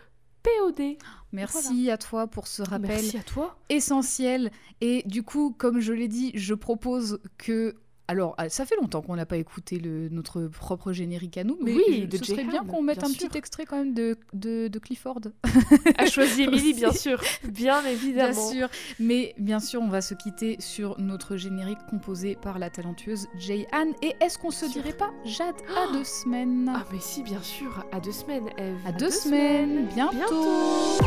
POD. Merci à toi pour ce rappel Merci à toi. essentiel. Et du coup, comme je l'ai dit, je propose que Alors, ah, ça fait longtemps qu'on n'a pas écouté le, notre propre générique à nous, mais Oui, je- ce serait bien qu'on mette bien un sûr. petit extrait quand même de, de, de Clifford. A choisi Emily, bien sûr. Bien évidemment. Bien sûr, mais bien sûr, on va se quitter sur notre générique composé par la talentueuse Jay Ann. Et est-ce qu'on se Sûr. dirait pas Jade à deux semaines? Ah, mais si, bien sûr. À deux semaines, Eve. À deux semaines, bientôt.